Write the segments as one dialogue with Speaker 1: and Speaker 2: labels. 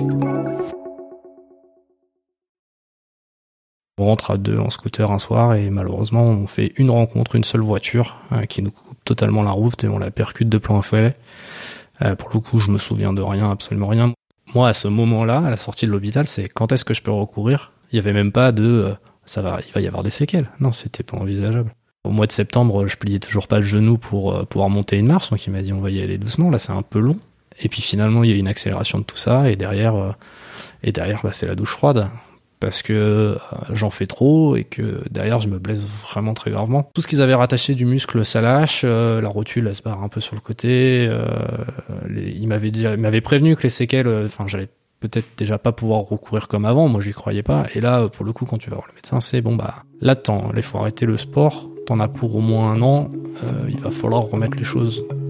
Speaker 1: On rentre à deux en scooter un soir et malheureusement on fait une rencontre, une seule voiture euh, qui nous coupe totalement la route et on la percute de plein fouet. Euh, pour le coup, je me souviens de rien, absolument rien. Moi, à ce moment-là, à la sortie de l'hôpital, c'est quand est-ce que je peux recourir? Il y avait même pas de euh, ça va, il va y avoir des séquelles. Non, c'était pas envisageable. Au mois de septembre, je pliais toujours pas le genou pour pouvoir monter une marche, donc il m'a dit on va y aller doucement. Là, c'est un peu long. Et puis finalement, il y a une accélération de tout ça, et derrière, et derrière, bah, c'est la douche froide parce que euh, j'en fais trop et que derrière je me blesse vraiment très gravement. Tout ce qu'ils avaient rattaché du muscle ça lâche, euh, la rotule elle se barre un peu sur le côté. Euh, les, ils m'avaient m'avaient prévenu que les séquelles, enfin j'allais peut-être déjà pas pouvoir recourir comme avant. Moi j'y croyais pas. Et là pour le coup quand tu vas voir le médecin c'est bon bah là temps, il faut arrêter le sport. T'en as pour au moins un an. il va falloir remettre les choses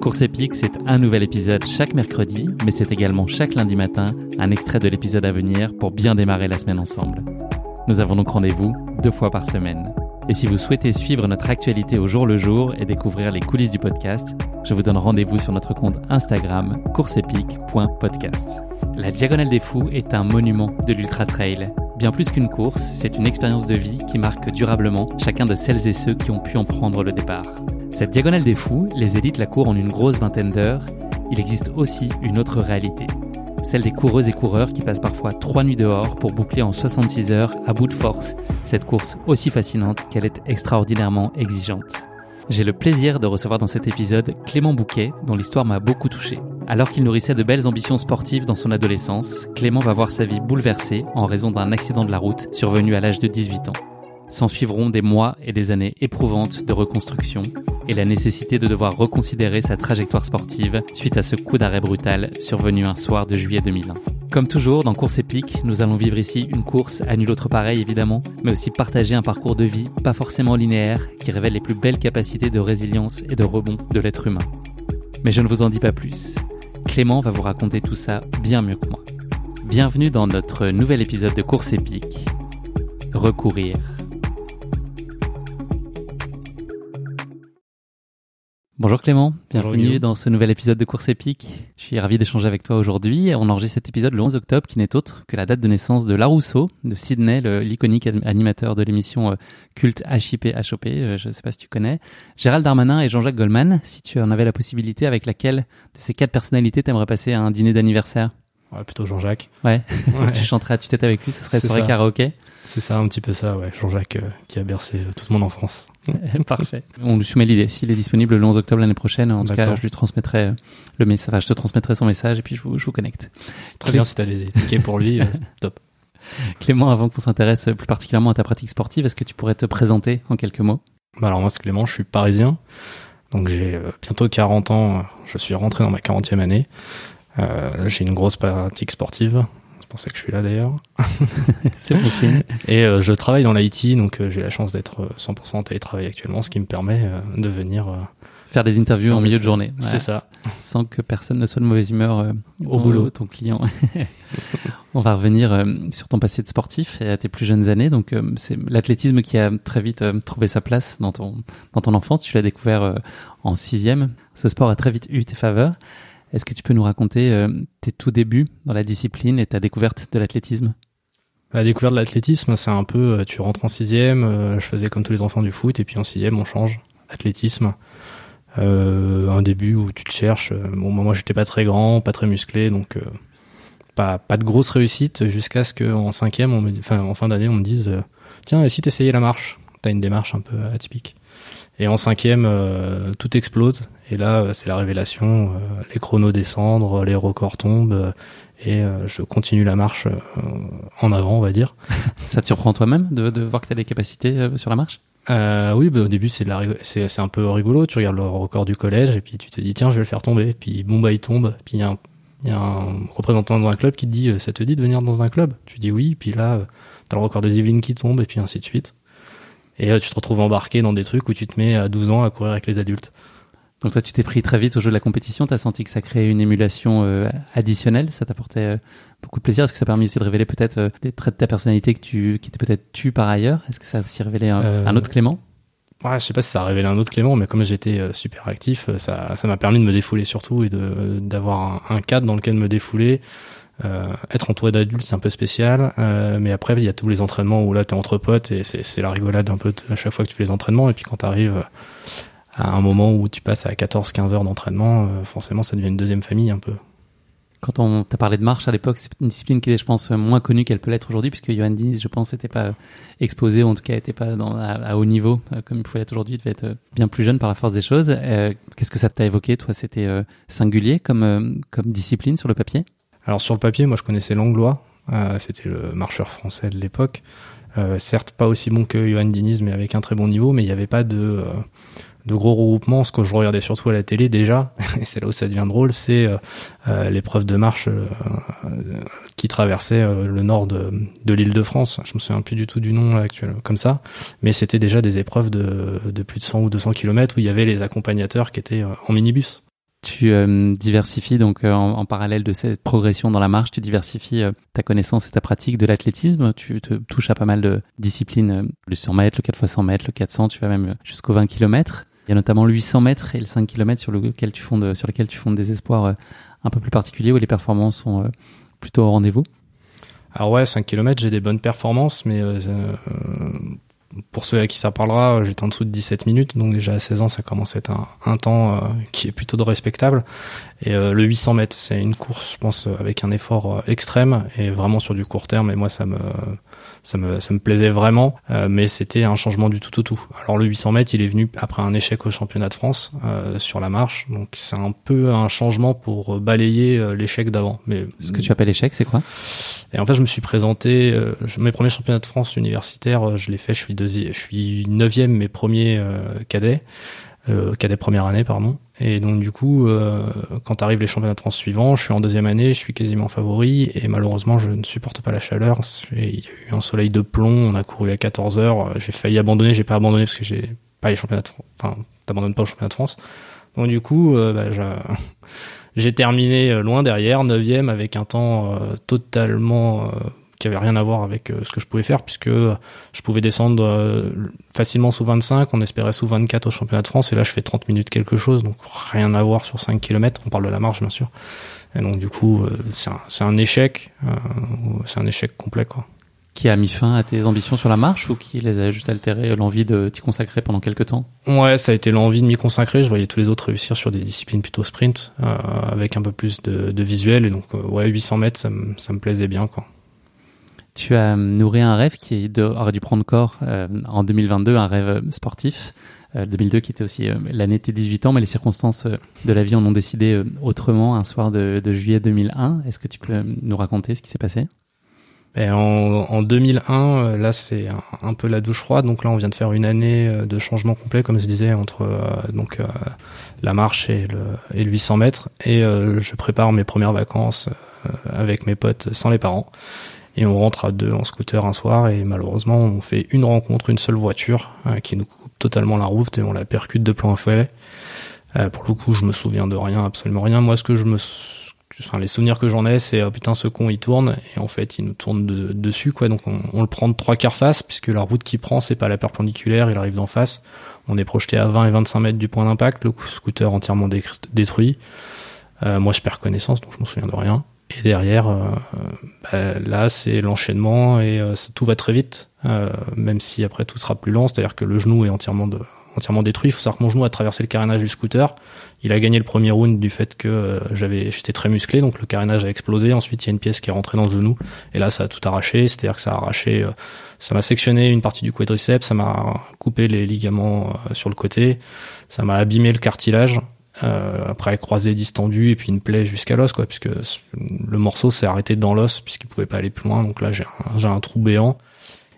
Speaker 2: Course épique, c'est un nouvel épisode chaque mercredi, mais c'est également chaque lundi matin un extrait de l'épisode à venir pour bien démarrer la semaine ensemble. Nous avons donc rendez-vous deux fois par semaine. Et si vous souhaitez suivre notre actualité au jour le jour et découvrir les coulisses du podcast, je vous donne rendez-vous sur notre compte Instagram courseepique.podcast. La Diagonale des Fous est un monument de l'Ultra Trail. Bien plus qu'une course, c'est une expérience de vie qui marque durablement chacun de celles et ceux qui ont pu en prendre le départ. Cette Diagonale des Fous, les élites la courent en une grosse vingtaine d'heures. Il existe aussi une autre réalité celle des coureuses et coureurs qui passent parfois trois nuits dehors pour boucler en 66 heures à bout de force cette course aussi fascinante qu'elle est extraordinairement exigeante. J'ai le plaisir de recevoir dans cet épisode Clément Bouquet, dont l'histoire m'a beaucoup touché. Alors qu'il nourrissait de belles ambitions sportives dans son adolescence, Clément va voir sa vie bouleversée en raison d'un accident de la route survenu à l'âge de 18 ans. S'en suivront des mois et des années éprouvantes de reconstruction et la nécessité de devoir reconsidérer sa trajectoire sportive suite à ce coup d'arrêt brutal survenu un soir de juillet 2001. Comme toujours, dans Course épique, nous allons vivre ici une course à nul autre pareil évidemment, mais aussi partager un parcours de vie pas forcément linéaire qui révèle les plus belles capacités de résilience et de rebond de l'être humain. Mais je ne vous en dis pas plus. Clément va vous raconter tout ça bien mieux que moi. Bienvenue dans notre nouvel épisode de Course épique. Recourir. Bonjour Clément, bienvenue dans ce nouvel épisode de Course épique. Je suis ravi d'échanger avec toi aujourd'hui. On enregistre cet épisode le 11 octobre qui n'est autre que la date de naissance de Larousseau, de Sydney, l'iconique animateur de l'émission euh, culte HIP HOP, euh, je ne sais pas si tu connais, Gérald Darmanin et Jean-Jacques Goldman, si tu en avais la possibilité, avec laquelle de ces quatre personnalités t'aimerais passer un dîner d'anniversaire?
Speaker 1: Ouais, plutôt Jean-Jacques.
Speaker 2: Ouais, tu chanterais à tue-tête avec lui, ce serait soirée karaoké?
Speaker 1: C'est ça, un petit peu ça, ouais. Jean-Jacques euh, qui a bercé toute mon enfance.
Speaker 2: Parfait. On lui soumet l'idée. S'il est disponible le 11 octobre l'année prochaine, en tout cas, je lui transmettrai euh, le message. je te transmettrai son message et puis je vous, je vous connecte.
Speaker 1: Très bien, si tu as des tickets pour lui, euh, top.
Speaker 2: Clément, avant qu'on s'intéresse plus particulièrement à ta pratique sportive, est-ce que tu pourrais te présenter en quelques mots?
Speaker 1: Bah Alors moi, c'est Clément, je suis parisien. Donc j'ai euh, bientôt 40 ans, je suis rentré dans ma 40e année. Euh, j'ai une grosse pratique sportive, pour ça que je suis là d'ailleurs.
Speaker 2: c'est bon signe.
Speaker 1: Et euh, je travaille dans l'IT, donc euh, j'ai la chance d'être 100% euh, en télétravail actuellement, ce qui me permet de venir
Speaker 2: faire des interviews en milieu de journée.
Speaker 1: C'est ça.
Speaker 2: Sans que personne ne soit de mauvaise humeur au boulot, ton client. On va revenir euh, sur ton passé de sportif et à tes plus jeunes années. Donc, euh, c'est l'athlétisme qui a très vite euh, trouvé sa place dans ton, dans ton enfance. Tu l'as découvert en sixième. Ce sport a très vite eu tes faveurs. Est-ce que tu peux nous raconter tes tout débuts dans la discipline et ta découverte de l'athlétisme?
Speaker 1: La découverte de l'athlétisme, c'est un peu, tu rentres en sixième, je faisais comme tous les enfants du foot, et puis en sixième, on change. Athlétisme. un début où tu te cherches. Bon, moi, j'étais pas très grand, pas très musclé, donc pas, pas de grosse réussite jusqu'à ce qu'en cinquième, en fin d'année, on me dise euh, tiens, et si t'essayais la marche? T'as une démarche un peu atypique. Et en cinquième, euh, tout explose. Et là, euh, c'est la révélation. les chronos descendent, les records tombent. et je continue la marche en avant, on va dire.
Speaker 2: Ça te surprend toi-même de, de voir que tu as des capacités sur la marche?
Speaker 1: Euh, oui, bah, au début c'est un peu rigolo. Tu regardes le record du collège et puis tu te dis tiens je vais le faire tomber. Puis bon bah il tombe. Puis il y a un il y a un représentant dans un club qui te dit euh, ça te dit de venir dans un club? Tu dis oui, puis là euh, t'as le record des Yvelines qui tombe et puis ainsi de suite. Et là, tu te retrouves embarqué dans des trucs où tu te mets à 12 ans à courir avec les adultes.
Speaker 2: Donc toi, tu t'es pris très vite au jeu de la compétition. T'as senti que ça créait une émulation euh, additionnelle. Ça t'apportait beaucoup de plaisir. Est-ce que ça a permis aussi de révéler peut-être des traits de ta personnalité que tu, qui étaient peut-être tu par ailleurs? Est-ce que ça a aussi révélé un autre Clément?
Speaker 1: Ouais, je sais pas si ça a révélé un autre Clément, mais comme j'étais euh, super actif, euh, ça, ça m'a permis de me défouler surtout et de d'avoir un, cadre dans lequel me défouler. Euh, être entouré d'adultes, c'est un peu spécial, euh, mais après il y a tous les entraînements où là t'es entre potes et c'est la rigolade un peu à chaque fois que tu fais les entraînements. Et puis quand t'arrives à un moment où tu passes à 14-15 heures d'entraînement, forcément ça devient une deuxième famille un peu.
Speaker 2: Quand on t'a parlé de marche à l'époque, c'est une discipline qui est, je pense, moins connue qu'elle peut l'être aujourd'hui, puisque Johan Diniz, je pense, n'était pas exposé, ou en tout cas, n'était pas dans, à, haut niveau, euh, comme il pouvait l'être aujourd'hui. Il devait être euh, bien plus jeune par la force des choses. Euh, qu'est-ce que ça t'a évoqué, toi C'était singulier comme, comme discipline sur le papier?
Speaker 1: Alors, sur le papier, moi, je connaissais l'anglois. C'était le marcheur français de l'époque. certes, pas aussi bon que Johan Diniz, mais avec un très bon niveau, mais il n'y avait pas de de gros regroupements, ce que je regardais surtout à la télé déjà, et c'est là où ça devient drôle, c'est euh, euh l'épreuve de marche euh, qui traversait euh, le nord de, l'île de France. Je me souviens plus du tout du nom actuel comme ça, mais c'était déjà des épreuves de, de plus de 100 ou 200 km où il y avait les accompagnateurs qui étaient en minibus.
Speaker 2: Tu diversifies donc en, parallèle de cette progression dans la marche, tu diversifies ta connaissance et ta pratique de l'athlétisme. Tu te touches à pas mal de disciplines, le 100 mètres, le 4 x 100 mètres, le 400, tu vas même jusqu'au 20 km. Il y a notamment le 800 mètres et le 5 km sur, lequel tu fondes, sur lesquels tu fondes des espoirs euh, un peu plus particuliers où les performances sont euh, plutôt au rendez-vous.
Speaker 1: Alors ouais, 5 km, j'ai des bonnes performances, mais euh, pour ceux à qui ça parlera, j'étais en dessous de 17 minutes, donc déjà à 16 ans, ça commence à être un, temps qui est plutôt de respectable. Et le 800 mètres, c'est une course, je pense, avec un effort extrême et vraiment sur du court terme. Et moi, ça me ça me, ça me plaisait vraiment, euh, mais c'était un changement du tout au tout, Alors le 800 mètres, il est venu après un échec au championnat de France euh, sur la marche, donc c'est un peu un changement pour balayer euh, l'échec d'avant. Mais
Speaker 2: ce que tu appelles échec, c'est quoi?
Speaker 1: Et en fait, je me suis présenté mes premiers championnats de France universitaires, je l'ai fait, je suis deuxième, je suis neuvième mes premiers cadets, cadet première année pardon. Et donc du coup, euh, quand arrivent les championnats de France suivants, je suis en deuxième année, je suis quasiment favori, et malheureusement, je ne supporte pas la chaleur. Il y a eu un soleil de plomb, on a couru à 14 heures, j'ai failli abandonner, j'ai pas abandonné parce que j'ai pas les championnats de France, enfin, t'abandonnes pas aux championnats de France. Donc du coup, euh, bah, j'ai terminé loin derrière, neuvième, avec un temps euh, totalement qui avait rien à voir avec euh, ce que je pouvais faire puisque je pouvais descendre euh, facilement sous 25, on espérait sous 24 au championnat de France et là je fais 30 minutes quelque chose donc rien à voir sur 5 km, on parle de la marche bien sûr. Et donc du coup euh, c'est un, un, échec, c'est un échec complet quoi.
Speaker 2: Qui a mis fin à tes ambitions sur la marche ou qui les a juste altéré l'envie de t'y consacrer pendant quelques temps?
Speaker 1: Ouais, ça a été l'envie de m'y consacrer. Je voyais tous les autres réussir sur des disciplines plutôt sprint, avec un peu plus de, de visuel. Et donc, ouais, 800 mètres, ça me plaisait bien, quoi
Speaker 2: tu as nourri un rêve qui aurait dû prendre corps euh, en 2022, un rêve sportif. 2002 euh, qui était aussi euh, l'année de tes 18 ans, mais les circonstances de la vie en ont décidé autrement un soir de, juillet 2001. Est-ce que tu peux nous raconter ce qui s'est passé?
Speaker 1: Ben, en, 2001, là c'est un, peu la douche froide. Donc là, on vient de faire une année de changement complet, comme je disais, entre donc la marche et le, et le 800 mètres. Et je prépare mes premières vacances avec mes potes sans les parents. Et on rentre à deux en scooter un soir et malheureusement on fait une rencontre, une seule voiture euh, qui nous coupe totalement la route et on la percute de plein fouet. Euh, pour le coup, je me souviens de rien, absolument rien. Moi, ce que je me enfin les souvenirs que j'en ai, c'est oh putain ce con il tourne et en fait il nous tourne dessus quoi. Donc on, le prend de trois quarts face puisque la route qu'il prend c'est pas la perpendiculaire, il arrive d'en face. On est projeté à 20 et 25 mètres du point d'impact, le scooter entièrement détruit. Euh, moi je perds connaissance donc je me souviens de rien. Et derrière, euh, bah, là c'est l'enchaînement et euh, tout va très vite, même si après tout sera plus lent. C'est-à-dire que le genou est entièrement détruit. Il faut savoir que mon genou a traversé le carénage du scooter. Il a gagné le premier round du fait que euh, j'avais, j'étais très musclé, donc le carénage a explosé. Ensuite, il y a une pièce qui est rentrée dans le genou, et là, ça a tout arraché. C'est-à-dire que ça a arraché, euh, ça m'a sectionné une partie du quadriceps, ça m'a coupé les ligaments euh, sur le côté, ça m'a abîmé le cartilage. Après croisé distendu et puis une plaie jusqu'à l'os quoi puisque le morceau s'est arrêté dans l'os puisqu'il pouvait pas aller plus loin. Donc là j'ai un, j'ai un trou béant.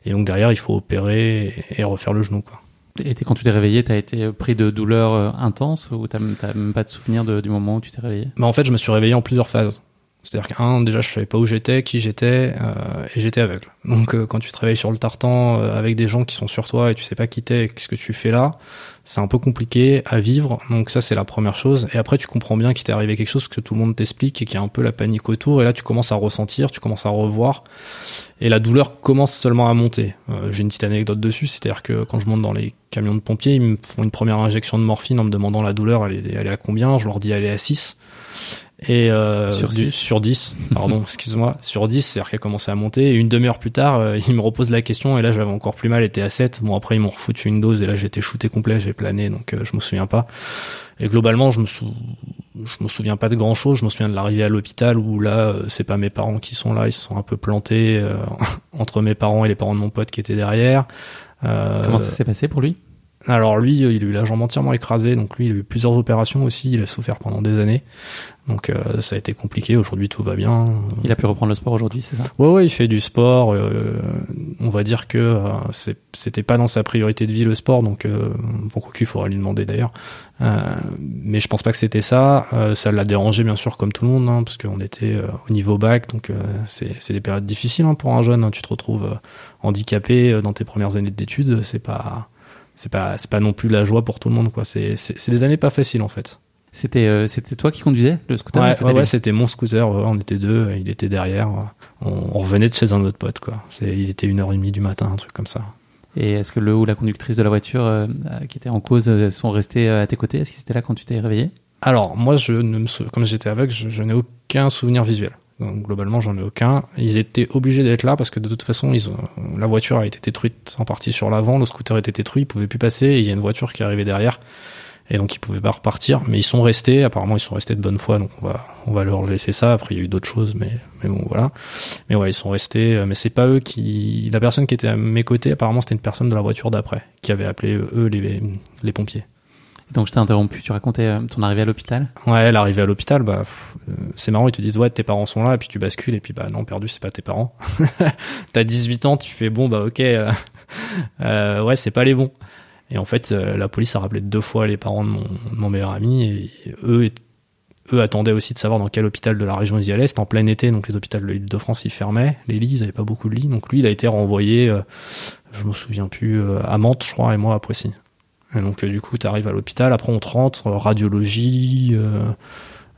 Speaker 1: Et donc derrière il faut opérer et refaire le genou quoi.
Speaker 2: Et quand tu t'es réveillé, t'as été pris de douleurs euh, intenses ou t'as même pas de souvenir du moment où tu t'es réveillé?
Speaker 1: Bah En fait, je me suis réveillé en plusieurs phases. C'est-à-dire qu'un, déjà, je savais pas où j'étais, qui j'étais, euh, et j'étais aveugle. Donc, euh, quand tu te réveilles sur le tartan euh, avec des gens qui sont sur toi et tu sais pas qui t'es, qu'est-ce que tu fais là, c'est un peu compliqué à vivre. Donc ça, c'est la première chose. Et après, tu comprends bien qu'il t'est arrivé quelque chose que tout le monde t'explique et qu'il y a un peu la panique autour. Et là, tu commences à ressentir, tu commences à revoir, et la douleur commence seulement à monter. J'ai une petite anecdote dessus, c'est-à-dire que quand je monte dans les camions de pompiers, ils me font une première injection de morphine en me demandant la douleur, elle est, elle est à combien? Je leur dis elle est à 6. Et euh, sur, 10. sur 10, pardon, excuse-moi, sur 10, c'est-à-dire qu'elle a commencé à monter. Et une demi-heure plus tard, euh, il me repose la question, et là j'avais encore plus mal, était à 7. Bon, après ils m'ont refoutu une dose, et là j'étais shooté complet, j'ai plané, donc euh, je me souviens pas. Et globalement, je me, sou... je me souviens pas de grand-chose. Je me souviens de l'arrivée à l'hôpital où là, euh, c'est pas mes parents qui sont là, ils se sont un peu plantés euh, entre mes parents et les parents de mon pote qui étaient derrière.
Speaker 2: Comment ça s'est passé pour lui?
Speaker 1: Alors lui, il a eu la jambe entièrement écrasée, donc lui, il a eu plusieurs opérations aussi, il a souffert pendant des années. Donc euh, ça a été compliqué, aujourd'hui tout va bien.
Speaker 2: Il a pu reprendre le sport aujourd'hui, c'est ça?
Speaker 1: Ouais, ouais, il fait du sport. Euh, on va dire que euh, c'était pas dans sa priorité de vie le sport, donc euh, pourquoi qu'il faudra lui demander d'ailleurs. mais je pense pas que c'était ça. ça l'a dérangé bien sûr comme tout le monde, hein, parce qu'on était au niveau bac, donc c'est des périodes difficiles hein, pour un jeune. Hein. tu te retrouves handicapé dans tes premières années d'études, c'est pas c'est pas c'est pas non plus la joie pour tout le monde quoi. C'est c'est des années pas faciles en fait.
Speaker 2: C'était euh, c'était toi qui conduisais le scooter
Speaker 1: Ouais, ouais, c'était mon scooter. on était deux, il était derrière. On, revenait de chez un autre pote quoi. C'est il était une heure et demie du matin, un truc comme ça.
Speaker 2: Et est-ce que le ou la conductrice de la voiture euh, qui était en cause euh, sont restés à tes côtés? Est-ce qu'ils étaient là quand tu t'es réveillé?
Speaker 1: Alors moi, je ne me comme j'étais aveugle, je n'ai aucun souvenir visuel. Donc, globalement, j'en ai aucun. Ils étaient obligés d'être là parce que de toute façon, ils ont... la voiture a été détruite en partie sur l'avant, le scooter était détruit, ils pouvaient plus passer et il y a une voiture qui est arrivée derrière et donc ils pouvaient pas repartir. Mais ils sont restés. Apparemment, ils sont restés de bonne foi, donc on va on va leur laisser ça. Après, il y a eu d'autres choses, mais mais bon voilà. Mais ouais, ils sont restés. Mais c'est pas eux qui. La personne qui était à mes côtés, apparemment, c'était une personne de la voiture d'après qui avait appelé eux les les pompiers.
Speaker 2: Donc je t'ai interrompu, tu racontais euh, ton arrivée à l'hôpital
Speaker 1: Ouais, l'arrivée à l'hôpital, bah euh, c'est marrant, ils te disent ouais tes parents sont là, et puis tu bascules, et puis bah non, perdu, c'est pas tes parents. T'as 18 ans, tu fais bon bah ok, euh, euh, ouais c'est pas les bons. Et en fait, la police a rappelé deux fois les parents de mon, meilleur ami, et eux, eux attendaient aussi de savoir dans quel hôpital de la région ils y allaient. C'était en plein été, donc les hôpitaux de l'île de France ils fermaient, les lits, ils avaient pas beaucoup de lits, donc lui il a été renvoyé, je me souviens plus, à Mantes je crois, et moi à Poissy donc euh, du coup, tu à l'hôpital, après on te rentre, euh, radiologie, euh,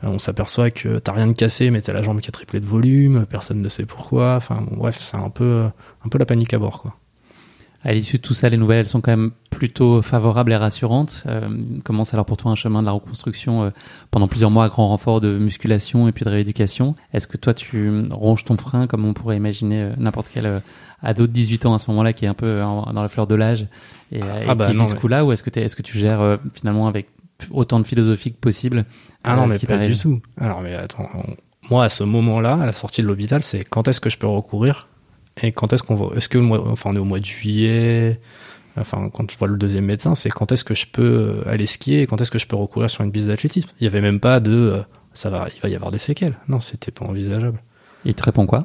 Speaker 1: on s'aperçoit que t'as rien de cassé, mais t'as la jambe qui a triplé de volume, personne ne sait pourquoi. Enfin bref, c'est un peu, un peu la panique à bord, quoi.
Speaker 2: À l'issue de tout ça, les nouvelles elles sont quand même plutôt favorables et rassurantes. Euh, commence alors pour toi un chemin de la reconstruction pendant plusieurs mois à grand renfort de musculation et puis de rééducation. Est-ce que toi tu ronges ton frein comme on pourrait imaginer n'importe quel ado de 18 ans à ce moment-là qui est un peu dans la fleur de l'âge et, ah, et bah, qui vit ce coup-là ou est-ce que, est-ce que tu gères euh, finalement avec autant de philosophie que possible
Speaker 1: Ah non, euh, mais pas du tout. Alors, mais attends, moi à ce moment-là, à la sortie de l'hôpital, c'est quand est-ce que je peux recourir et quand est-ce qu'on va, est-ce que le mois, enfin on est au mois de juillet, enfin quand je vois le deuxième médecin, c'est quand est-ce que je peux euh, aller skier et quand est-ce que je peux recourir sur une piste d'athlétisme? Il y avait même pas de ça va, il va y avoir des séquelles. Non, c'était pas envisageable.
Speaker 2: Il te répond quoi?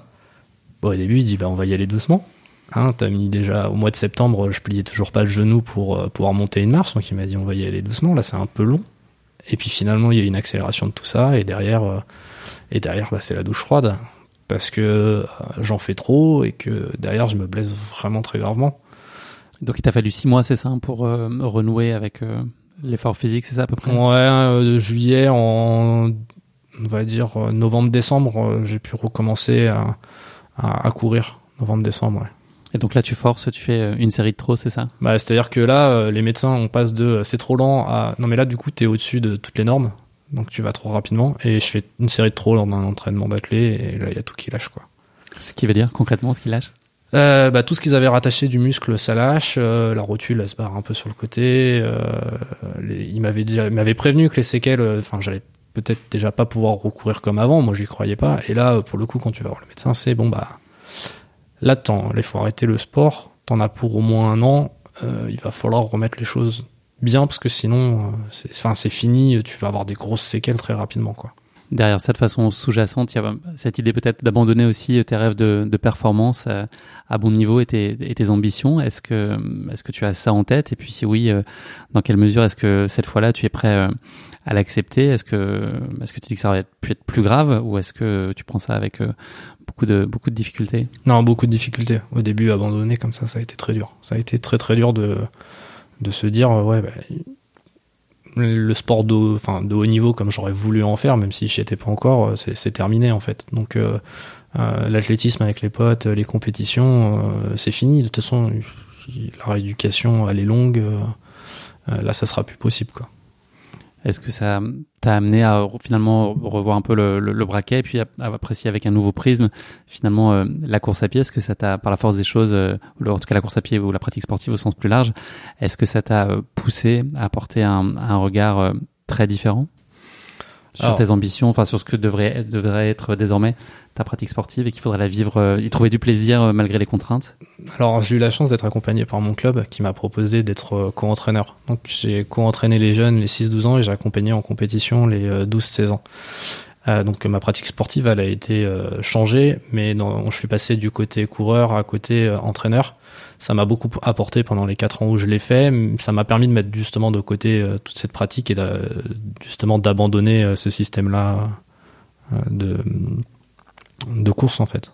Speaker 1: Bon, au début, il dit bah on va y aller doucement. Hein, t'as mis déjà au mois de septembre, je pliais toujours pas le genou pour euh, pouvoir monter une marche, donc il m'a dit on va y aller doucement. Là, c'est un peu long. Et puis finalement, il y a une accélération de tout ça, et derrière, euh, et derrière, bah, c'est la douche froide parce que euh, j'en fais trop et que derrière, je me blesse vraiment très gravement.
Speaker 2: Donc il t'a fallu six mois, c'est ça, pour renouer avec l'effort physique, c'est ça à peu près?
Speaker 1: Ouais, de juillet en on va dire novembre-décembre, j'ai pu recommencer à, à, courir. Novembre-décembre, ouais.
Speaker 2: Et donc là, tu forces, tu fais une série de trop, c'est ça?
Speaker 1: Bah, c'est-à-dire que là, les médecins, on passe de c'est trop lent à non mais là, du coup, t'es au-dessus de toutes les normes, donc tu vas trop rapidement. Et je fais une série de trop lors d'un entraînement d'athlé, et là, il y a tout qui lâche, quoi.
Speaker 2: Ce qui veut dire concrètement ce qui lâche?
Speaker 1: Euh, bah, tout ce qu'ils avaient rattaché du muscle, ça lâche. Euh, la rotule, elle se barre un peu sur le côté. Euh, les, ils m'avaient déjà, m'avaient prévenu que les séquelles, euh, enfin, j'allais peut-être déjà pas pouvoir recourir comme avant. Moi, j'y croyais pas. Et là, pour le coup, quand tu vas voir le médecin, c'est bon, bah, là, temps, il faut arrêter le sport. T'en as pour au moins un an. il va falloir remettre les choses bien parce que sinon, enfin, c'est fini. Tu vas avoir des grosses séquelles très rapidement, quoi
Speaker 2: derrière ça, de façon sous-jacente, il y a cette idée peut-être d'abandonner aussi tes rêves de, de performance à, à, bon niveau et tes, et tes ambitions. Est-ce que, est-ce que tu as ça en tête? Et puis si oui, euh, dans quelle mesure est-ce que cette fois-là, tu es prêt euh, à l'accepter? Est-ce que, est-ce que tu dis que ça aurait pu être plus grave ou est-ce que tu prends ça avec euh, beaucoup de, beaucoup de difficultés?
Speaker 1: Non, beaucoup de difficultés. Au début, abandonner comme ça, ça a été très dur. Ça a été très très dur de, de se dire, ouais, bah, le sport de, enfin, de haut niveau comme j'aurais voulu en faire, même si j'y étais pas encore, euh, c'est terminé en fait. Donc euh, euh, l'athlétisme avec les potes, les compétitions, c'est fini. De toute façon, la rééducation elle est longue. là, ça sera plus possible quoi.
Speaker 2: Est-ce que ça t'a amené à finalement revoir un peu le, braquet et puis à, apprécier avec un nouveau prisme finalement euh, la course à pied? Est-ce que ça t'a, par la force des choses, euh, ou en tout cas la course à pied ou la pratique sportive au sens plus large, est-ce que ça t'a euh, poussé à apporter un, un regard très différent? Sur tes ambitions, enfin sur ce que devrait, devrait être désormais ta pratique sportive et qu'il faudrait la vivre, euh, y trouver du plaisir euh, malgré les contraintes?
Speaker 1: Alors j'ai eu la chance d'être accompagné par mon club qui m'a proposé d'être euh, co-entraîneur. Donc j'ai co-entraîné les jeunes les 6-12 ans et j'ai accompagné en compétition les 12-16 ans. donc ma pratique sportive elle a été changée, mais je suis passé du côté coureur à côté entraîneur ça m'a beaucoup apporté pendant les quatre ans où je l'ai fait. Ça m'a permis de mettre justement de côté euh, toute cette pratique et justement d'abandonner euh, ce système-là euh, de, course en fait.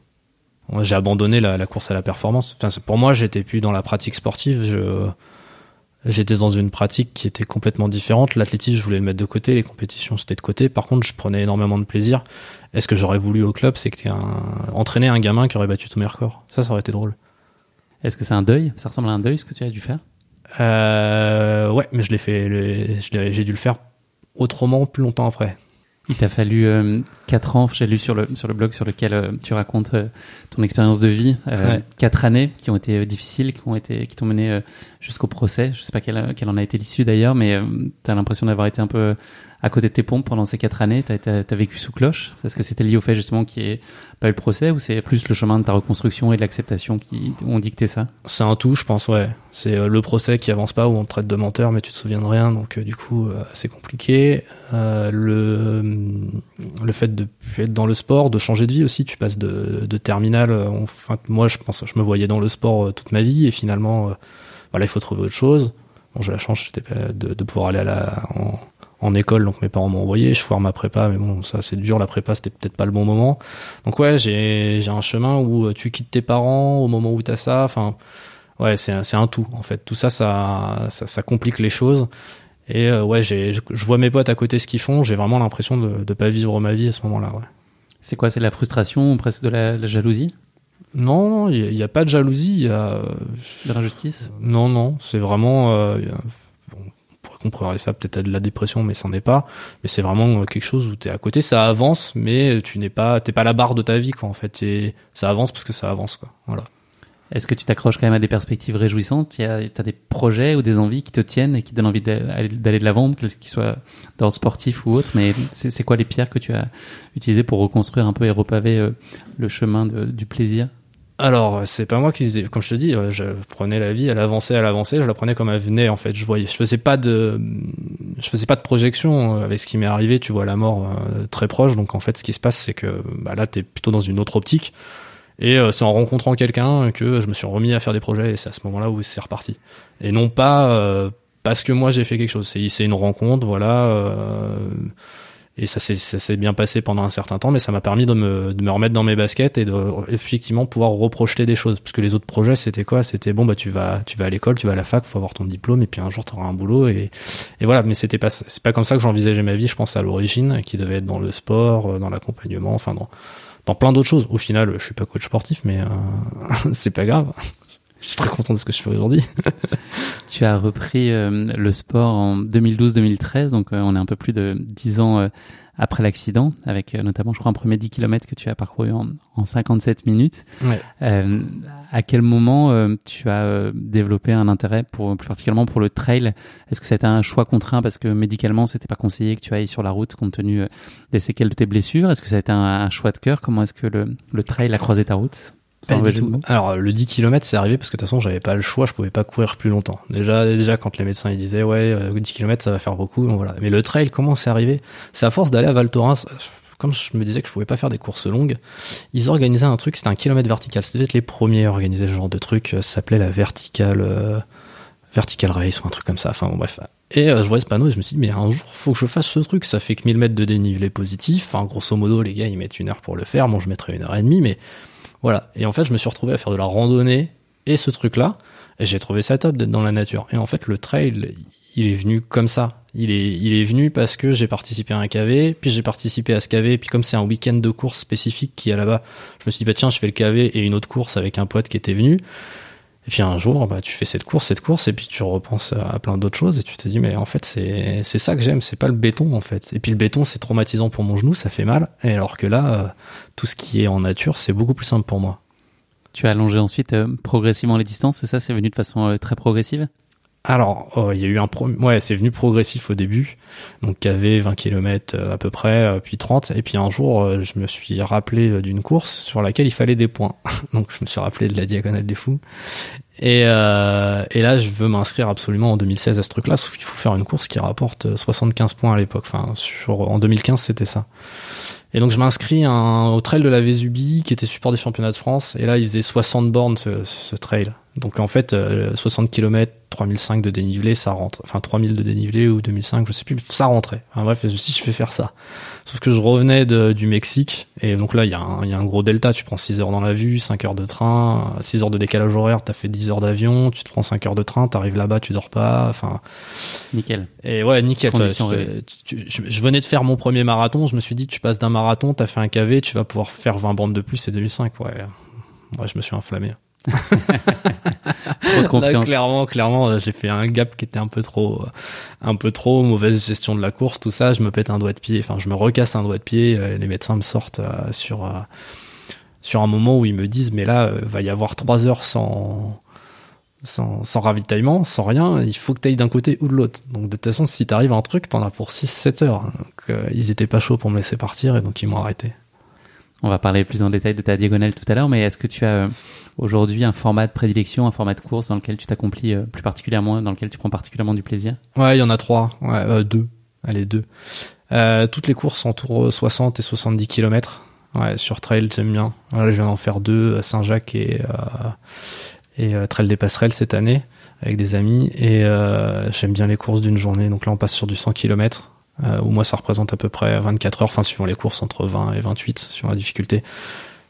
Speaker 1: J'ai abandonné la, course à la performance. Pour moi, j'étais plus dans la pratique sportive. J'étais dans une pratique qui était complètement différente. L'athlétisme, je voulais le mettre de côté. Les compétitions, c'était de côté. Par contre, je prenais énormément de plaisir. Est-ce que j'aurais voulu au club, c'est que un, entraîner un gamin qui aurait battu tous mes records. Ça, ça aurait été drôle.
Speaker 2: Est-ce que c'est un deuil? Ça ressemble à un deuil ce que tu as dû faire?
Speaker 1: Euh, Ouais, mais je l'ai fait. J'ai dû le faire autrement plus longtemps après.
Speaker 2: Il t'a fallu euh, 4 ans, j'ai lu sur le, sur le blog sur lequel euh, tu racontes euh, ton expérience de vie, euh, 4 années qui ont été difficiles, qui ont été qui t'ont mené jusqu'au procès. Je sais pas quelle, quelle en a été l'issue d'ailleurs, mais tu as l'impression d'avoir été un peu à côté de tes pompes pendant ces quatre années Tu as, vécu sous cloche? Est-ce que c'était lié au fait justement qu'il n'y ait pas eu le procès ou c'est plus le chemin de ta reconstruction et de l'acceptation qui ont dicté ça?
Speaker 1: C'est un tout, je pense, ouais. C'est euh, le procès qui avance pas où on te traite de menteur mais tu te souviens de rien, donc euh, du coup euh, c'est compliqué. le, le fait de être dans le sport, de changer de vie aussi, tu passes de, de terminale. Moi je pense, je me voyais dans le sport toute ma vie et finalement, voilà, il faut trouver autre chose. Bon, j'ai la chance de, de pouvoir aller à la, en école, donc mes parents m'ont envoyé, je foire ma prépa, mais bon, ça c'est dur, la prépa c'était peut-être pas le bon moment. Donc ouais, j'ai j'ai un chemin où euh, tu quittes tes parents au moment où t'as ça, enfin ouais, c'est c'est un tout en fait. Tout ça ça ça, ça complique les choses. Et euh, ouais, j'ai je, vois mes potes à côté ce qu'ils font, j'ai vraiment l'impression de de pas vivre ma vie à ce moment-là, ouais.
Speaker 2: C'est quoi, c'est de la frustration, presque de la, jalousie?
Speaker 1: Non, il y, a pas de jalousie, il y a
Speaker 2: de l'injustice?
Speaker 1: Non non, c'est vraiment euh, pourrait ça peut-être à de la dépression, mais c'en est pas. Mais c'est vraiment euh, quelque chose où tu es à côté, ça avance, mais tu n'es pas, t'es pas la barre de ta vie, quoi, en fait. Et ça avance parce que ça avance, quoi. Voilà.
Speaker 2: Est-ce que tu t'accroches quand même à des perspectives réjouissantes? Tu as des projets ou des envies qui te tiennent et qui donnent envie d'aller de l'avant, qu'ils soient d'ordre sportif ou autre, mais c'est quoi les pierres que tu as utilisées pour reconstruire un peu et repaver euh, le chemin du plaisir?
Speaker 1: Alors, c'est pas moi qui disais, comme je te dis, euh, je prenais la vie, elle avançait, elle avançait, je la prenais comme elle venait en fait. Je voyais, je faisais pas de, je faisais pas de projection euh, avec ce qui m'est arrivé. Tu vois la mort euh, très proche, donc en fait, ce qui se passe, c'est que bah, là, t'es plutôt dans une autre optique. Et c'est en rencontrant quelqu'un que je me suis remis à faire des projets, et c'est à ce moment-là où c'est reparti. Et non pas parce que moi j'ai fait quelque chose. C'est, c'est une rencontre, voilà. Et ça s'est, bien passé pendant un certain temps, mais ça m'a permis de me, de me remettre dans mes baskets et de effectivement pouvoir reprojeter des choses. Parce que les autres projets, c'était quoi? C'était bon, bah tu vas, tu vas à l'école, tu vas à la fac, faut avoir ton diplôme, et puis un jour tu auras un boulot. Et, et voilà. Mais c'était pas, c'est pas comme ça que j'envisageais ma vie. Je pense à l'origine, qui devait être dans le sport, euh, dans l'accompagnement, enfin dans, dans plein d'autres choses. Au final, je suis pas coach sportif, mais euh, c'est pas grave. Je suis très content de ce que je fais aujourd'hui.
Speaker 2: tu as repris euh, le sport en 2012-2013, donc euh, on est un peu plus de 10 ans euh, après l'accident, avec notamment, je crois, un premier 10 km que tu as parcouru en, en 57 minutes.
Speaker 1: Ouais.
Speaker 2: à quel moment tu as développé un intérêt pour, plus particulièrement pour le trail? Est-ce que c'était un choix contraint parce que médicalement, c'était pas conseillé que tu ailles sur la route compte tenu des séquelles de tes blessures? Est-ce que ça a été un, un choix de cœur? Comment est-ce que le, le trail a croisé ta route?
Speaker 1: Alors le 10 km c'est arrivé parce que de toute façon j'avais pas le choix, je pouvais pas courir plus longtemps. Déjà déjà quand les médecins ils disaient ouais 10 euh, km ça va faire beaucoup, donc voilà. Mais le trail comment c'est arrivé? C'est à force d'aller à Val Thorens, comme je me disais que je pouvais pas faire des courses longues, ils organisaient un truc, c'était un kilomètre vertical. C'était peut-être les premiers à organiser ce genre de truc, ça s'appelait la vertical euh, vertical race ou un truc comme ça. Enfin bon bref. Et euh, je voyais ce panneau et je me suis dit mais un jour faut que je fasse ce truc, ça fait que 1000 mètres de dénivelé positif. Enfin grosso modo les gars ils mettent une heure pour le faire, moi je mettrais une heure et demie mais voilà. Et en fait, je me suis retrouvé à faire de la randonnée et ce truc-là. Et j'ai trouvé ça top d'être dans la nature. Et en fait, le trail, il est venu comme ça. Il est, il est venu parce que j'ai participé à un KV, puis j'ai participé à ce KV, puis comme c'est un week-end de course spécifique qui est là-bas, je me suis dit, bah tiens, je fais le KV et une autre course avec un pote qui était venu. Et puis un jour, bah, tu fais cette course, cette course, et puis tu repenses à plein d'autres choses, et tu te dis, mais en fait, c'est, c'est ça que j'aime, c'est pas le béton, en fait. Et puis le béton, c'est traumatisant pour mon genou, ça fait mal. Et alors que là, euh, tout ce qui est en nature, c'est beaucoup plus simple pour moi.
Speaker 2: Tu as allongé ensuite euh, progressivement les distances, c'est ça C'est venu de façon euh, très progressive?
Speaker 1: Alors, oh, il y a eu un ouais, c'est venu progressif au début, donc KV 20 km à peu près, puis 30, et puis un jour, je me suis rappelé d'une course sur laquelle il fallait des points, donc je me suis rappelé de la diagonale des fous, et, euh, et là, je veux m'inscrire absolument en 2016 à ce truc-là, sauf qu'il faut faire une course qui rapporte 75 points à l'époque. Enfin, sur, en 2015, c'était ça. Et donc je m'inscris au trail de la Vésubie qui était support des championnats de France. Et là, il faisait 60 bornes ce, ce trail. Donc en fait, 60 km, 3005 de dénivelé, ça rentre. Enfin 3000 de dénivelé ou 2005, je sais plus, ça rentrait. Enfin bref, si je fais faire ça. Sauf que je revenais de, du Mexique, et donc là, il y, a un, y a un gros delta. Tu prends 6 heures dans la vue, 5 heures de train, 6 heures de décalage horaire, t'as fait 10 heures d'avion, tu te prends 5 heures de train, t'arrives là-bas, tu dors pas, enfin...
Speaker 2: Nickel.
Speaker 1: Et ouais, nickel. je, venais de faire mon premier marathon, je me suis dit, tu passes d'un marathon, t'as fait un KV, tu vas pouvoir faire 20 bandes de plus, c'est 2005, ouais. Ouais, je me suis enflammé.
Speaker 2: Trop de confiance.
Speaker 1: clairement, clairement, euh, j'ai fait un gap qui était un peu trop, euh, un peu trop mauvaise gestion de la course, tout ça. Je me pète un doigt de pied, enfin, je me recasse un doigt de pied. Euh, les médecins me sortent sur sur un moment où ils me disent, mais là, va y avoir trois heures sans sans, sans ravitaillement, sans rien, il faut que tu ailles d'un côté ou de l'autre. Donc de toute façon, si t'arrives à un truc, t'en as pour 6-7 heures. Donc, ils étaient pas chauds pour me laisser partir et donc ils m'ont arrêté.
Speaker 2: On va parler plus en détail de ta diagonale tout à l'heure, mais est-ce que tu as aujourd'hui un format de prédilection, un format de course dans lequel tu t'accomplis euh, plus particulièrement, dans lequel tu prends particulièrement du plaisir?
Speaker 1: Ouais, il y en a trois, ouais, euh, deux, allez deux. Euh, toutes les courses autour 60 et 70 km. Ouais, sur trail, j'aime bien. Là, je viens d'en faire deux, Saint-Jacques et et Trail des Passerelles cette année avec des amis. Et j'aime bien les courses d'une journée. Donc là, on passe sur du 100 km où moi ça représente à peu près 24 heures, enfin suivant les courses entre 20 et 28 sur la difficulté.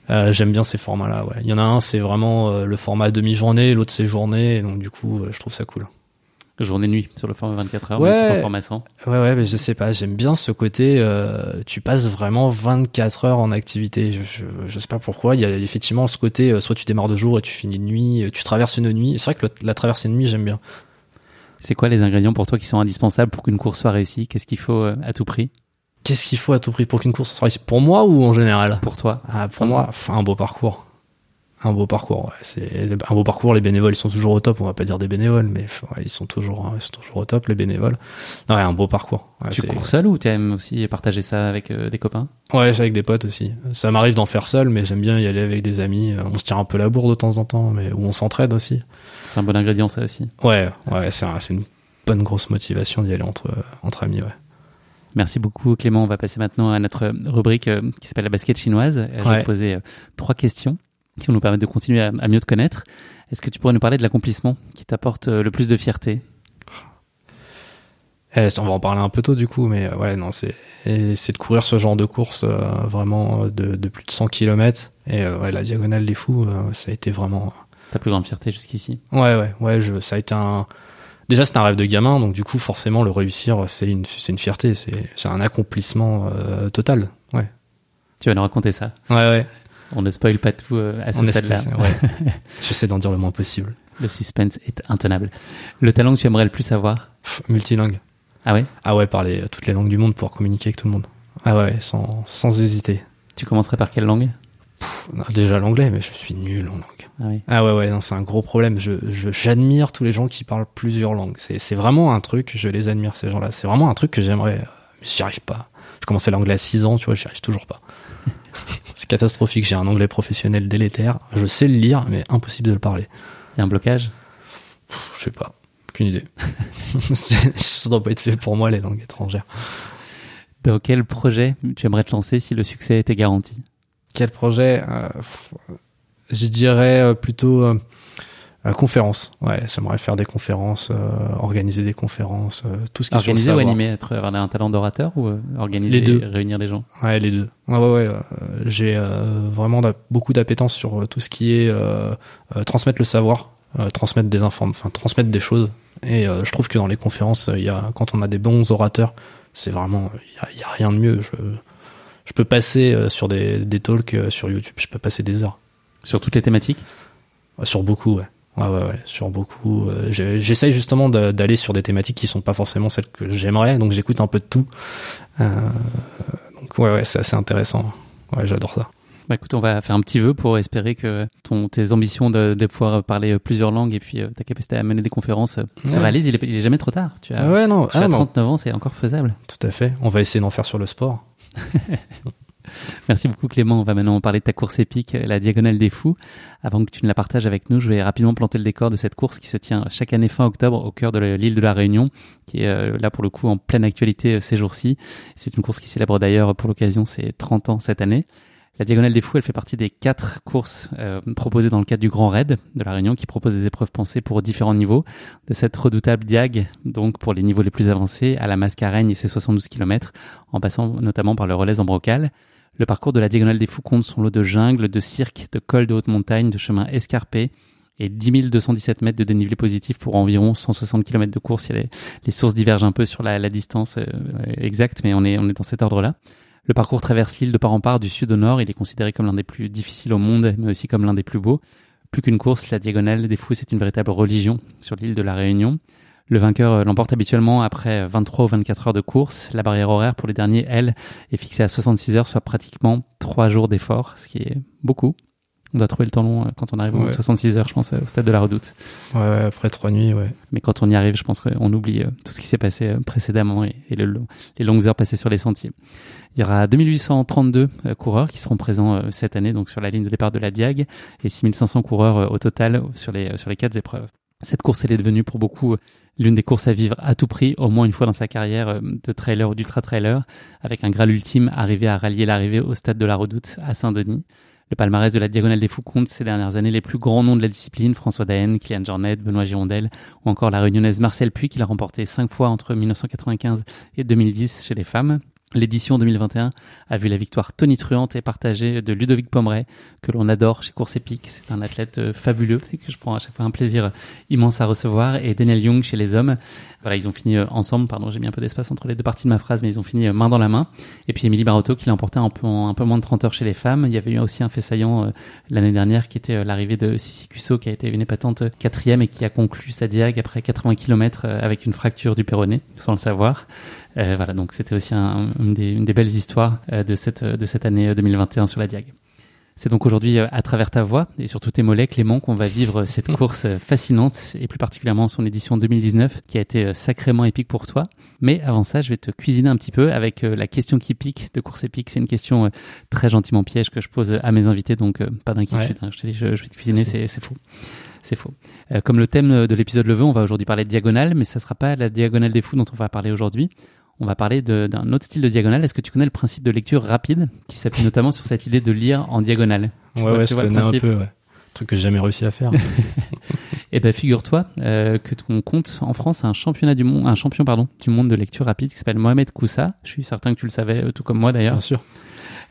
Speaker 1: Euh, J'aime bien ces formats-là. Ouais. Il y en a un, c'est vraiment euh, le format demi-journée, l'autre c'est journée, donc du coup, euh, je trouve ça cool.
Speaker 2: Journée-nuit sur le format 24 heures,
Speaker 1: ouais,
Speaker 2: mais format 100.
Speaker 1: Ouais, ouais, mais je sais pas. J'aime bien ce côté. Tu passes vraiment 24 heures en activité. Je, je, je, sais pas pourquoi. Il y a effectivement ce côté. soit tu démarres de jour et tu finis de nuit. Tu traverses une nuit. C'est vrai que la traversée de nuit, j'aime bien.
Speaker 2: C'est quoi les ingrédients pour toi qui sont indispensables pour qu'une course soit réussie? Qu'est-ce qu'il faut à tout prix?
Speaker 1: Qu'est-ce qu'il faut à tout prix pour qu'une course soit réussie? Pour moi ou en général?
Speaker 2: Pour toi.
Speaker 1: Ah, pour moi, un beau parcours. Un beau parcours, ouais. C'est un beau parcours. Les bénévoles, ils sont toujours au top. On va pas dire des bénévoles, mais ils sont toujours, ils sont toujours au top, les bénévoles. Non, ouais, un beau parcours.
Speaker 2: tu cours seul ou tu aimes aussi partager ça avec euh, des copains?
Speaker 1: Ouais, avec des potes aussi. Ça m'arrive d'en faire seul, mais j'aime bien y aller avec des amis. On se tire un peu la bourre de temps en temps, mais où on s'entraide aussi.
Speaker 2: C'est un bon ingrédient, ça aussi.
Speaker 1: Ouais, ouais, c'est un, une bonne grosse motivation d'y aller entre, entre amis. Ouais.
Speaker 2: Merci beaucoup Clément. On va passer maintenant à notre rubrique euh, qui s'appelle la basket chinoise. Euh, je vais te poser euh, trois questions qui vont nous permettre de continuer à, mieux te connaître. Est-ce que tu pourrais nous parler de l'accomplissement qui t'apporte le plus de fierté?
Speaker 1: Eh, on va en parler un peu tôt du coup, mais ouais, non, c'est de courir ce genre de course vraiment de, de, plus de 100 km. Et ouais, la diagonale des fous, ça a été vraiment
Speaker 2: ta plus grande fierté jusqu'ici?
Speaker 1: Ouais, ouais, ouais. Je, ça a été un déjà c'est un rêve de gamin, donc du coup forcément le réussir c'est une c'est une fierté, c'est c'est un accomplissement total. Ouais.
Speaker 2: Tu vas nous raconter ça.
Speaker 1: Ouais, ouais.
Speaker 2: On ne spoil pas tout euh, à ce stade-là.
Speaker 1: Ouais. J'essaie d'en dire le moins possible.
Speaker 2: Le suspense est intenable. Le talent que tu aimerais le plus avoir?
Speaker 1: Multilingue.
Speaker 2: Ah ouais?
Speaker 1: Ah ouais, parler toutes les langues du monde pour communiquer avec tout le monde. Ah ouais, sans, sans hésiter.
Speaker 2: Tu commencerais par quelle langue?
Speaker 1: Déjà l'anglais, mais je suis nul en langue.
Speaker 2: Ah, oui.
Speaker 1: ah ouais, ouais, non, c'est un gros problème. Je, j'admire tous les gens qui parlent plusieurs langues. C'est, c'est vraiment un truc, je les admire ces gens-là. C'est vraiment un truc que j'aimerais, mais j'y arrive pas. Je commençais l'anglais à 6 ans, tu vois, j'y arrive toujours pas. c'est catastrophique. J'ai un anglais professionnel délétère. Je sais le lire, mais impossible de le parler.
Speaker 2: Il y a un blocage?
Speaker 1: Je sais pas. Aucune idée. Ça doit pas être fait pour moi, les langues étrangères.
Speaker 2: Dans quel projet tu aimerais te lancer si le succès était garanti?
Speaker 1: Quel projet euh, Je dirais euh, plutôt euh, conférences, ouais, j'aimerais faire des conférences, organiser des conférences, tout ce qui
Speaker 2: Organiser ou animer, être, avoir un talent d'orateur ou organiser,
Speaker 1: les deux.
Speaker 2: réunir des gens?
Speaker 1: Ouais, les deux. Ouais, ouais, ouais j'ai vraiment beaucoup d'appétence sur tout ce qui est transmettre le savoir, transmettre des informations, enfin transmettre des choses. Et je trouve que dans les conférences, il y a, quand on a des bons orateurs, c'est vraiment, il y, a, rien de mieux. Je, je peux passer sur des, des talks sur YouTube, je peux passer des heures.
Speaker 2: Sur toutes les thématiques
Speaker 1: Sur beaucoup, ouais. Ouais, ouais, ouais, sur beaucoup. Euh, J'essaye justement d'aller sur des thématiques qui sont pas forcément celles que j'aimerais, donc j'écoute un peu de tout. Euh, donc ouais, ouais, c'est assez intéressant. Ouais, j'adore ça.
Speaker 2: Bah écoute, on va faire un petit vœu pour espérer que ton, tes ambitions de, de pouvoir parler plusieurs langues et puis euh, ta capacité à mener des conférences se réalisent. Il est, il est, jamais trop tard. Tu as,
Speaker 1: ouais, non,
Speaker 2: tu as 39 ah, ans, c'est encore faisable.
Speaker 1: Tout à fait. On va essayer d'en faire sur le sport.
Speaker 2: Merci beaucoup Clément. On va maintenant parler de ta course épique, la Diagonale des Fous. Avant que tu ne la partages avec nous, je vais rapidement planter le décor de cette course qui se tient chaque année fin octobre au cœur de l'île de la Réunion, qui est euh, là pour le coup en pleine actualité euh, ces jours-ci. C'est une course qui célèbre d'ailleurs pour l'occasion ses 30 ans cette année. La Diagonale des Fous, elle fait partie des quatre courses euh, proposées dans le cadre du Grand Raid de la Réunion, qui propose des épreuves pensées pour différents niveaux, de cette redoutable Diag, donc pour les niveaux les plus avancés, à la Mascareigne et ses 72 km, en passant notamment par le relais en brocal. Le parcours de la Diagonale des Fous compte son lot de jungles, de cirques, de cols de haute montagne, de chemins escarpés et 10 217 mètres de dénivelé positif pour environ 160 km de course. Les, les sources divergent un peu sur la, la distance euh, exacte, mais on est, on est dans cet ordre-là. Le parcours traverse l'île de part en part du sud au nord. Il est considéré comme l'un des plus difficiles au monde, mais aussi comme l'un des plus beaux. Plus qu'une course, la Diagonale des Fous, c'est une véritable religion sur l'île de la Réunion. Le vainqueur euh, l'emporte habituellement après 23 ou 24 heures de course. La barrière horaire pour les derniers, elle, est fixée à 66 heures, soit pratiquement 3 jours d'effort, ce qui est beaucoup. On doit trouver le temps long euh, quand on arrive aux 66 heures, je pense, euh, au stade de la redoute.
Speaker 1: Ouais, ouais après 3 nuits, ouais.
Speaker 2: Mais quand on y arrive, je pense qu'on oublie tout ce qui s'est passé précédemment et, le, les longues heures passées sur les sentiers. Il y aura 2832 coureurs qui seront présents cette année, donc sur la ligne de départ de la Diag, et 6500 coureurs au total sur les, sur les quatre épreuves. Cette course, elle est devenue pour beaucoup l'une des courses à vivre à tout prix, au moins une fois dans sa carrière euh, de trailer ou d'ultra-trailer, avec un Graal ultime arrivé à rallier l'arrivée au stade de la Redoute à Saint-Denis. Le palmarès de la Diagonale des Fous compte ces dernières années les plus grands noms de la discipline, François Daen, Kylian Jornet, Benoît Girondel, ou encore la réunionnaise Marcel Puy, qui l'a remporté cinq fois entre 1995 et 2010 chez les femmes. L'édition 2021 a vu la victoire tonitruante et partagée de Ludovic Pomeray, que l'on adore chez Course Épique. C'est un athlète euh, fabuleux et que je prends à chaque fois un plaisir immense à recevoir. Et Daniel Young chez les hommes. Voilà, ils ont fini euh, ensemble. Pardon, j'ai mis un peu d'espace entre les deux parties de ma phrase, mais ils ont fini euh, main dans la main. Et puis Émilie Barotto qui l'a emporté un peu, moins de 30 heures chez les femmes. Il y avait eu aussi un fait saillant l'année dernière qui était l'arrivée de Sissi Cusso qui a été une épatante quatrième et qui a conclu sa diag après 80 km avec une fracture du péroné, sans le savoir. Euh, voilà, donc c'était aussi un, une, des, une, des, belles histoires euh, de, cette, de cette année 2021 euh, sur la Diag. C'est donc aujourd'hui à travers ta voix et surtout tes mollets, Clément, qu'on va vivre cette course fascinante et plus particulièrement son édition 2019 qui a été sacrément épique pour toi. Mais avant ça, je vais te cuisiner un petit peu avec la question qui pique de course épique. C'est une question très gentiment piège que je pose à mes invités, donc pas d'inquiétude. Hein. Je te dis, je, je, vais te cuisiner, c'est fou. C'est faux. comme le thème de l'épisode le veut, on va aujourd'hui parler de diagonale, mais ça sera pas la diagonale des fous dont on va parler aujourd'hui on va parler d'un autre style de diagonale. Est-ce que tu connais le principe de lecture rapide qui s'appuie notamment sur cette idée de lire en diagonale?
Speaker 1: Ouais, ouais, je connais un peu, ouais. truc que j'ai jamais réussi à faire.
Speaker 2: Eh ben figure-toi euh, que ton compte en France a un championnat du monde, un champion pardon du monde de lecture rapide qui s'appelle Mohamed Koussa. Je suis certain que tu le savais, euh, tout comme moi d'ailleurs.
Speaker 1: Bien sûr.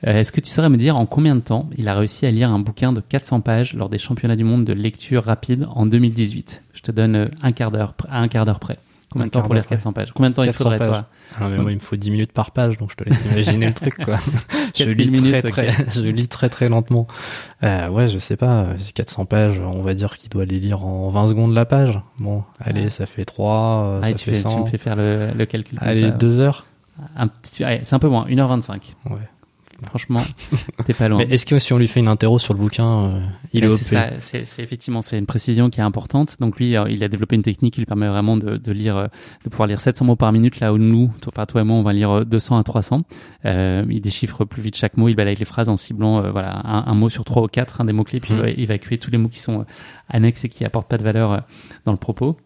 Speaker 2: Euh, Est-ce que tu saurais me dire en combien de temps il a réussi à lire un bouquin de 400 pages lors des championnats du monde de lecture rapide en 2018 Je te donne un quart d'heure à un quart d'heure près. Combien de temps pour lire
Speaker 1: d'heure,
Speaker 2: 400 pages Combien de temps il
Speaker 1: 400
Speaker 2: faudrait
Speaker 1: pages.
Speaker 2: toi
Speaker 1: Ah, mais moi, il me faut 10 minutes par page, donc je te laisse imaginer le truc, quoi. je
Speaker 2: 4000
Speaker 1: lis
Speaker 2: minutes,
Speaker 1: très, très, je lis très, très lentement. Euh, ouais, je sais pas, euh, 400 pages, on va dire qu'il doit les lire en 20 secondes la page. Bon, allez,
Speaker 2: Ah.
Speaker 1: ça fait 3,
Speaker 2: Ah,
Speaker 1: ça
Speaker 2: tu,
Speaker 1: fait
Speaker 2: fais- tu
Speaker 1: 100.
Speaker 2: me fais faire le, le calcul.
Speaker 1: Allez,
Speaker 2: ça.
Speaker 1: 2 heures.
Speaker 2: Un petit, ouais, c'est un peu moins, 1h25.
Speaker 1: Ouais.
Speaker 2: Franchement, t'es pas loin.
Speaker 1: Mais est-ce que si on lui fait une interro sur le bouquin, euh, il
Speaker 2: Mais
Speaker 1: est OP
Speaker 2: c'est ça, c'est c'est effectivement c'est une précision qui est importante. Donc lui, euh, il a développé une technique qui lui permet vraiment de, de lire, euh, de pouvoir lire 700 mots par minute, là où nous, toi, enfin, toi et moi, on va lire euh, 200 à 300. Euh, il déchiffre plus vite chaque mot, il balaye les phrases en ciblant euh, voilà un, un mot sur trois ou quatre, un des mots clés, puis
Speaker 1: Mhm.
Speaker 2: il va évacuer tous les mots qui sont euh, annexes et qui apportent pas de valeur euh, dans le propos.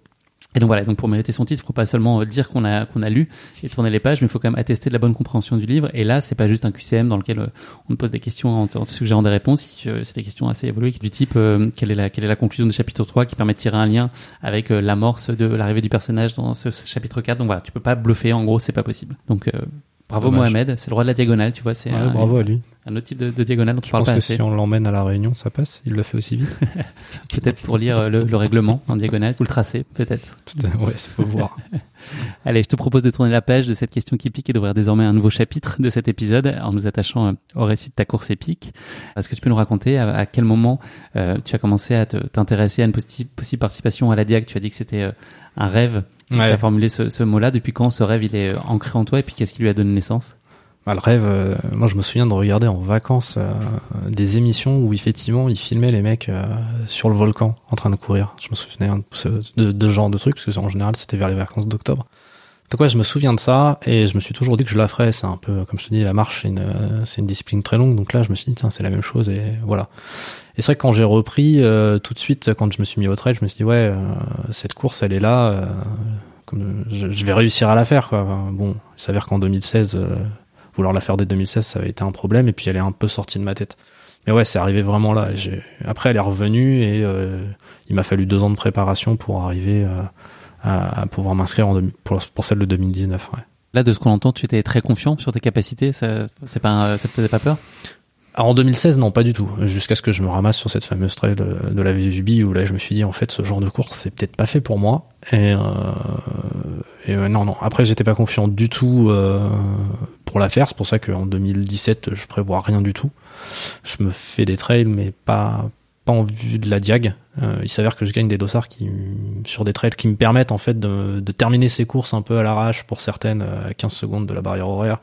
Speaker 2: Et donc voilà, donc pour mériter son titre, il faut pas seulement euh, dire qu'on a qu'on a lu et tourner les pages, mais il faut quand même attester de la bonne compréhension du livre. Et là, c'est pas juste un QCM dans lequel euh, on pose des questions en, te suggérant des réponses. Euh, C'est des questions assez évoluées du type euh, quelle est la quelle est la conclusion du chapitre 3 qui permet de tirer un lien avec l'amorce de l'arrivée du personnage dans ce, ce chapitre 4. Donc voilà, tu peux pas bluffer. En gros, c'est pas possible. Donc euh, bravo
Speaker 1: Dommage.
Speaker 2: Mohamed, c'est le roi de la diagonale. Tu vois, c'est
Speaker 1: Ouais,
Speaker 2: un,
Speaker 1: bravo à lui.
Speaker 2: un autre type de, de diagonale dont tu
Speaker 1: Je
Speaker 2: parles
Speaker 1: pense
Speaker 2: pas
Speaker 1: que
Speaker 2: assez.
Speaker 1: si on l'emmène à la réunion, ça passe. Il le fait aussi vite.
Speaker 2: Peut-être pour lire euh, le, le règlement en diagonale ou le tracé, peut-être.
Speaker 1: ouais, ça faut voir.
Speaker 2: Allez, je te propose de tourner la page de cette question qui pique et d'ouvrir désormais un nouveau chapitre de cet épisode en nous attachant euh, au récit de ta course épique. Est-ce que tu peux nous raconter à, à quel moment euh, tu as commencé à t'intéresser à une possi- possible participation à la Diag Tu as dit que c'était euh, un rêve. Tu
Speaker 1: Ouais.
Speaker 2: as formulé ce, ce mot-là. Depuis quand ce rêve il est ancré en toi et puis qu'est-ce qui lui a donné naissance?
Speaker 1: Bah, le rêve, euh, moi je me souviens de regarder en vacances euh, des émissions où effectivement ils filmaient les mecs euh, sur le volcan en train de courir. Je me souvenais hein, de, ce- de, de ce genre de trucs parce que en général c'était vers les vacances d'octobre. Donc ouais, je me souviens de ça et je me suis toujours dit que je la ferais. C'est un peu comme je te dis, la marche c'est une, une discipline très longue. Donc là, je me suis dit tiens c'est la même chose et voilà. Et c'est vrai que quand j'ai repris euh, tout de suite, quand je me suis mis au trail, je me suis dit ouais euh, cette course elle est là. euh, comme je, je vais réussir à la faire quoi. Bon, il s'avère qu'en 2016 euh, vouloir la faire dès 2016, ça avait été un problème, et puis elle est un peu sortie de ma tête. Mais ouais, c'est arrivé vraiment là. Après, elle est revenue, et euh, il m'a fallu deux ans de préparation pour arriver euh, à, à pouvoir m'inscrire pour, pour celle de 2019. Ouais.
Speaker 2: Là, de ce qu'on entend, tu étais très confiant sur tes capacités. Ça, c'est pas, ça te faisait pas peur?
Speaker 1: Alors en 2016, non, pas du tout. Jusqu'à ce que je me ramasse sur cette fameuse trail de, la VUB où là, je me suis dit, en fait, ce genre de course, c'est peut-être pas fait pour moi. Et, euh, et euh, non, non. Après, j'étais pas confiant du tout euh, pour la faire. C'est pour ça qu'en 2017, je prévois rien du tout. Je me fais des trails, mais pas pas en vue de la diag. Euh, il s'avère que je gagne des dossards qui, sur des trails qui me permettent en fait de, de terminer ces courses un peu à l'arrache pour certaines euh, à 15 secondes de la barrière horaire.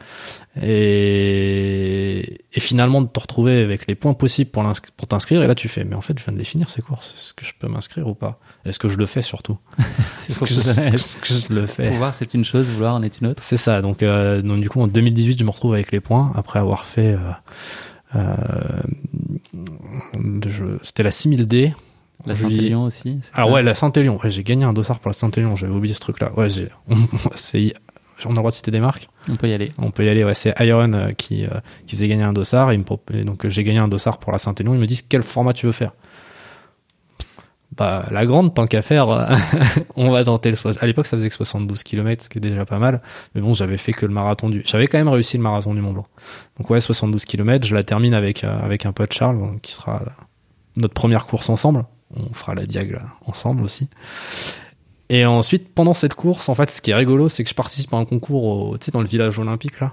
Speaker 1: Et, et finalement de te retrouver avec les points possibles pour, pour t'inscrire et là tu fais mais en fait je viens de les finir ces courses. Est-ce que je peux m'inscrire ou pas? Est-ce que je le fais surtout? Est-ce que, est-ce que je le fais?
Speaker 2: Pouvoir, c'est une chose, vouloir en est une autre.
Speaker 1: c'est ça. Donc, euh, donc du coup en 2018 je me retrouve avec les points. Après avoir fait euh, c'était la 6000D
Speaker 2: La Saint-Élion aussi. ça
Speaker 1: ouais, la Saint-Élion. Ouais, j'ai gagné un dossard pour la Saint-Élion. J'avais oublié ce truc-là. Ouais, j'ai. On a le droit de citer des marques.
Speaker 2: On peut y aller.
Speaker 1: On peut y aller. Ouais, c'est Iron euh, qui euh, qui faisait gagner un dossard. Et me donc euh, j'ai gagné un dossard pour la Saint-Élion. Ils me disent quel format tu veux faire. Bah la grande tant qu'à faire, on va tenter le. soix- À l'époque, ça faisait que 72 km, ce qui est déjà pas mal. Mais bon, j'avais fait que le marathon du. J'avais quand même réussi le marathon du Mont Blanc. Donc ouais, 72 km. Je la termine avec euh, avec un pote Charles, qui sera notre première course ensemble. On fera la diag là, ensemble aussi. Et ensuite, pendant cette course, en fait, ce qui est rigolo, c'est que je participe à un concours, tu sais, dans le village olympique là.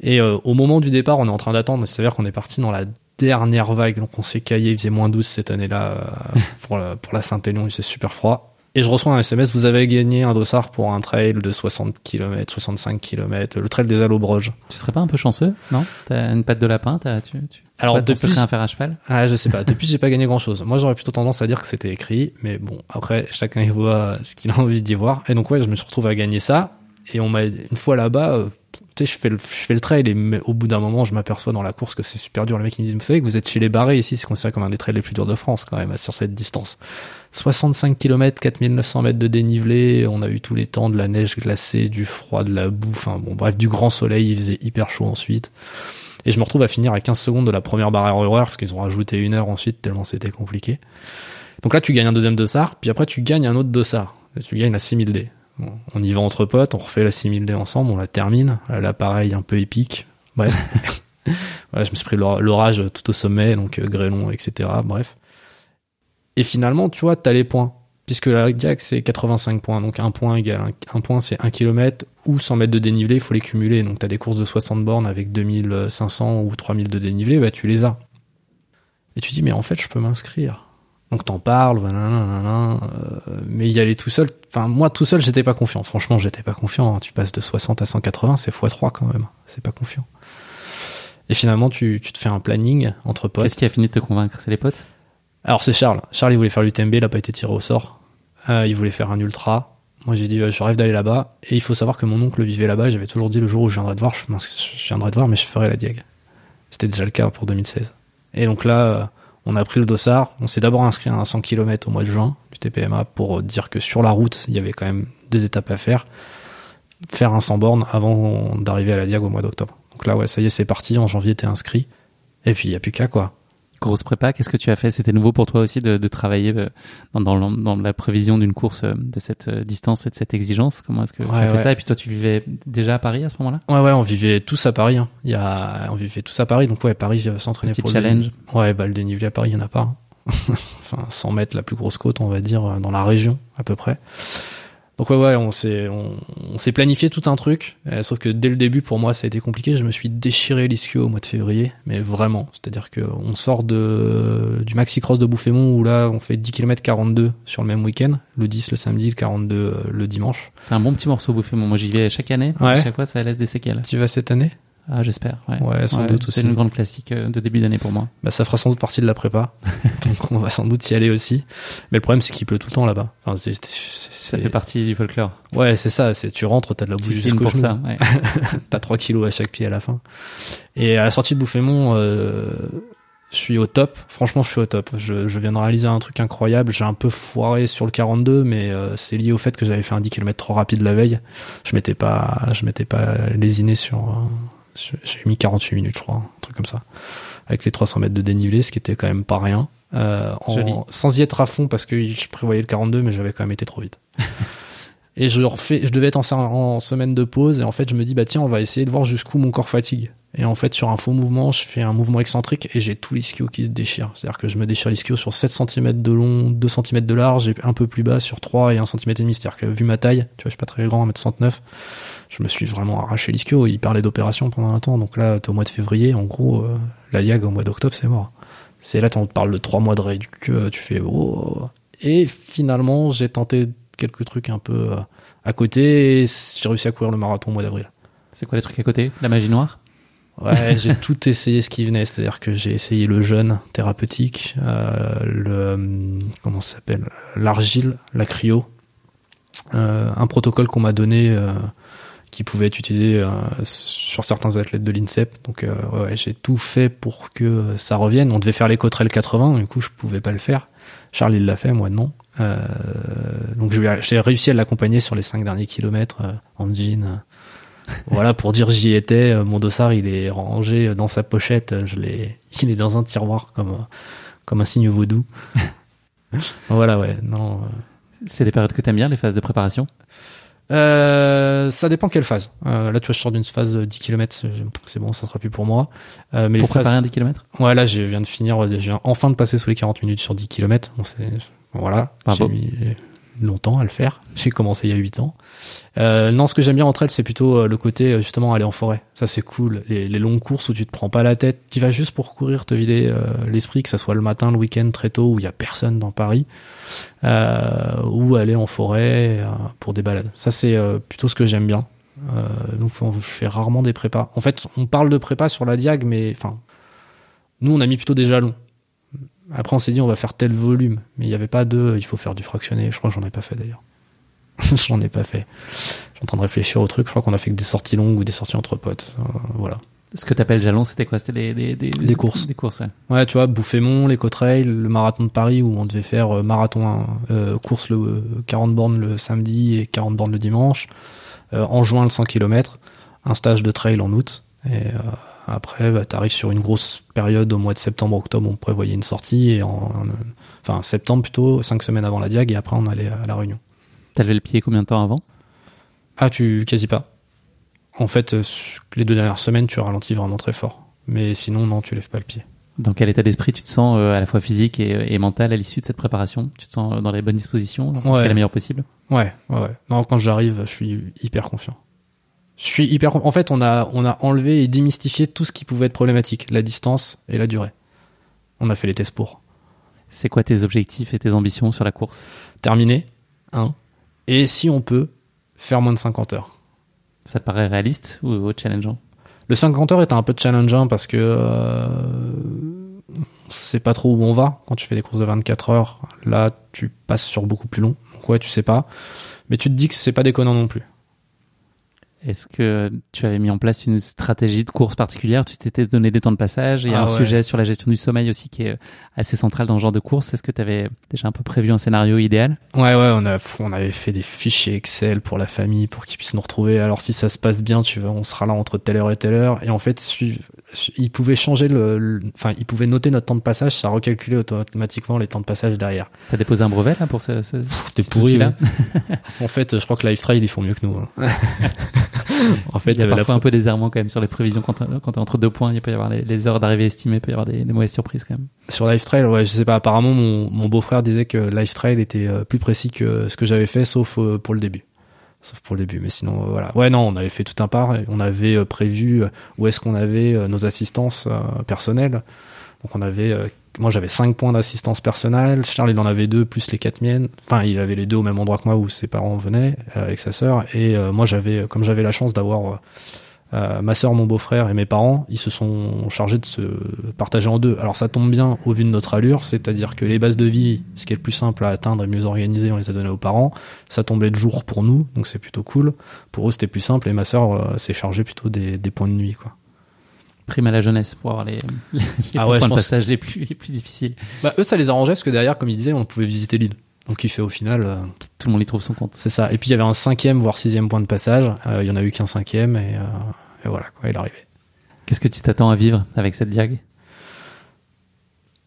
Speaker 1: Et euh, au moment du départ, on est en train d'attendre. Il s'avère qu'on est parti dans la dernière vague, donc on s'est caillé. Il faisait moins 12 cette année-là euh, pour la, pour la Saint-Élion. Il faisait super froid. Et je reçois un SMS. Vous avez gagné un dossard pour un trail de 60 km, 65 km, le trail des Allobroges.
Speaker 2: Tu serais pas un peu chanceux, non? T'as une patte de lapin, t'as, tu, tu, c'est
Speaker 1: Alors,
Speaker 2: ton
Speaker 1: depuis-
Speaker 2: à faire à cheval?
Speaker 1: Ah, je sais pas. Depuis, j'ai pas gagné grand chose. Moi, j'aurais plutôt tendance à dire que c'était écrit, mais bon, après, chacun y voit ce qu'il a envie d'y voir. Et donc, ouais, je me suis retrouvé à gagner ça. Et on m'a, une fois là-bas, euh, je fais le, trail et au bout d'un moment, je m'aperçois dans la course que c'est super dur. Les mecs, ils me disent, vous savez que vous êtes chez les barrés ici, c'est considéré comme un des trails les plus durs de France, quand même, sur cette distance. 65 km, 4900 mètres de dénivelé. On a eu tous les temps de la neige glacée, du froid, de la boue. Enfin, bon, bref, du grand soleil. Il faisait hyper chaud ensuite. Et je me retrouve à finir à 15 secondes de la première barrière horaire parce qu'ils ont rajouté une heure ensuite tellement c'était compliqué. Donc là, tu gagnes un deuxième dossard, puis après, tu gagnes un autre dossard. tu gagnes la 6000 D. on y va entre potes, on refait la 6000 D ensemble, on la termine. L'appareil un peu épique. Bref. je me suis pris l'orage tout au sommet, donc euh, grêlon, etc. Bref. Et finalement, tu vois, t'as les points. Puisque la Diag, c'est 85 points. Donc un point égale un, point, c'est 1 km ou 100 mètres de dénivelé, il faut les cumuler. Donc t'as des courses de 60 bornes avec 2500 ou 3000 de dénivelé, bah tu les as. Et tu dis, mais en fait, je peux m'inscrire. Donc t'en parles, euh, mais y aller tout seul. Enfin, moi tout seul, j'étais pas confiant. Franchement, j'étais pas confiant. Hein. Tu passes de 60 à 180, c'est x3 quand même. C'est pas confiant. Et finalement, tu, tu te fais un planning entre potes.
Speaker 2: Qu'est-ce qui a fini de te convaincre? C'est les potes?
Speaker 1: Alors c'est Charles. Charles, il voulait faire l'UTMB, il a pas été tiré au sort. Euh, il voulait faire un ultra. Moi, j'ai dit, je rêve d'aller là-bas. Et il faut savoir que mon oncle vivait là-bas. J'avais toujours dit le jour où je viendrai te voir, je, je viendrai te voir, mais je ferai la diag. C'était déjà le cas pour 2016. Et donc là, euh, on a pris le dossard. On s'est d'abord inscrit à un 100 km au mois de juin du TPMA pour dire que sur la route, il y avait quand même des étapes à faire. Faire un 100 bornes avant d'arriver à la diag au mois d'octobre. Donc là, ouais, ça y est, c'est parti. En janvier, t'es inscrit. Et puis, il n'y a plus qu'à, quoi.
Speaker 2: Grosse prépa, qu'est-ce que tu as fait? C'était nouveau pour toi aussi de, travailler euh, dans, la prévision d'une course euh, de cette euh, distance et de cette exigence? Comment est-ce que tu as fait ça? Et puis toi, tu vivais déjà à Paris à ce moment-là?
Speaker 1: Ouais, ouais, on vivait tous à Paris. Hein. Il y a, on vivait tous à Paris, donc ouais, Paris s'entraînait
Speaker 2: pour challenge.
Speaker 1: Le... Ouais, bah le dénivelé à Paris, il n'y en a pas. Hein. enfin, 100 mètres la plus grosse côte, on va dire, dans la région à peu près. Donc ouais, ouais, on s'est on, s'est planifié tout un truc, euh, sauf que dès le début pour moi ça a été compliqué. Je me suis déchiré l'ischio au mois de février, mais vraiment, c'est-à-dire que on sort de du maxi cross de Bouffémont où là on fait 10 km 42 sur le même week-end, le 10 le samedi, le 42 euh, le dimanche.
Speaker 2: C'est un bon petit morceau Bouffémont. Moi j'y vais chaque année. Ouais. Chaque fois ça laisse des séquelles.
Speaker 1: Tu vas cette année?
Speaker 2: Ah, j'espère. Ouais,
Speaker 1: ouais sans doute
Speaker 2: C'est une grande classique euh, de début d'année pour moi.
Speaker 1: Bah, ça fera sans doute partie de la prépa. Donc, on va sans doute y aller aussi. Mais le problème, c'est qu'il pleut tout le temps là-bas. Enfin,
Speaker 2: ça fait partie du folklore.
Speaker 1: Ouais, c'est ça. C'est, tu rentres, t'as de la boue jusqu'au pour ça. Ouais. t'as 3 kilos à chaque pied à la fin. Et à la sortie de Bouffémont, euh, je suis au top. Franchement, je suis au top. Je, je viens de réaliser un truc incroyable. J'ai un peu foiré sur le 42, mais euh, c'est lié au fait que j'avais fait un 10 km trop rapide la veille. Je m'étais pas, je m'étais pas lésiné sur, j'ai mis 48 minutes, je crois, un truc comme ça. Avec les 300 mètres de dénivelé, ce qui était quand même pas rien. Euh, sans y être à fond parce que je prévoyais le 42, mais j'avais quand même été trop vite. et je refais, je devais être en, en, semaine de pause et en fait je me dis bah tiens on va essayer de voir jusqu'où mon corps fatigue. Et en fait sur un faux mouvement je fais un mouvement excentrique et j'ai tout l'ischio qui se déchire. C'est-à-dire que je me déchire l'ischio sur 7 cm de long, 2 cm de large et un peu plus bas sur 3 et 1 cm et demi. C'est-à-dire que vu ma taille, tu vois je suis pas très grand, 1m69, je me suis vraiment arraché l'ischio. Il parlait d'opération pendant un temps. Donc là, t'es au mois de février. En gros, euh, la Diag au mois d'octobre, c'est mort. C'est là, on te parle de trois mois de réduc. Tu fais, oh. Et finalement, j'ai tenté quelques trucs un peu euh, à côté. J'ai réussi à courir le marathon au mois d'avril.
Speaker 2: C'est quoi les trucs à côté? La magie noire?
Speaker 1: Ouais, j'ai tout essayé ce qui venait, c'est-à-dire que j'ai essayé le jeûne thérapeutique, euh, le comment ça s'appelle, l'argile, la cryo, un protocole qu'on m'a donné qui pouvait être utilisé euh, sur certains athlètes de l'INSEP. Donc euh, ouais, j'ai tout fait pour que ça revienne. On devait faire les Cotrel 80, du coup je pouvais pas le faire. Charles il l'a fait, moi non. Euh, donc j'ai réussi à l'accompagner sur les cinq derniers kilomètres en jean. voilà pour dire j'y étais. Mon dossard il est rangé dans sa pochette. Je l'ai, il est dans un tiroir comme comme un signe vaudou. voilà ouais non.
Speaker 2: C'est les périodes que t'aimes bien, les phases de préparation?
Speaker 1: Euh, ça dépend quelle phase. Euh, là, tu vois, je sors d'une phase de 10 km, c'est bon, ça sera plus pour moi.
Speaker 2: Euh, mais pour préparer un 10 km
Speaker 1: Ouais, là, je viens de finir, je viens enfin de passer sous les 40 minutes sur 10 km. Bon, c'est, voilà, j'ai mis longtemps à le faire. J'ai commencé il y a 8 ans. Euh, non, ce que j'aime bien entre elles, c'est plutôt le côté justement aller en forêt. Ça, c'est cool. Les, longues courses où tu te prends pas la tête, tu vas juste pour courir, te vider l'esprit, que ça soit le matin, le week-end, très tôt, où il y a personne dans Paris euh, ou aller en forêt euh, pour des balades. Ça, c'est euh, plutôt ce que j'aime bien. donc, on fait rarement des prépas. En fait, on parle de prépa sur la diag, mais enfin, nous, on a mis plutôt des jalons. Après, on s'est dit, on va faire tel volume, mais il n'y avait pas de, il faut faire du fractionné. Je crois que j'en ai pas fait d'ailleurs. j'en ai pas fait. Je suis en train de réfléchir au truc. Je crois qu'on a fait que des sorties longues ou des sorties entre potes. voilà.
Speaker 2: Ce que t'appelles jalon, c'était quoi? C'était des, des, des,
Speaker 1: des, courses.
Speaker 2: Des courses, ouais.
Speaker 1: Ouais, tu vois, Bouffémont, les Cotrail, le marathon de Paris où on devait faire euh, marathon, euh, course le 40 bornes le samedi et 40 bornes le dimanche. Euh, en juin, le 100 km. Un stage de trail en août. Et euh, après, bah, tu arrives sur une grosse période au mois de septembre-octobre, on prévoyait une sortie, et en, enfin septembre plutôt, cinq semaines avant la Diag, et après on allait à la Réunion.
Speaker 2: T'as levé le pied combien de temps avant?
Speaker 1: Ah, tu quasi pas. En fait, euh, les deux dernières semaines, tu ralentis vraiment très fort. Mais sinon, non, tu lèves pas le pied.
Speaker 2: Dans quel état d'esprit tu te sens euh, à la fois physique et, et mental à l'issue de cette préparation? Tu te sens dans les bonnes dispositions,
Speaker 1: ouais.
Speaker 2: la meilleure possible?
Speaker 1: Ouais, ouais, ouais. Non, quand j'arrive, je suis hyper confiant. Je suis hyper. En fait, on a on a enlevé et démystifié tout ce qui pouvait être problématique, la distance et la durée. On a fait les tests pour.
Speaker 2: C'est quoi tes objectifs et tes ambitions sur la course?
Speaker 1: Terminer, un. Et si on peut, faire moins de 50 heures.
Speaker 2: Ça te paraît réaliste ou challengeant?
Speaker 1: Le 50 heures est un peu challengeant parce que euh, c'est pas trop où on va quand tu fais des courses de 24 heures. Là, tu passes sur beaucoup plus long. Donc ouais, tu sais pas. Mais tu te dis que c'est pas déconnant non plus.
Speaker 2: Est-ce que tu avais mis en place une stratégie de course particulière? Tu t'étais donné des temps de passage Il y a
Speaker 1: Ah
Speaker 2: un
Speaker 1: ouais.
Speaker 2: sujet sur la gestion du sommeil aussi qui est assez central dans ce genre de course. Est-ce que tu avais déjà un peu prévu un scénario idéal?
Speaker 1: Ouais, ouais, on, a, on avait fait des fichiers Excel pour la famille, pour qu'ils puissent nous retrouver. Alors, si ça se passe bien, tu vois, on sera là entre telle heure et telle heure. Et en fait, suiv- ils pouvaient changer le, le- enfin, ils pouvaient noter notre temps de passage, ça recalculait automatiquement les temps de passage derrière.
Speaker 2: T'as déposé un brevet là pour ce, ce,
Speaker 1: T'es
Speaker 2: cet
Speaker 1: pourri.
Speaker 2: outil-là
Speaker 1: En fait, je crois que Live Trail, ils font mieux que nous. hein. en fait,
Speaker 2: Il y a
Speaker 1: euh, la
Speaker 2: parfois un peu des errements quand même sur les prévisions quand, t'es entre deux points. Il peut y avoir les, les heures d'arrivée estimées, il peut y avoir des, des mauvaises surprises quand même.
Speaker 1: Sur Life Trail, ouais, je sais pas. Apparemment, mon, mon beau-frère disait que Life Trail était euh, plus précis que ce que j'avais fait, sauf euh, pour le début. Sauf pour le début. Mais sinon, euh, voilà. Ouais, non, on avait fait tout un part. On avait euh, prévu euh, où est-ce qu'on avait nos assistances personnelles. Donc, on avait. moi, j'avais 5 points d'assistance personnelle. Charles, il en avait deux plus les quatre miennes. Enfin, il avait les deux au même endroit que moi où ses parents venaient avec sa sœur. Et moi, j'avais, comme j'avais la chance d'avoir euh, ma sœur, mon beau-frère et mes parents, ils se sont chargés de se partager en deux. Alors ça tombe bien au vu de notre allure, c'est-à-dire que les bases de vie, ce qui est le plus simple à atteindre et mieux organisé, on les a données aux parents. Ça tombait de jour pour nous, donc c'est plutôt cool. Pour eux, c'était plus simple et ma sœur euh, s'est chargée plutôt des, des points de nuit. Quoi.
Speaker 2: Prime à la jeunesse pour avoir les, les
Speaker 1: Ah
Speaker 2: points
Speaker 1: ouais, je
Speaker 2: de
Speaker 1: pense-
Speaker 2: passage les plus, les plus difficiles.
Speaker 1: Bah, eux, ça les arrangeait parce que derrière, comme ils disaient, on pouvait visiter l'île. Donc il fait au final, euh,
Speaker 2: Tout le monde y trouve son compte.
Speaker 1: c'est ça. Et puis il y avait un cinquième, voire sixième point de passage. Euh, Il y en a eu qu'un cinquième et, euh, et voilà, quoi, il est arrivé.
Speaker 2: Qu'est-ce que tu t'attends à vivre avec cette diag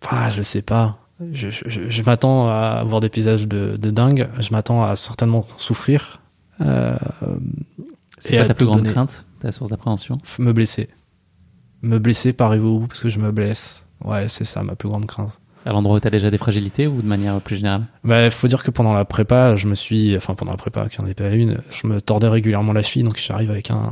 Speaker 1: Ah, je sais pas. Je, je, je- je m'attends à voir des paysages de, de dingue. Je m'attends à certainement souffrir.
Speaker 2: C'est
Speaker 1: à
Speaker 2: ta plus grande
Speaker 1: donner.
Speaker 2: crainte, ta source d'appréhension?
Speaker 1: Me blesser. Me blesser par bout parce que je me blesse. Ouais, c'est ça ma plus grande crainte.
Speaker 2: À l'endroit où tu as déjà des fragilités ou de manière plus générale
Speaker 1: Bah, faut dire que pendant la prépa, je me suis, enfin pendant la prépa, qui en est pas une, je me tordais régulièrement la cheville, donc j'arrive avec un,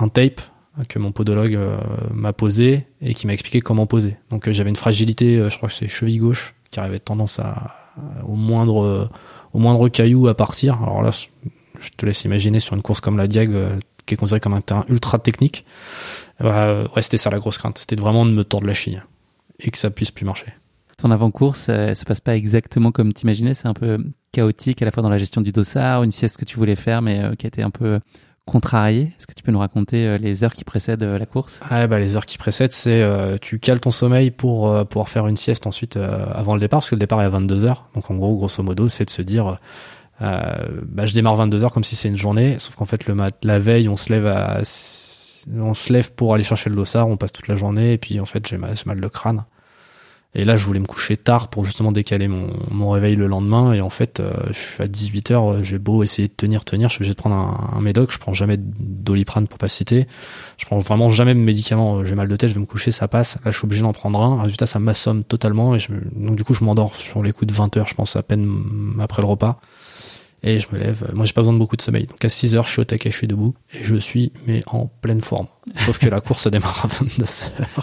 Speaker 1: un tape que mon podologue euh, m'a posé et qui m'a expliqué comment poser. Donc euh, j'avais une fragilité, euh, je crois que c'est cheville gauche, qui avait tendance à, au moindre, euh, au moindre caillou à partir. Alors là, je te laisse imaginer sur une course comme la Diag, euh, qui est considérée comme un terrain ultra technique. Euh, ouais, c'était ça la grosse crainte, c'était vraiment de me tordre la cheville et que ça puisse plus marcher.
Speaker 2: Ton avant-course, euh, elle se passe pas exactement comme t'imaginais. C'est un peu chaotique à la fois dans la gestion du dossard, une sieste que tu voulais faire mais euh, qui a été un peu contrariée. Est-ce que tu peux nous raconter euh, les heures qui précèdent euh, la course?
Speaker 1: Ah bah les heures qui précèdent, c'est tu cales ton sommeil pour pouvoir faire une sieste ensuite avant le départ, parce que le départ est à 22 heures. Donc en gros, grosso modo, c'est de se dire, bah, je démarre 22 heures comme si c'est une journée, sauf qu'en fait le mat la veille, on se lève à, on se lève pour aller chercher le dossard, on passe toute la journée, et puis en fait j'ai mal, mal le crâne. Et là, je voulais me coucher tard pour justement décaler mon, mon réveil le lendemain. Et en fait, euh, je suis à 18h, j'ai beau essayer de tenir, tenir, je suis obligé de prendre un, un médoc. Je prends jamais doliprane pour pas citer. Je prends vraiment jamais de médicaments. Euh, J'ai mal de tête, je vais me coucher, ça passe. Là, je suis obligé d'en prendre un. Résultat, ça m'assomme totalement. Et je, donc, du coup, je m'endors sur les coups de 20h, je pense, à peine après le repas. Et je me lève. Moi, j'ai pas besoin de beaucoup de sommeil. Donc, à 6h, je suis au taquet, je suis debout. Et je suis, mais en pleine forme. Sauf que la course, ça démarre à 22h.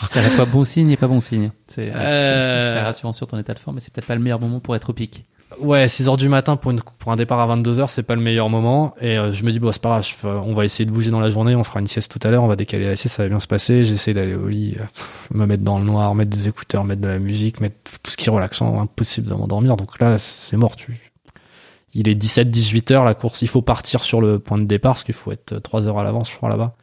Speaker 2: C'est à la fois bon signe et pas bon signe. C'est
Speaker 1: Euh.
Speaker 2: c'est- rassurant sur ton état de forme, mais c'est peut-être pas le meilleur moment pour être au pic.
Speaker 1: Ouais, 6 heures du matin pour, une, pour un départ à 22 heures, c'est pas le meilleur moment. Et euh, je me dis, bon, c'est pas grave, je on va essayer de bouger dans la journée, on fera une sieste tout à l'heure, on va décaler la sieste, ça va bien se passer. J'essaie d'aller au lit, euh, me mettre dans le noir, mettre des écouteurs, mettre de la musique, mettre tout- tout ce qui est relaxant, impossible de m'endormir. Donc là, c'est mort. Tu... Il est 17-18 heures, la course, il faut partir sur le point de départ, parce qu'il faut être 3 heures à l'avance, je crois, là-bas.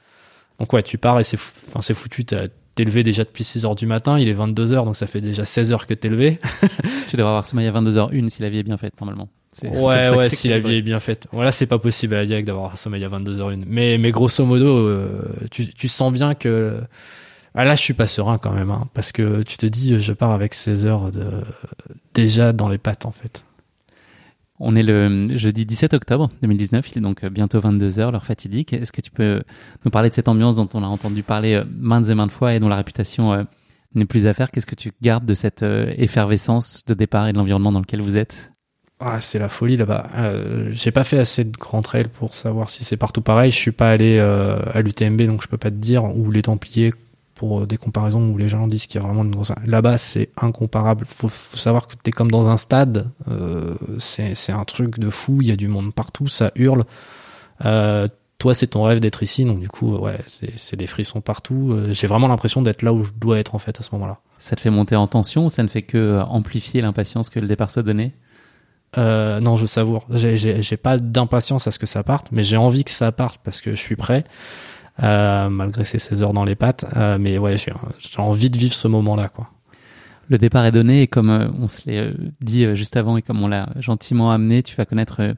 Speaker 1: Donc ouais, tu pars et c'est fou- enfin, c'est foutu, t'es levé déjà depuis 6 heures du matin, il est 22 heures, donc ça fait déjà 16 heures que t'es levé.
Speaker 2: Tu devrais avoir sommeil à 22h01 si la vie est bien faite, normalement.
Speaker 1: Ouais, ouais, si la vie est bien faite. Voilà, c'est pas possible à la Diag d'avoir sommeil à 22h01. Mais, mais grosso modo, euh, tu, tu sens bien que. Ah, là, je suis pas serein quand même, hein, parce que tu te dis, je pars avec 16 heures de, déjà dans les pattes, en fait.
Speaker 2: On est le jeudi 17 octobre 2019, il est donc bientôt 22h, l'heure fatidique. Est-ce que tu peux nous parler de cette ambiance dont on a entendu parler euh, maintes et maintes fois et dont la réputation euh, n'est plus à faire? Qu'est-ce que tu gardes de cette effervescence de départ et de l'environnement dans lequel vous êtes?
Speaker 1: Ah, c'est la folie là-bas. Euh, j'ai pas fait assez de grands trails pour savoir si c'est partout pareil. Je suis pas allé euh, à l'UTMB, donc je peux pas te dire. Ou les Templiers, pour euh, des comparaisons où les gens disent qu'il y a vraiment une grosse. Là-bas, c'est incomparable. Faut, faut savoir que t'es comme dans un stade. Euh, c'est un truc de fou. Il y a du monde partout, ça hurle. Euh, toi, c'est ton rêve d'être ici, donc du coup, ouais, c'est des frissons partout. Euh, j'ai vraiment l'impression d'être là où je dois être en fait à ce moment-là.
Speaker 2: Ça te fait monter en tension ou ça ne fait que amplifier l'impatience que le départ soit donné?
Speaker 1: Euh, non, je savoure. J'ai pas d'impatience à ce que ça parte, mais j'ai envie que ça parte parce que je suis prêt, euh, malgré ces 16 heures dans les pattes. Euh, mais ouais, j'ai envie de vivre ce moment-là, quoi.
Speaker 2: Le départ est donné et comme euh, on se l'est euh, dit euh, juste avant et comme on l'a gentiment amené, tu vas connaître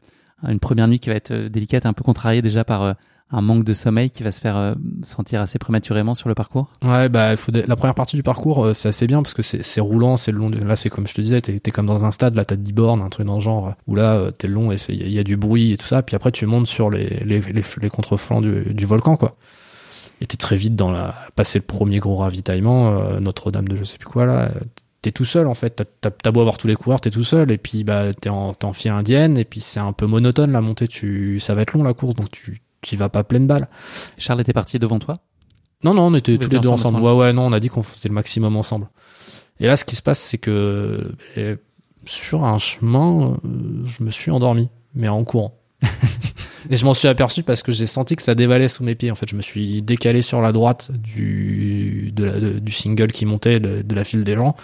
Speaker 2: une première nuit qui va être délicate, un peu contrariée déjà par un manque de sommeil qui va se faire euh, sentir assez prématurément sur le parcours?
Speaker 1: Ouais, bah faut la première partie du parcours, euh, c'est assez bien parce que c'est roulant, c'est long. De... Là, c'est comme je te disais, t'es es comme dans un stade, là t'as 10 bornes, un truc dans le genre où là euh, t'es long et il y, a du bruit et tout ça. Puis après tu montes sur les les, les, les contreflancs du, du, volcan, quoi. Et t'es très vite dans la passer le premier gros ravitaillement, Notre-Dame de je sais plus quoi là. T'es tout seul en fait, t'as beau avoir tous les coureurs, t'es tout seul et puis bah t'es en, en file indienne et puis c'est un peu monotone la montée, tu ça va être long la course donc tu tu vas pas pleine balle.
Speaker 2: Charles était parti devant toi?
Speaker 1: Non, non, on était tous les deux ensemble. Ouais, ouais, non, on a dit qu'on faisait le maximum ensemble. Et là, ce qui se passe, c'est que eh, sur un chemin, euh, je me suis endormi, mais en courant. Et je m'en suis aperçu parce que j'ai senti que ça dévalait sous mes pieds. En fait, je me suis décalé sur la droite du, de du single qui montait de, de, la file des gens.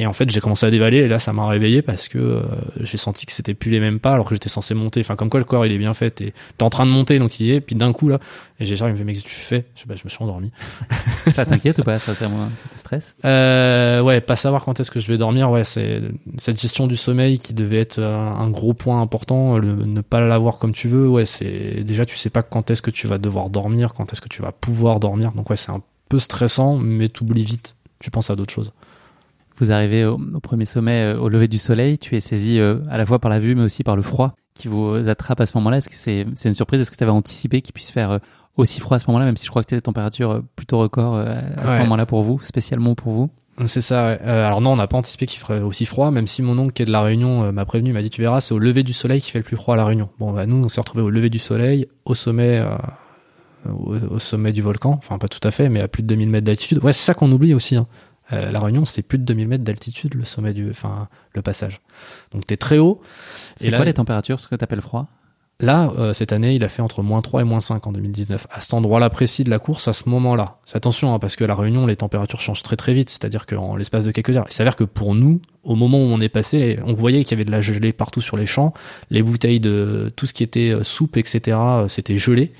Speaker 1: Et en fait, j'ai commencé à dévaler et là, ça m'a réveillé parce que euh, j'ai senti que c'était plus les mêmes pas alors que j'étais censé monter. Enfin, comme quoi le corps, il est bien fait. Et t'es en train de monter, donc il y est. Puis d'un coup, là, et j'ai il me fait, mais qu'est-ce que tu fais? Je, bah, je me suis endormi.
Speaker 2: ça t'inquiète ou pas? Ça, ça te stress
Speaker 1: euh, Ouais, pas savoir quand est-ce que je vais dormir. Ouais, c'est cette gestion du sommeil qui devait être un, gros point important. Le, ne pas l'avoir comme tu veux. Ouais, c'est déjà tu sais pas quand est-ce que tu vas devoir dormir, quand est-ce que tu vas pouvoir dormir. Donc ouais, c'est un peu stressant, mais t'oublies vite. Tu penses à d'autres choses.
Speaker 2: Vous arrivez au, premier sommet, euh, au lever du soleil. Tu es saisi euh, à la fois par la vue, mais aussi par le froid qui vous attrape à ce moment-là. Est-ce que c'est une surprise? Est-ce que tu avais anticipé qu'il puisse faire euh, aussi froid à ce moment-là, même si je crois que c'était des températures plutôt record à ce moment-là pour vous, spécialement pour vous?
Speaker 1: C'est ça. Ouais. alors non, on n'a pas anticipé qu'il ferait aussi froid, même si mon oncle qui est de la Réunion m'a prévenu, m'a dit tu verras, c'est au lever du soleil qui fait le plus froid à la Réunion. Bon, bah, nous on s'est retrouvé au lever du soleil, au sommet, au, sommet du volcan, enfin pas tout à fait, mais à plus de 2000 mètres d'altitude. Ouais, c'est ça qu'on oublie aussi. Hein. Euh, la Réunion, c'est plus de 2000 mètres d'altitude, le sommet du, enfin, le passage. Donc t'es très haut.
Speaker 2: C'est quoi les températures, ce que t'appelles froid?
Speaker 1: Là, euh, cette année, il a fait entre moins 3 et moins 5 en 2019. À cet endroit-là précis de la course, à ce moment-là. Attention, hein, parce que la Réunion, les températures changent très très vite. C'est-à-dire qu'en l'espace de quelques heures, il s'avère que pour nous, au moment où on est passé, on voyait qu'il y avait de la gelée partout sur les champs. Les bouteilles de tout ce qui était euh, soupe, etc., c'était gelé.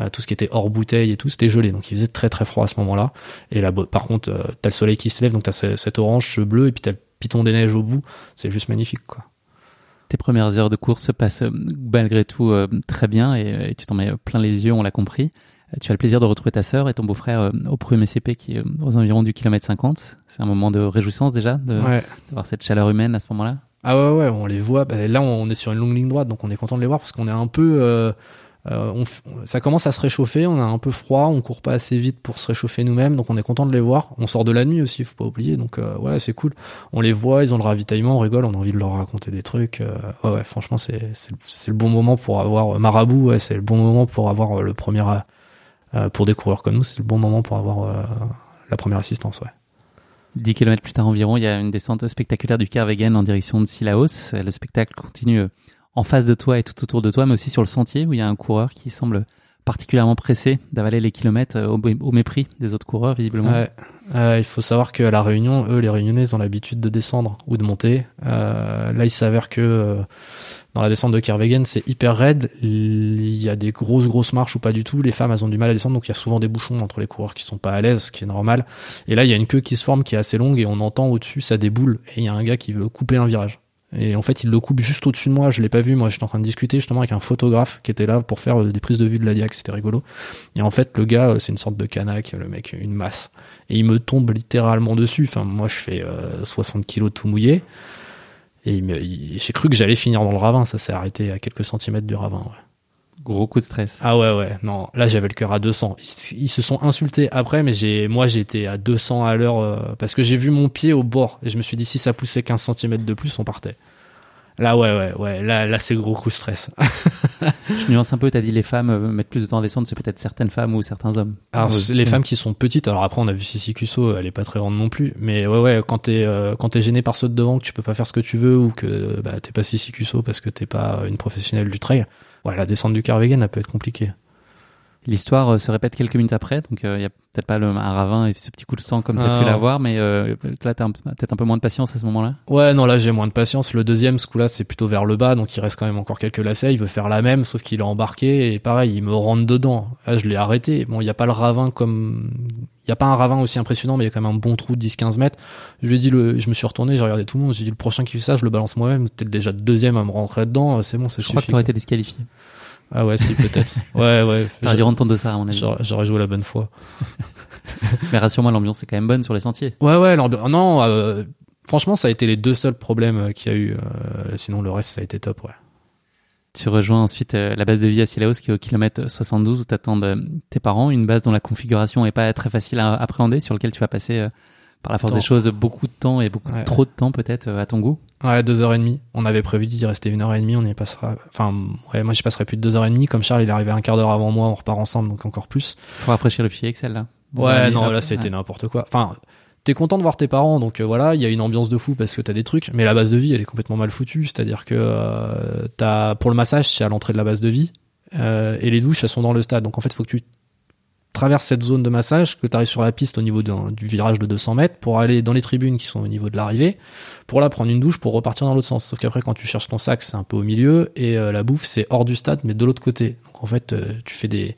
Speaker 1: Euh, tout ce qui était hors bouteille et tout, c'était gelé. Donc il faisait très très froid à ce moment-là. Et là, par contre, euh, t'as le soleil qui se lève, donc t'as cet orange, ce bleu, et puis t'as le piton des neiges au bout. C'est juste magnifique, quoi.
Speaker 2: Tes premières heures de course se passent euh, malgré tout très bien et, tu t'en mets plein les yeux, on l'a compris. Tu as le plaisir de retrouver ta sœur et ton beau-frère au premier CP qui est aux environs du kilomètre 50. C'est un moment de réjouissance déjà d'avoir cette chaleur humaine à ce moment-là.
Speaker 1: Ah ouais ouais, on les voit. Bah, là on est sur une longue ligne droite donc on est content de les voir parce qu'on est un peu euh, on, ça commence à se réchauffer, on a un peu froid, on court pas assez vite pour se réchauffer nous-mêmes, donc on est content de les voir. On sort de la nuit aussi, faut pas oublier, donc euh, ouais, c'est cool. On les voit, ils ont le ravitaillement, on rigole, on a envie de leur raconter des trucs. Euh, ouais, ouais, franchement, c'est le bon moment pour avoir marabout, ouais, c'est le bon moment pour avoir le premier pour des coureurs comme nous, c'est le bon moment pour avoir la première assistance, ouais.
Speaker 2: 10 km plus tard environ, il y a une descente spectaculaire du Kervegen en direction de Silaos. Le spectacle continue en face de toi et tout autour de toi, mais aussi sur le sentier où il y a un coureur qui semble particulièrement pressé d'avaler les kilomètres euh, au, mépris des autres coureurs, visiblement.
Speaker 1: Ouais. Euh, il faut savoir qu'à la Réunion, eux, les Réunionnais, ils ont l'habitude de descendre ou de monter. Euh, là, il s'avère que euh, dans la descente de Kervegen, c'est hyper raide. Il y a des grosses, grosses marches ou pas du tout. Les femmes, elles ont du mal à descendre, donc il y a souvent des bouchons entre les coureurs qui sont pas à l'aise, ce qui est normal. Et là, il y a une queue qui se forme qui est assez longue et on entend au-dessus, ça déboule. Et il y a un gars qui veut couper un virage. Et en fait, il le coupe juste au-dessus de moi. Je l'ai pas vu. Moi, j'étais en train de discuter justement avec un photographe qui était là pour faire euh, des prises de vue de la Diac. C'était rigolo. Et en fait, le gars, euh, c'est une sorte de canac, le mec, une masse. Et il me tombe littéralement dessus. Enfin, moi, je fais 60 kilos tout mouillé. Et j'ai cru que j'allais finir dans le ravin. Ça s'est arrêté à quelques centimètres du ravin.
Speaker 2: Gros coup de stress.
Speaker 1: Ah ouais ouais non là j'avais le cœur à 200. Ils, se sont insultés après mais j'ai moi j'étais à 200 à l'heure euh, parce que j'ai vu mon pied au bord et je me suis dit si ça poussait 15 cm de plus on partait. Là ouais ouais ouais là là c'est gros coup de stress.
Speaker 2: je nuance un peu t'as dit les femmes euh, mettent plus de temps à descendre c'est peut-être certaines femmes ou certains hommes.
Speaker 1: Alors les femmes qui sont petites alors après on a vu Sissi Cusso elle est pas très grande non plus mais ouais ouais quand t'es euh, quand t'es gêné par ceux de devant que tu peux pas faire ce que tu veux ou que bah t'es pas Sissi Cusso parce que t'es pas une professionnelle du trail ouais, la descente du Carvegan, elle peut être compliquée.
Speaker 2: L'histoire euh, se répète quelques minutes après, donc il euh, y a peut-être pas le, un ravin et ce petit coup de sang comme tu as pu l'avoir, mais euh, là t'as peut-être un peu moins de patience à ce moment-là?
Speaker 1: Ouais, non là j'ai moins de patience. Le deuxième, ce coup-là, c'est plutôt vers le bas, donc il reste quand même encore quelques lacets. Il veut faire la même, sauf qu'il est embarqué et pareil, il me rentre dedans. Là, je l'ai arrêté. Bon, il y a pas le ravin comme, il y a pas un ravin aussi impressionnant, mais il y a quand même un bon trou de 10-15 mètres. Je lui ai dit le, je me suis retourné, j'ai regardé tout le monde, j'ai dit le prochain qui fait ça, je le balance moi-même. T'es déjà deuxième à me rentrer dedans, c'est bon, c'est
Speaker 2: Je crois que t'aurais été disqualifié.
Speaker 1: Ah ouais, si, peut-être. ouais, ouais.
Speaker 2: J'aurais dû rentrer de ça, à mon avis.
Speaker 1: J'aurais joué la bonne fois.
Speaker 2: Mais rassure-moi, l'ambiance est quand même bonne sur les sentiers.
Speaker 1: Ouais, ouais, non, euh, franchement, ça a été les deux seuls problèmes euh, qu'il y a eu. Euh, sinon, le reste, ça a été top, ouais.
Speaker 2: Tu rejoins ensuite la base de vie à Silaos qui est au kilomètre 72 où t'attendent tes parents, une base dont la configuration est pas très facile à appréhender, sur lequel tu vas passer par la force des choses, beaucoup de temps et beaucoup trop de temps peut-être euh, à ton goût.
Speaker 1: Ouais, deux heures et demie. On avait prévu d'y rester une heure et demie, on y passera. Enfin, ouais, moi j'y passerai plus de deux heures et demie. Comme Charles, il est arrivé un quart d'heure avant moi, on repart ensemble, donc encore plus.
Speaker 2: Faut rafraîchir le fichier Excel là.
Speaker 1: ouais, non, là c'était n'importe quoi. Enfin, t'es content de voir tes parents, donc euh, voilà, il y a une ambiance de fou parce que t'as des trucs, mais la base de vie elle est complètement mal foutue. C'est-à-dire que euh, t'as pour le massage c'est à l'entrée de la base de vie et les douches elles sont dans le stade. Donc en fait, faut que tu traverses cette zone de massage, que tu arrives sur la piste au niveau du virage de 200 mètres, pour aller dans les tribunes qui sont au niveau de l'arrivée, pour là prendre une douche, pour repartir dans l'autre sens. Sauf qu'après, quand tu cherches ton sac, c'est un peu au milieu, et euh, la bouffe, c'est hors du stade, mais de l'autre côté. Donc en fait, euh, tu fais des...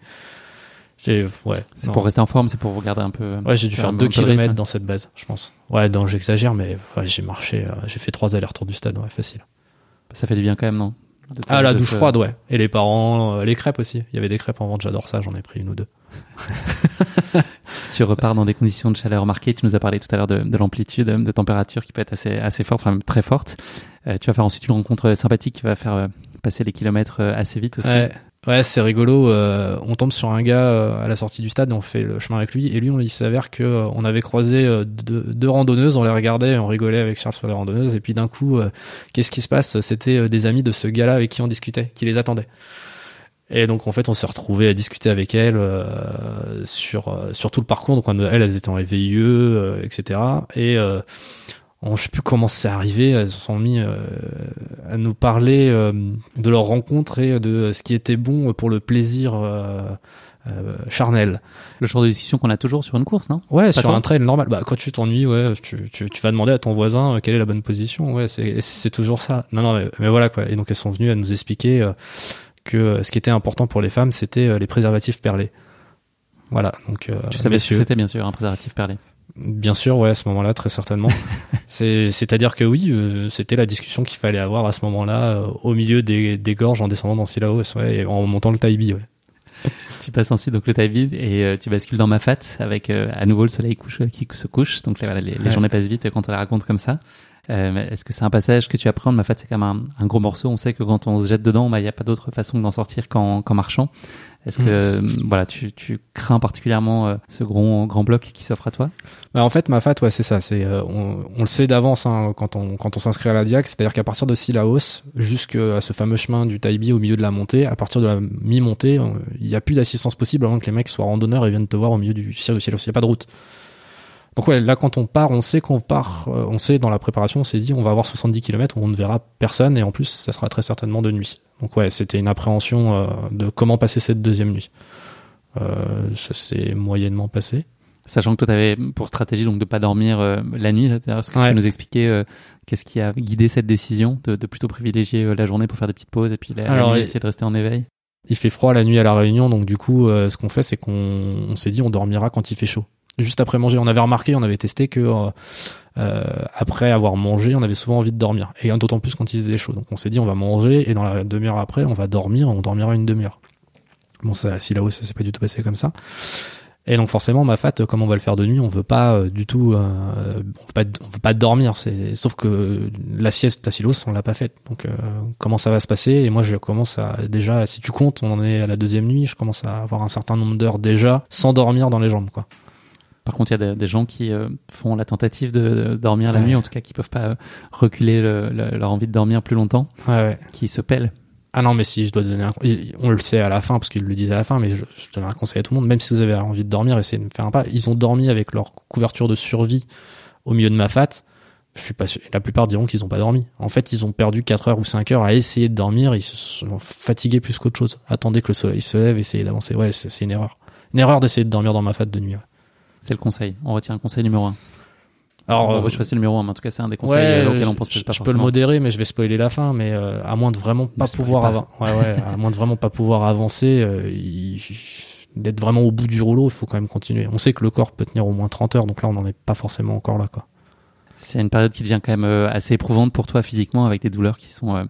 Speaker 2: Ouais, c'est pour rester en forme, c'est pour regarder un peu.
Speaker 1: Ouais, j'ai dû faire 2 km dans cette base, je pense. Ouais, donc j'exagère, mais j'ai marché, euh, j'ai fait trois allers-retours du stade, ouais, facile.
Speaker 2: Ça fait du bien quand même, non?
Speaker 1: Ah, la douche froide, ouais. Et les parents, les crêpes aussi. Il y avait des crêpes en vente, j'adore ça, j'en ai pris une ou deux.
Speaker 2: tu repars dans des conditions de chaleur marquées. Tu nous as parlé tout à l'heure de, l'amplitude de température qui peut être assez, assez forte, enfin très forte. Euh, tu vas faire ensuite une rencontre sympathique qui va faire euh, passer les kilomètres euh, assez vite aussi.
Speaker 1: Ouais. C'est rigolo. on tombe sur un gars à la sortie du stade, on fait le chemin avec lui, et lui, on, il s'avère que on avait croisé deux, randonneuses, on les regardait, on rigolait avec Charles sur les randonneuses, et puis d'un coup, qu'est-ce qui se passe? C'était des amis de ce gars-là avec qui on discutait, qui les attendaient. Et donc en fait, on s'est retrouvé à discuter avec elle euh, sur euh, sur tout le parcours. Donc elle, elles étaient en VIE, euh, etc. Et euh, on, je sais plus comment c'est arrivé. Elles se sont mis euh, à nous parler de leur rencontre et de ce qui était bon pour le plaisir charnel.
Speaker 2: Le genre de discussion qu'on a toujours sur une course, non?
Speaker 1: Ouais, sur un trail normal. Bah quand tu t'ennuies, ouais, tu, tu, tu vas demander à ton voisin quelle est la bonne position. Ouais, c'est toujours ça. Non non, mais, mais voilà quoi. Et donc elles sont venues à nous expliquer que euh, ce qui était important pour les femmes, c'était euh, les préservatifs perlés. Voilà. Donc,
Speaker 2: euh, tu savais ce que c'était bien sûr un préservatif perlé.
Speaker 1: Bien sûr, ouais, à ce moment-là, très certainement. C'est-à-dire que oui, c'était la discussion qu'il fallait avoir à ce moment-là, au milieu des, des, gorges, en descendant dans Silaos, ouais, et en montant le Taibi, ouais.
Speaker 2: tu passes ensuite donc le Taibi et tu bascules dans Mafat avec à nouveau le soleil couche, qui se couche. Donc les, les journées passent vite quand on les raconte comme ça. Euh, Est-ce que c'est un passage que tu apprends Ma fait, c'est quand même un, gros morceau. On sait que quand on se jette dedans, bah, il n'y a pas d'autre façon d'en sortir qu'en marchant. Est-ce que mm. voilà, tu, tu crains particulièrement euh, ce grand grand bloc qui s'offre à toi?
Speaker 1: Bah, En fait, ma fat, ouais, c'est ça. C'est euh, on, on, le sait d'avance hein, quand on quand on s'inscrit à la Diac, c'est-à-dire qu'à partir de Silaos jusqu'à ce fameux chemin du Taibi au milieu de la montée, à partir de la mi-montée, euh, il n'y a plus d'assistance possible avant que les mecs soient randonneurs et viennent te voir au milieu du Silaos. Il n'y a pas de route. Donc ouais, là quand on part, on sait qu'on part, euh, on sait dans la préparation, on s'est dit on va avoir 70 km où on ne verra personne et en plus ça sera très certainement de nuit. Donc ouais, c'était une appréhension euh, de comment passer cette deuxième nuit. Euh, ça s'est moyennement passé.
Speaker 2: Sachant que toi, tu avais pour stratégie donc de pas dormir la nuit, est-ce que tu peux nous expliquer qu'est-ce qui a guidé cette décision de, de plutôt privilégier la journée pour faire des petites pauses et puis la, nuit essayer de rester en éveil?
Speaker 1: Il fait froid la nuit à la Réunion, donc du coup, ce qu'on fait, c'est qu'on s'est dit on dormira quand il fait chaud juste après manger. On avait remarqué, on avait testé que euh, après avoir mangé, on avait souvent envie de dormir. Et d'autant plus quand il faisait chaud. Donc on s'est dit, on va manger et dans la demi-heure après, on va dormir. On dormira une demi-heure. Bon, ça, si là-haut, ça s'est pas du tout passé comme ça. Et donc forcément, ma fat, comme on va le faire de nuit, on veut pas euh, du tout, euh, on veut pas, veut pas dormir. Sauf que la sieste à Silos, on l'a pas faite. Donc euh, comment ça va se passer? Et moi, je commence à déjà, si tu comptes, on en est à la deuxième nuit, je commence à avoir un certain nombre d'heures déjà sans dormir dans les jambes, quoi.
Speaker 2: Par contre, il y a des, gens qui font la tentative de, dormir la nuit, en tout cas qui peuvent pas reculer leur envie de dormir plus longtemps,
Speaker 1: ouais,
Speaker 2: qui se pèlent.
Speaker 1: Ah non, mais si je dois donner un... On le sait à la fin, parce qu'il le disait à la fin, mais je, je donne un conseil à tout le monde, même si vous avez envie de dormir, essayez de me faire un pas. Ils ont dormi avec leur couverture de survie au milieu de ma fat. Je suis pas sûr. La plupart diront qu'ils ont pas dormi. En fait, ils ont perdu 4 heures ou 5 heures à essayer de dormir. Ils se sont fatigués plus qu'autre chose. Attendez que le soleil se lève, essayez d'avancer. Ouais, c'est une erreur. Une erreur d'essayer de dormir dans ma fat de nuit.
Speaker 2: C'est le conseil. On retient un conseil numéro 1.
Speaker 1: Alors,
Speaker 2: on va choisir le numéro 1, mais en tout cas, c'est un des conseils ouais, auxquels on pense
Speaker 1: je,
Speaker 2: pas
Speaker 1: Je peux le modérer, mais je vais spoiler la fin. Mais euh, à moins de vraiment pas pouvoir, ouais, ouais, à moins de vraiment pas pouvoir avancer, euh, d'être vraiment au bout du rouleau, il faut quand même continuer. On sait que le corps peut tenir au moins 30 heures, donc là, on n'en est pas forcément encore là, quoi.
Speaker 2: C'est une période qui devient quand même euh, assez éprouvante pour toi physiquement, avec des douleurs qui sont euh,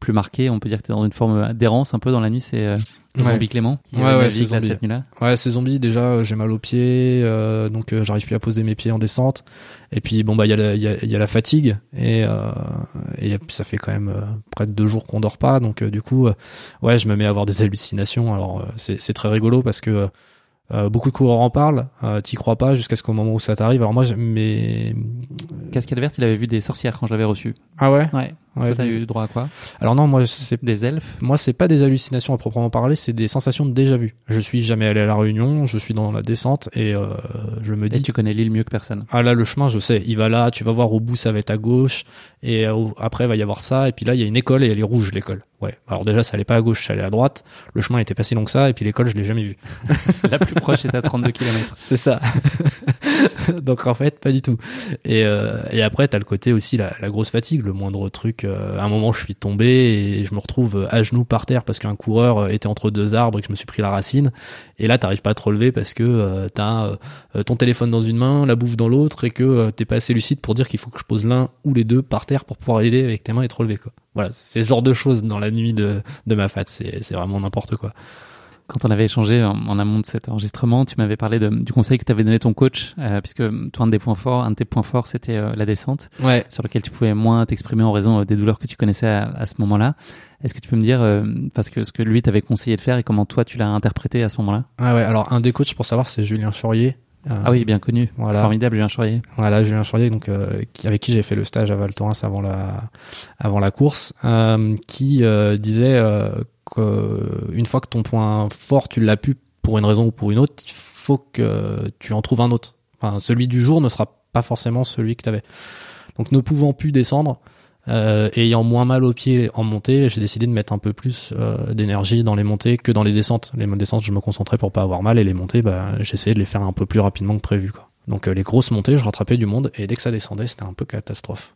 Speaker 2: plus marquées. On peut dire que tu es dans une forme d'errance un peu dans la nuit. C'est Zombie Clément
Speaker 1: ouais, ouais, c'est zombie. cette nuit-là ouais c'est zombie déjà j'ai mal aux pieds euh, donc euh, j'arrive plus à poser mes pieds en descente et puis bon bah il y, a la, y, a, y a la fatigue et, euh, et ça fait quand même euh, près de deux jours qu'on dort pas donc euh, du coup ouais je me mets à avoir des hallucinations alors c'est très rigolo parce que euh, beaucoup de coureurs en parlent, euh, t'y crois pas jusqu'à ce qu'au moment où ça t'arrive. Alors moi, mais
Speaker 2: Cascade verte, il avait vu des sorcières quand je l'avais reçu.
Speaker 1: Ah ouais?
Speaker 2: Ouais. Ouais eu droit à quoi?
Speaker 1: Alors non, moi c'est
Speaker 2: des elfes?
Speaker 1: Moi, c'est pas des hallucinations à proprement parler, c'est des sensations de déjà vu. Je suis jamais allé à la Réunion, je suis dans la descente et euh, je me dis. Et
Speaker 2: tu connais l'île mieux que personne.
Speaker 1: Ah là, le chemin, je sais. Il va là, tu vas voir au bout, ça va être à gauche et euh, après il va y avoir ça et puis là il y a une école et elle est rouge l'école. Ouais. Alors déjà, ça allait pas à gauche, ça allait à droite. Le chemin était pas si long que ça et puis l'école, je l'ai jamais vu.
Speaker 2: la plus proche est à 32 km.
Speaker 1: C'est ça. Donc en fait, pas du tout. Et, euh, et après, t'as le côté aussi la, la, grosse fatigue, le moindre truc. Euh, à un moment, je suis tombé et je me retrouve à genoux par terre parce qu'un coureur était entre deux arbres et que je me suis pris la racine. Et là, t'arrives pas à te relever parce que euh, t'as euh, ton téléphone dans une main, la bouffe dans l'autre et que euh, t'es pas assez lucide pour dire qu'il faut que je pose l'un ou les deux par terre pour pouvoir aider avec tes mains et te relever. Voilà, c'est ce genre de choses dans la nuit de, de ma fat. C'est vraiment n'importe quoi
Speaker 2: quand on avait échangé en, amont de cet enregistrement, tu m'avais parlé de, du conseil que t'avais donné ton coach, euh, puisque toi un des points forts, un de tes points forts, c'était euh, la descente,
Speaker 1: ouais.
Speaker 2: sur lequel tu pouvais moins t'exprimer en raison euh, des douleurs que tu connaissais à, à ce moment-là. Est-ce que tu peux me dire, parce que ce que lui t'avait conseillé de faire et comment toi tu l'as interprété à ce moment-là?
Speaker 1: Ah ouais, alors un des coachs pour savoir, c'est Julien Chaurier.
Speaker 2: Ah oui, bien connu, voilà. formidable Julien Chaurier.
Speaker 1: Voilà, Julien Chaurier, donc avec qui j'ai fait le stage à Val Thorens avant la avant la course, qui disait une fois que ton point fort, tu l'as pu pour une raison ou pour une autre, il faut que tu en trouves un autre. Enfin, celui du jour ne sera pas forcément celui que tu avais. Donc ne pouvant plus descendre, euh, ayant moins mal aux pieds en montée, j'ai décidé de mettre un peu plus euh, d'énergie dans les montées que dans les descentes. Les descentes, je me concentrais pour pas avoir mal et les montées, bah, j'essayais de les faire un peu plus rapidement que prévu. Quoi. Donc euh, les grosses montées, je rattrapais du monde et dès que ça descendait, c'était un peu catastrophe.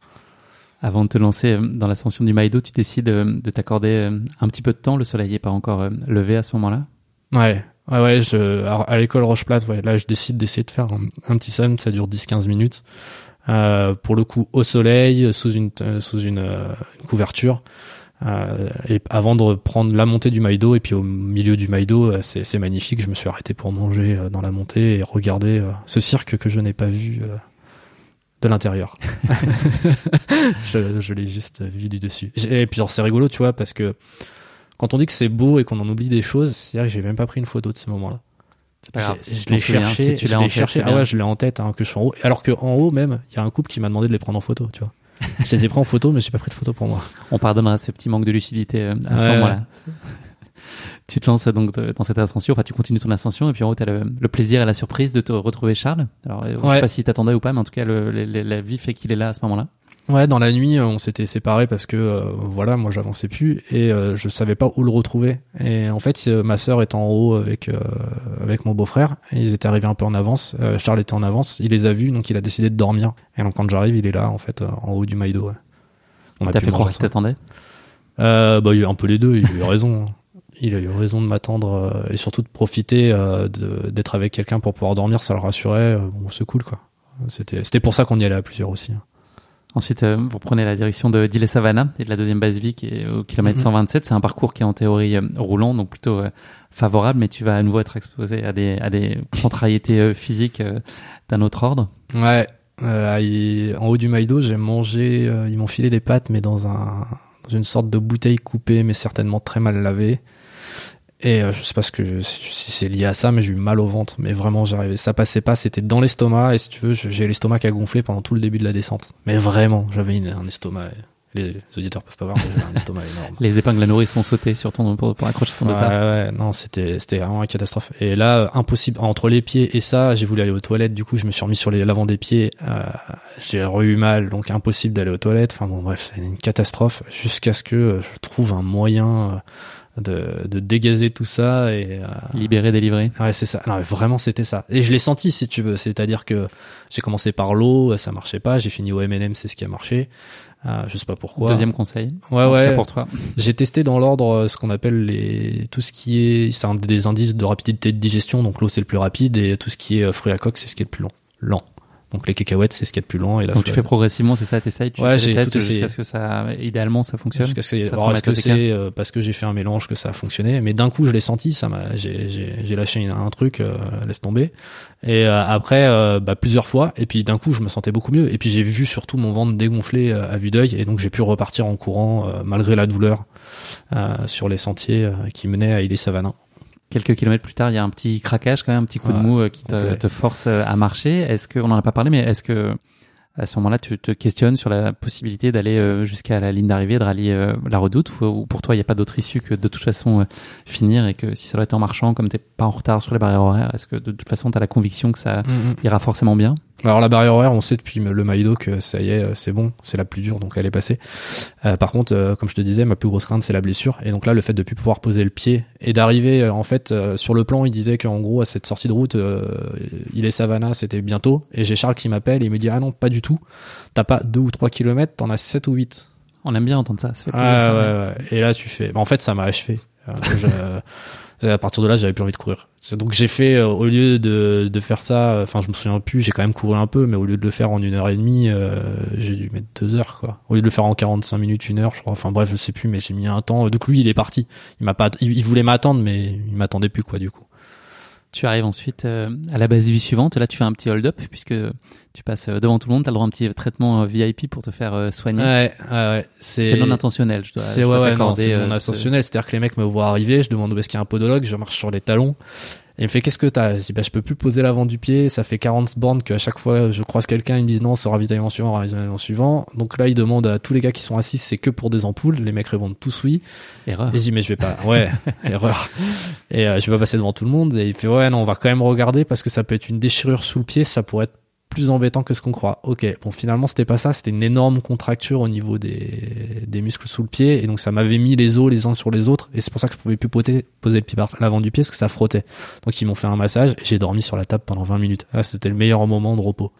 Speaker 2: Avant de te lancer dans l'ascension du Maïdo, tu décides de t'accorder un petit peu de temps. Le soleil n'est pas encore levé à ce moment-là?
Speaker 1: Ouais, ouais, ouais. Je, à l'école Roche-Place, ouais, là, je décide d'essayer de faire un, petit sun. Ça dure 10-15 minutes. Euh, pour le coup, au soleil, sous une sous une, une couverture. Euh, et avant de prendre la montée du Maïdo, et puis au milieu du Maïdo, c'est magnifique. Je me suis arrêté pour manger dans la montée et regarder ce cirque que je n'ai pas vu de l'intérieur. je, je l'ai juste vu du dessus. Et puis c'est rigolo, tu vois, parce que quand on dit que c'est beau et qu'on en oublie des choses, c'est vrai que j'ai même pas pris une photo de ce moment-là.
Speaker 2: C'est pas grave.
Speaker 1: Je, l'ai cherché,
Speaker 2: si tu l'as
Speaker 1: cherché. Ah ouais, je l'ai en tête, hein, que je suis en haut. Alors que en haut même, il y a un couple qui m'a demandé de les prendre en photo, tu vois. je les ai pris en photo, mais j'ai pas pris de photo pour moi.
Speaker 2: On pardonnera ce petit manque de lucidité euh, à ce moment-là tu te lances donc dans cette ascension, enfin tu continues ton ascension et puis en haut tu as le, plaisir et la surprise de te retrouver Charles. Alors je sais pas si t'attendais ou pas, mais en tout cas le, la vie fait qu'il est là à ce moment-là.
Speaker 1: Ouais, dans la nuit, on s'était séparés parce que euh, voilà, moi j'avançais plus et euh, je savais pas où le retrouver. Et en fait, euh, ma sœur est en haut avec avec mon beau-frère. ils étaient arrivés un peu en avance. Charles était en avance. Il les a vus, donc il a décidé de dormir. Et donc quand j'arrive, il est là en fait en haut du Maïdo. Ouais.
Speaker 2: On a T'as fait croire qu'il t'attendait?
Speaker 1: Euh, Bah il y a un peu les deux. Il a eu raison. Il a eu raison de m'attendre euh, et surtout de profiter euh, d'être avec quelqu'un pour pouvoir dormir, ça le rassurait. Euh, bon, c'est cool quoi. C'était c'était pour ça qu'on y allait à plusieurs aussi. hein.
Speaker 2: Ensuite, euh, vous prenez la direction de d'Ille Savannah et de la deuxième base vie qui est au kilomètre
Speaker 1: Mhm.
Speaker 2: 127. C'est un parcours qui est en théorie euh, roulant, donc plutôt euh, favorable, mais tu vas à nouveau être exposé à des, à des contrariétés euh, physiques euh, d'un autre ordre.
Speaker 1: Ouais. Euh, il- en haut du Maïdo, j'ai mangé. euh, ils m'ont filé des pâtes, mais dans un dans une sorte de bouteille coupée, mais certainement très mal lavée. Et euh, je sais pas ce que si c'est lié à ça, mais j'ai eu mal au ventre. Mais vraiment, j'arrivais, ça passait pas. C'était dans l'estomac. Et si tu veux, j'ai l'estomac qui a gonflé pendant tout le début de la descente. Mais vraiment, j'avais un estomac. Les auditeurs peuvent pas voir, mais j'avais un estomac énorme.
Speaker 2: Les épingles à nourrice sont sautées sur ton, pour, pour accrocher ton
Speaker 1: Ouais, ouais, non, c'était c'était vraiment une catastrophe. Et là, impossible entre les pieds et ça, j'ai voulu aller aux toilettes. Du coup, je me suis remis sur l'avant des pieds. Euh, j'ai eu mal, donc impossible d'aller aux toilettes. Enfin bon, bref, c'est une catastrophe jusqu'à ce que euh, je trouve un moyen euh, de, de dégazer tout ça et euh,
Speaker 2: Libéré, délivré.
Speaker 1: Ouais, c'est ça. Non, mais vraiment, c'était ça. Et je l'ai senti, si tu veux. C'est-à-dire que j'ai commencé par l'eau, ça marchait pas. J'ai fini au M&M, c'est ce qui a marché. Euh, je sais pas pourquoi.
Speaker 2: Deuxième conseil.
Speaker 1: Ouais, ouais.
Speaker 2: pour toi.
Speaker 1: J'ai testé dans l'ordre euh, ce qu'on appelle les tout ce qui est c'est un des indices de rapidité de digestion donc l'eau c'est le plus rapide et tout ce qui est euh, fruits à coque c'est ce qui est le plus lent lent donc les cacahuètes c'est ce qui est le plus lent et la
Speaker 2: Donc tu fais progressivement, c'est ça, t'essayes, tu
Speaker 1: Ouais,
Speaker 2: fais
Speaker 1: j'ai
Speaker 2: des tests
Speaker 1: tout
Speaker 2: jusqu'à ce que ça, idéalement, ça fonctionne?
Speaker 1: jusqu'à ce que
Speaker 2: Ça
Speaker 1: alors est-ce que c'est euh, parce que j'ai fait un mélange que ça a fonctionné mais d'un coup je l'ai senti ça m'a j'ai j'ai j'ai lâché une- un truc euh, laisse tomber. Et euh, après euh, bah, plusieurs fois et puis d'un coup je me sentais beaucoup mieux. Et puis j'ai vu surtout mon ventre dégonfler à vue d'œil et donc j'ai pu repartir en courant malgré la douleur euh, sur les sentiers qui menaient à Ille Savanin
Speaker 2: Quelques kilomètres plus tard, il y a un petit craquage, quand même, un petit coup de mou euh, qui te, force euh, à marcher. Est-ce que, on en a pas parlé, mais est-ce que, à ce moment-là, tu te questionnes sur la possibilité d'aller euh, jusqu'à la ligne d'arrivée, de rallier la redoute, ou, ou pour toi, il n'y a pas d'autre issue que de toute façon finir et que si ça doit être en marchant, comme t'es pas en retard sur les barrières horaires, est-ce que de toute façon, tu as la conviction que ça ira forcément bien?
Speaker 1: Alors la barrière horaire, on sait depuis le Maïdo que ça y est, euh, c'est bon, c'est la plus dure, donc elle est passée. Euh, par contre, euh, comme je te disais, ma plus grosse crainte, c'est la blessure. Et donc là, le fait de plus pouvoir poser le pied et d'arriver, euh, en fait, sur le plan, il disait qu'en gros, à cette sortie de route, il est Savannah, c'était bientôt. Et j'ai Charles qui m'appelle et il me dit, ah non, pas du tout. T'as pas deux ou trois kilomètres, t'en as 7 ou 8.
Speaker 2: On aime bien entendre ça. ça fait plaisir,
Speaker 1: Ah,
Speaker 2: ça,
Speaker 1: ouais, ouais. Et là, tu fais. bah, en fait, ça m'a achevé. Je- À partir de là, j'avais plus envie de courir. Donc j'ai fait, euh, au lieu de, de faire ça, enfin je me souviens plus, j'ai quand même couru un peu, mais au lieu de le faire en une heure et demie, euh, j'ai dû mettre deux heures quoi. Au lieu de le faire en 45 minutes, une heure, je crois. Enfin bref, je sais plus, mais j'ai mis un temps. Donc lui, il est parti. Il m'a pas, il voulait m'attendre, mais il m'attendait plus quoi du coup.
Speaker 2: Tu arrives ensuite euh, à la base vie suivante. Là, tu fais un petit hold-up puisque tu passes euh, devant tout le monde. Tu as le droit à un petit traitement euh, VIP pour te faire soigner.
Speaker 1: Ouais, ouais, ouais.
Speaker 2: c'est non intentionnel. Je dois,
Speaker 1: C'est ouais, ouais, non, non intentionnel. C'est-à-dire que les mecs me voient arriver, je demande où est-ce qu'il y a un podologue, je marche sur les talons. Et il me fait qu'est-ce que t'as? Je dis bah je peux plus poser l'avant du pied, ça fait 40 bornes qu'à chaque fois je croise quelqu'un, ils me disent non, c'est ravitaillement suivant, ravitaillement suivant. Donc là, il demande à tous les gars qui sont assis, c'est que pour des ampoules. Les mecs répondent tous oui.
Speaker 2: Erreur.
Speaker 1: Et je dis mais je vais pas. Ouais, erreur. Et euh, je vais pas passer devant tout le monde. Et il fait ouais non, on va quand même regarder parce que ça peut être une déchirure sous le pied, ça pourrait être plus embêtant que ce qu'on croit. Ok, bon finalement c'était pas ça, c'était une énorme contracture au niveau des, des muscles sous le pied et donc ça m'avait mis les os les uns sur les autres et c'est pour ça que je pouvais plus poser le pied par l'avant du pied parce que ça frottait. Donc ils m'ont fait un massage et j'ai dormi sur la table pendant 20 minutes. Ah, c'était le meilleur moment de repos.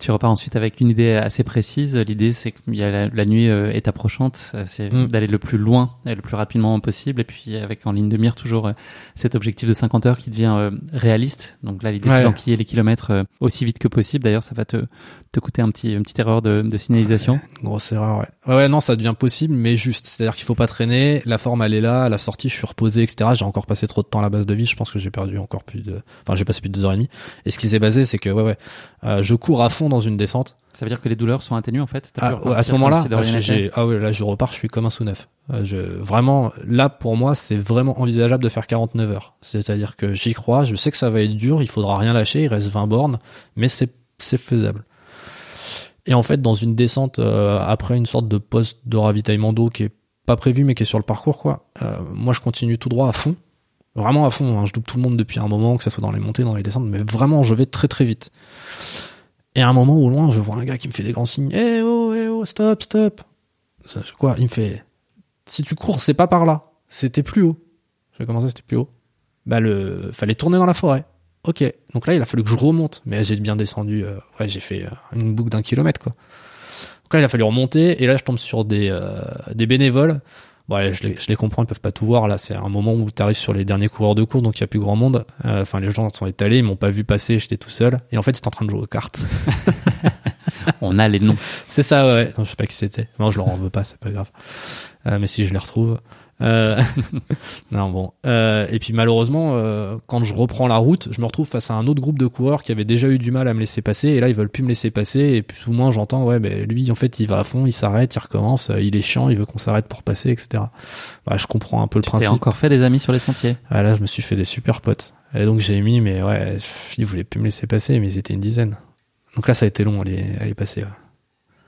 Speaker 2: Tu repars ensuite avec une idée assez précise. L'idée, c'est que y a la, la nuit euh, est approchante. Euh, C'est
Speaker 1: Mm.
Speaker 2: d'aller le plus loin et le plus rapidement possible. Et puis, avec en ligne de mire toujours euh, cet objectif de 50 heures qui devient réaliste. Donc là, l'idée,
Speaker 1: Ouais.
Speaker 2: c'est d'enquiller les kilomètres aussi vite que possible. D'ailleurs, ça va te, te coûter un petit, une petite erreur de, de signalisation.
Speaker 1: Une grosse erreur, ouais. Ouais, ouais, non, ça devient possible, mais juste. C'est-à-dire qu'il faut pas traîner. La forme, elle est là. À la sortie, je suis reposé, etc. J'ai encore passé trop de temps à la base de vie. Je pense que j'ai perdu encore plus de, enfin, j'ai passé plus de deux heures et demie. Et ce qui s'est basé, c'est que, ouais, ouais, euh, je cours à fond dans une descente.
Speaker 2: Ça veut dire que les douleurs sont atténuées, en fait?
Speaker 1: Ah, ouais, à ce moment-là, j'ai- ah ouais, là, je repars, je suis comme un sous neuf. Euh, Je, vraiment, là, pour moi, c'est vraiment envisageable de faire 49 heures. C'est-à-dire que j'y crois, je sais que ça va être dur, il faudra rien lâcher, il reste 20 bornes, mais c'est, faisable. Et en fait, dans une descente, euh, après une sorte de poste de ravitaillement d'eau qui est pas prévu, mais qui est sur le parcours, quoi, euh, moi, je continue tout droit à fond. Vraiment à fond, hein. je double tout le monde depuis un moment, que ça soit dans les montées, dans les descentes, mais vraiment, je vais très très vite. Et à un moment au loin, je vois un gars qui me fait des grands signes. Eh oh, eh oh, stop, stop. Ça, c'est quoi Il me fait. Si tu cours, c'est pas par là. C'était plus haut. Je vais commencer, c'était plus haut? Bah le, fallait tourner dans la forêt. Ok. Donc là, il a fallu que je remonte. Mais j'ai bien descendu. euh, ouais, j'ai fait euh, une boucle d'un kilomètre quoi. Donc là, il a fallu remonter. Et là, je tombe sur des euh, des bénévoles. Ouais, je les, je les comprends, ils peuvent pas tout voir. Là, c'est un moment où tu arrives sur les derniers coureurs de course, donc il y a plus grand monde. Euh, Enfin, les gens sont étalés, ils m'ont pas vu passer, j'étais tout seul. Et en fait, ils étaient en train de jouer aux cartes.
Speaker 2: On a les noms.
Speaker 1: c'est ça, ouais. Non, je sais pas qui c'était. Non, je leur en veux pas, c'est pas grave. Euh, mais si je les retrouve. Euh... non, bon. Euh, et puis malheureusement, euh, quand je reprends la route, je me retrouve face à un autre groupe de coureurs qui avait déjà eu du mal à me laisser passer. Et là, ils veulent plus me laisser passer. Et plus ou moins, j'entends, ouais, ben lui, en fait, il va à fond, il s'arrête, il recommence, euh, il est chiant, il veut qu'on s'arrête pour passer, etc. Bah, je comprends un peu le
Speaker 2: Tu t'es
Speaker 1: principe.
Speaker 2: encore fait des amis sur les sentiers.
Speaker 1: Ah, là, je me suis fait des super potes. Et donc, j'ai mis, mais ouais, ils voulaient plus me laisser passer, mais ils étaient une dizaine. Donc là, ça a été long à les, à les passer. ouais.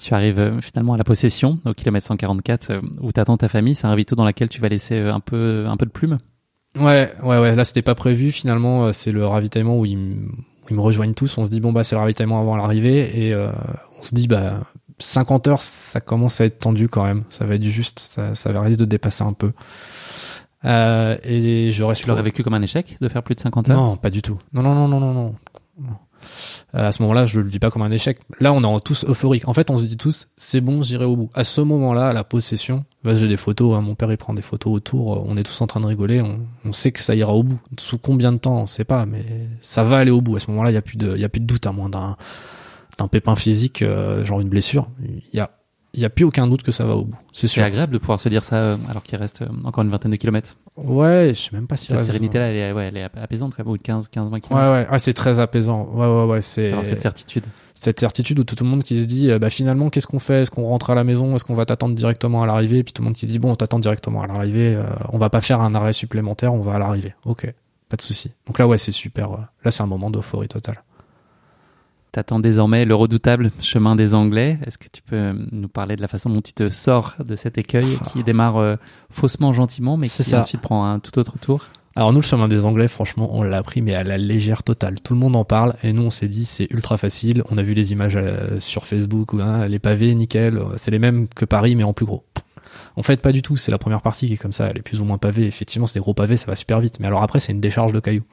Speaker 2: Tu arrives euh, finalement à la possession, au kilomètre 144, euh, où t'attends ta famille. C'est un ravito dans lequel tu vas laisser euh, un peu, un peu de plume.
Speaker 1: Ouais, ouais, ouais. Là, c'était pas prévu. Finalement, c'est le ravitaillement où ils, me- où ils me rejoignent tous. On se dit bon bah c'est le ravitaillement avant l'arrivée et euh, on se dit bah 50 heures, ça commence à être tendu quand même. Ça va être juste, ça, ça va risque de dépasser un peu. Euh, et je reste.
Speaker 2: Tu l'aurais vécu comme un échec de faire plus de 50 heures?
Speaker 1: Non, pas du tout. Non, non, non, non, non, non. Euh, à ce moment-là, je le vis pas comme un échec. Là, on est tous euphoriques. En fait, on se dit tous, c'est bon, j'irai au bout. À ce moment-là, la possession, bah, j'ai des photos. hein, mon père, il prend des photos autour. On est tous en train de rigoler. On, sait que ça ira au bout. Sous combien de temps, on sait pas, mais ça va aller au bout. À ce moment-là, il y a plus de, y a plus de doute à moins d'un, d'un pépin physique, euh, genre une blessure. Y a, il y a plus aucun doute que ça va au bout. C'est
Speaker 2: C'est
Speaker 1: sûr.
Speaker 2: agréable de pouvoir se dire ça euh, alors qu'il reste euh, encore une vingtaine de kilomètres.
Speaker 1: Ouais, je sais même pas si
Speaker 2: Cette
Speaker 1: ça-
Speaker 2: sérénité-là, elle est, ouais, elle est apaisante, quand même, au bout de 15, 15, 20
Speaker 1: Ouais,
Speaker 2: kilomètres.
Speaker 1: ouais, ah, c'est très apaisant. Ouais, ouais, ouais, c'est.
Speaker 2: Cette certitude.
Speaker 1: cette certitude où tout le monde qui se dit euh, bah finalement qu'est-ce qu'on fait? Est-ce qu'on rentre à la maison? Est-ce qu'on va t'attendre directement à l'arrivée? Puis tout le monde qui dit bon on t'attend directement à l'arrivée on va pas faire un arrêt supplémentaire on va à l'arrivée ok pas de souci donc là ouais c'est super là c'est un moment d'euphorie totale
Speaker 2: T'attends désormais le redoutable chemin des Anglais. Est-ce que tu peux nous parler de la façon dont tu te sors de cet écueil qui démarre euh, faussement gentiment, mais qui
Speaker 1: ça.
Speaker 2: ensuite prend un tout autre tour?
Speaker 1: Alors nous le chemin des anglais franchement on l'a pris mais à la légère totale. Tout le monde en parle et nous on s'est dit c'est ultra facile. On a vu les images euh, sur Facebook ou hein, les pavés nickel. C'est les mêmes que Paris mais en plus gros. En fait pas du tout. C'est la première partie qui est comme ça. Elle est plus ou moins pavée. Effectivement c'est des gros pavés ça va super vite. Mais alors après c'est une décharge de cailloux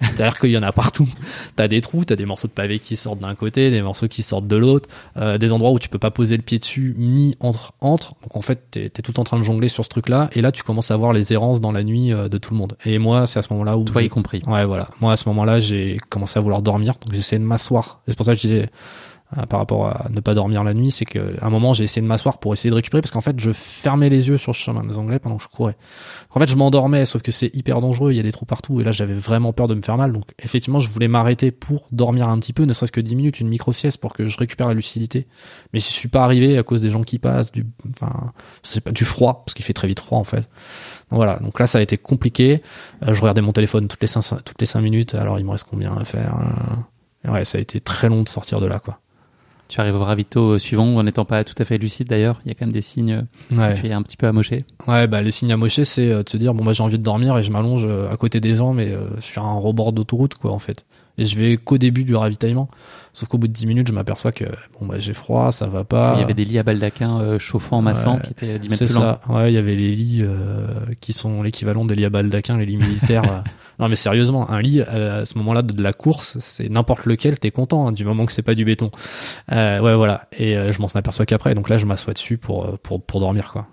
Speaker 1: C'est-à-dire qu'il y en a partout. T'as des trous, t'as des morceaux de pavé qui sortent d'un côté, des morceaux qui sortent de l'autre, euh, des endroits où tu peux pas poser le pied dessus ni entre entre. Donc en fait, t'es es tout en train de jongler sur ce truc-là, et là tu commences à voir les errances dans la nuit euh, de tout le monde. Et moi, c'est à ce moment-là où
Speaker 2: Toi y compris.
Speaker 1: Ouais, voilà. Moi, à ce moment-là, j'ai commencé à vouloir dormir, donc j'ai essayé de m'asseoir. Et c'est pour ça que euh, par rapport à ne pas dormir la nuit, c'est qu'à un moment, j'ai essayé de m'asseoir pour essayer de récupérer, parce qu'en fait, je fermais les yeux sur le chemin des Anglais pendant que je courais. En fait, je m'endormais, sauf que c'est hyper dangereux, il y a des trous partout, et là, j'avais vraiment peur de me faire mal. Donc, effectivement, je voulais m'arrêter pour dormir un petit peu, ne serait-ce que 10 minutes, une micro-sieste pour que je récupère la lucidité. Mais j'y suis pas arrivé à cause des gens qui passent, du, enfin, je sais pas, du froid, parce qu'il fait très vite froid, en fait. Voilà, donc là ça a été compliqué. Euh, je regardais mon téléphone toutes les cinq, toutes les cinq minutes. Alors il me reste combien à faire euh, Ouais, ça a été très long de sortir de là, quoi.
Speaker 2: Tu arrives au ravito suivant en n'étant pas tout à fait lucide d'ailleurs. Il y a quand même des signes que
Speaker 1: Ouais,
Speaker 2: tu es un petit peu amoché.
Speaker 1: ouais bah les signes amochés, c'est euh, de se dire bon bah j'ai envie de dormir et je m'allonge euh, à côté des gens, mais euh, sur un rebord d'autoroute, quoi, en fait. Et je vais qu'au début du ravitaillement. Sauf qu'au bout de 10 minutes, je m'aperçois que bon bah j'ai froid, ça va pas.
Speaker 2: Il y avait des lits à baldaquin euh, chauffants, massants,
Speaker 1: Ouais,
Speaker 2: qui étaient 10 mètres plus
Speaker 1: ça. Ouais, il y avait les lits euh, qui sont l'équivalent des lits à baldaquin, les lits militaires. euh. non, mais sérieusement, un lit euh, à ce moment-là de, la course, c'est n'importe lequel, t'es content hein, du moment que c'est pas du béton. Euh, ouais, voilà. Et euh, je m'en aperçois qu'après. Donc là, je m'assois dessus pour pour pour dormir, quoi.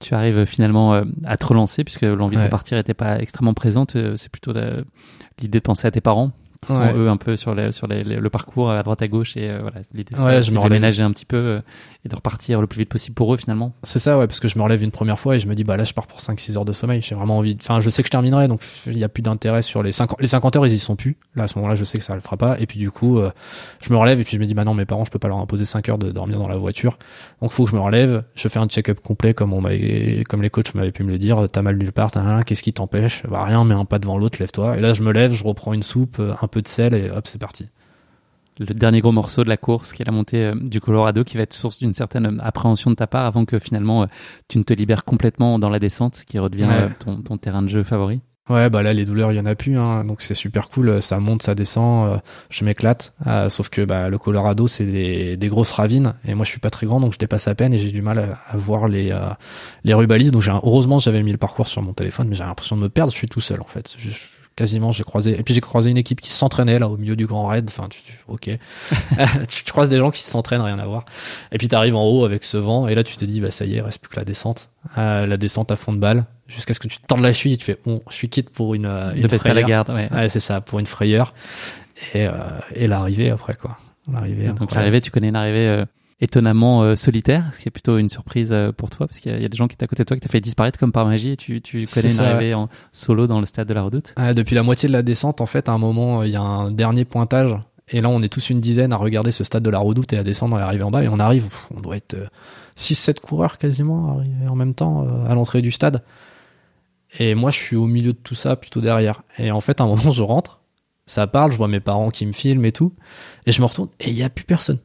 Speaker 2: Tu arrives finalement euh, à te relancer puisque l'envie de repartir n'était pas extrêmement présente. Euh, C'est plutôt l'idée de penser à tes parents qui sont eux un peu sur, les, sur les- les- le parcours à droite à gauche et euh, voilà l'idée c'est
Speaker 1: Ouais,
Speaker 2: de déménager un petit peu et de repartir le plus vite possible pour eux finalement.
Speaker 1: C'est ça, ouais, parce que je me relève une première fois et je me dis, bah là, je pars pour 5-6 heures de sommeil. J'ai vraiment envie. Enfin, je sais que je terminerai, donc il y a plus d'intérêt sur les 50. Les 50 heures, ils y sont plus. Là, à ce moment-là, je sais que ça le fera pas. Et puis, du coup, euh, je me relève et puis je me dis, bah non, mes parents, je peux pas leur imposer 5 heures de dormir dans la voiture. Donc, faut que je me relève. Je fais un check-up complet, comme on comme les coachs m'avaient pu me le dire. T'as mal nulle part, t'as rien, qu'est-ce qui t'empêche? Bah rien, mais un pas devant l'autre, lève-toi. Et là, je me lève, je reprends une soupe, euh, un peu de sel et hop, c'est parti.
Speaker 2: Le dernier gros morceau de la course qui est la montée euh, du Colorado qui va être source d'une certaine euh, appréhension de ta part avant que finalement euh, tu ne te libères complètement dans la descente qui redevient
Speaker 1: Ouais.
Speaker 2: ton, ton terrain de jeu favori.
Speaker 1: Ouais, bah là les douleurs, il y en a plus, hein, donc c'est super cool. Ça monte, ça descend, je m'éclate. Sauf que bah, le Colorado, c'est des, des grosses ravines, et moi je suis pas très grand, donc je dépasse à peine et j'ai du mal à, à voir les euh, les rues balises. Donc j'ai un- heureusement j'avais mis le parcours sur mon téléphone, mais j'ai l'impression de me perdre. Je suis tout seul en fait. Je- quasiment j'ai croisé et puis j'ai croisé une équipe qui s'entraînait là au milieu du grand raid. Enfin tu, tu ok. Tu, tu, croises des gens qui s'entraînent rien à voir. Et puis tu arrives en haut avec ce vent et là tu te dis bah ça y est il reste plus que la descente. Euh, la descente à fond de balle jusqu'à ce que tu te la cheville et tu fais bon je suis quitte pour une, euh, une
Speaker 2: de frayeur. la garde ouais,
Speaker 1: ouais c'est ça pour une frayeur. Et, euh, et l'arrivée après quoi. L'arrivée
Speaker 2: donc l'arrivée tu connais une arrivée euh, étonnamment euh, solitaire, ce qui est plutôt une surprise euh, pour toi, parce qu'il y, y, a des gens qui étaient à côté de toi, qui t'a fait disparaître comme par magie, et tu, tu connais une arrivée en solo dans le stade de la Redoute.
Speaker 1: Ah, depuis la moitié de la descente, en fait, à un moment, il y a un dernier pointage, et là, on est tous une dizaine à regarder ce stade de la Redoute et à descendre et arriver en bas, et on arrive, on doit être 6-7 coureurs quasiment arrivés en même temps à l'entrée du stade. Et moi, je suis au milieu de tout ça, plutôt derrière. Et en fait, à un moment, je rentre, ça parle, je vois mes parents qui me filment et tout, et je me retourne, et il y a plus personne.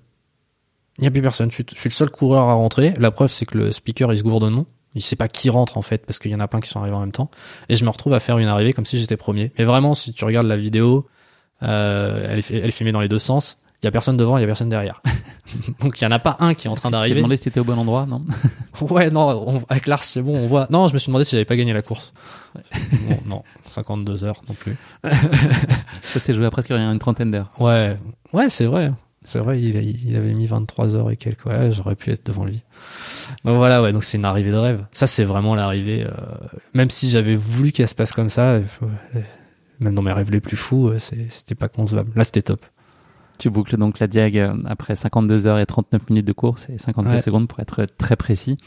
Speaker 1: Il n'y a plus personne. Je suis, je suis, le seul coureur à rentrer. La preuve, c'est que le speaker, il se nom. Il sait pas qui rentre, en fait, parce qu'il y en a plein qui sont arrivés en même temps. Et je me retrouve à faire une arrivée comme si j'étais premier. Mais vraiment, si tu regardes la vidéo, euh, elle, est, elle est filmée dans les deux sens. Il y a personne devant, il y a personne derrière. Donc il y en a pas un qui est en train d'arriver.
Speaker 2: Tu demandé si t'étais au bon endroit, non
Speaker 1: Ouais, non, on, avec Lars, c'est bon, on voit. Non, je me suis demandé si j'avais pas gagné la course. Ouais. bon, non, 52 heures non plus.
Speaker 2: Ça s'est joué à presque rien, une trentaine d'heures.
Speaker 1: Ouais, ouais, c'est vrai. C'est vrai, il, il, avait mis 23 heures et quelques. Ouais, j'aurais pu être devant lui. Donc voilà, ouais, donc c'est une arrivée de rêve. Ça, c'est vraiment l'arrivée. Euh, même si j'avais voulu qu'elle se passe comme ça, même dans mes rêves les plus fous, c'était pas concevable. Là, c'était top.
Speaker 2: Tu boucles donc la diag euh, après 52 heures et 39 minutes de course et 54 ouais. secondes pour être très précis.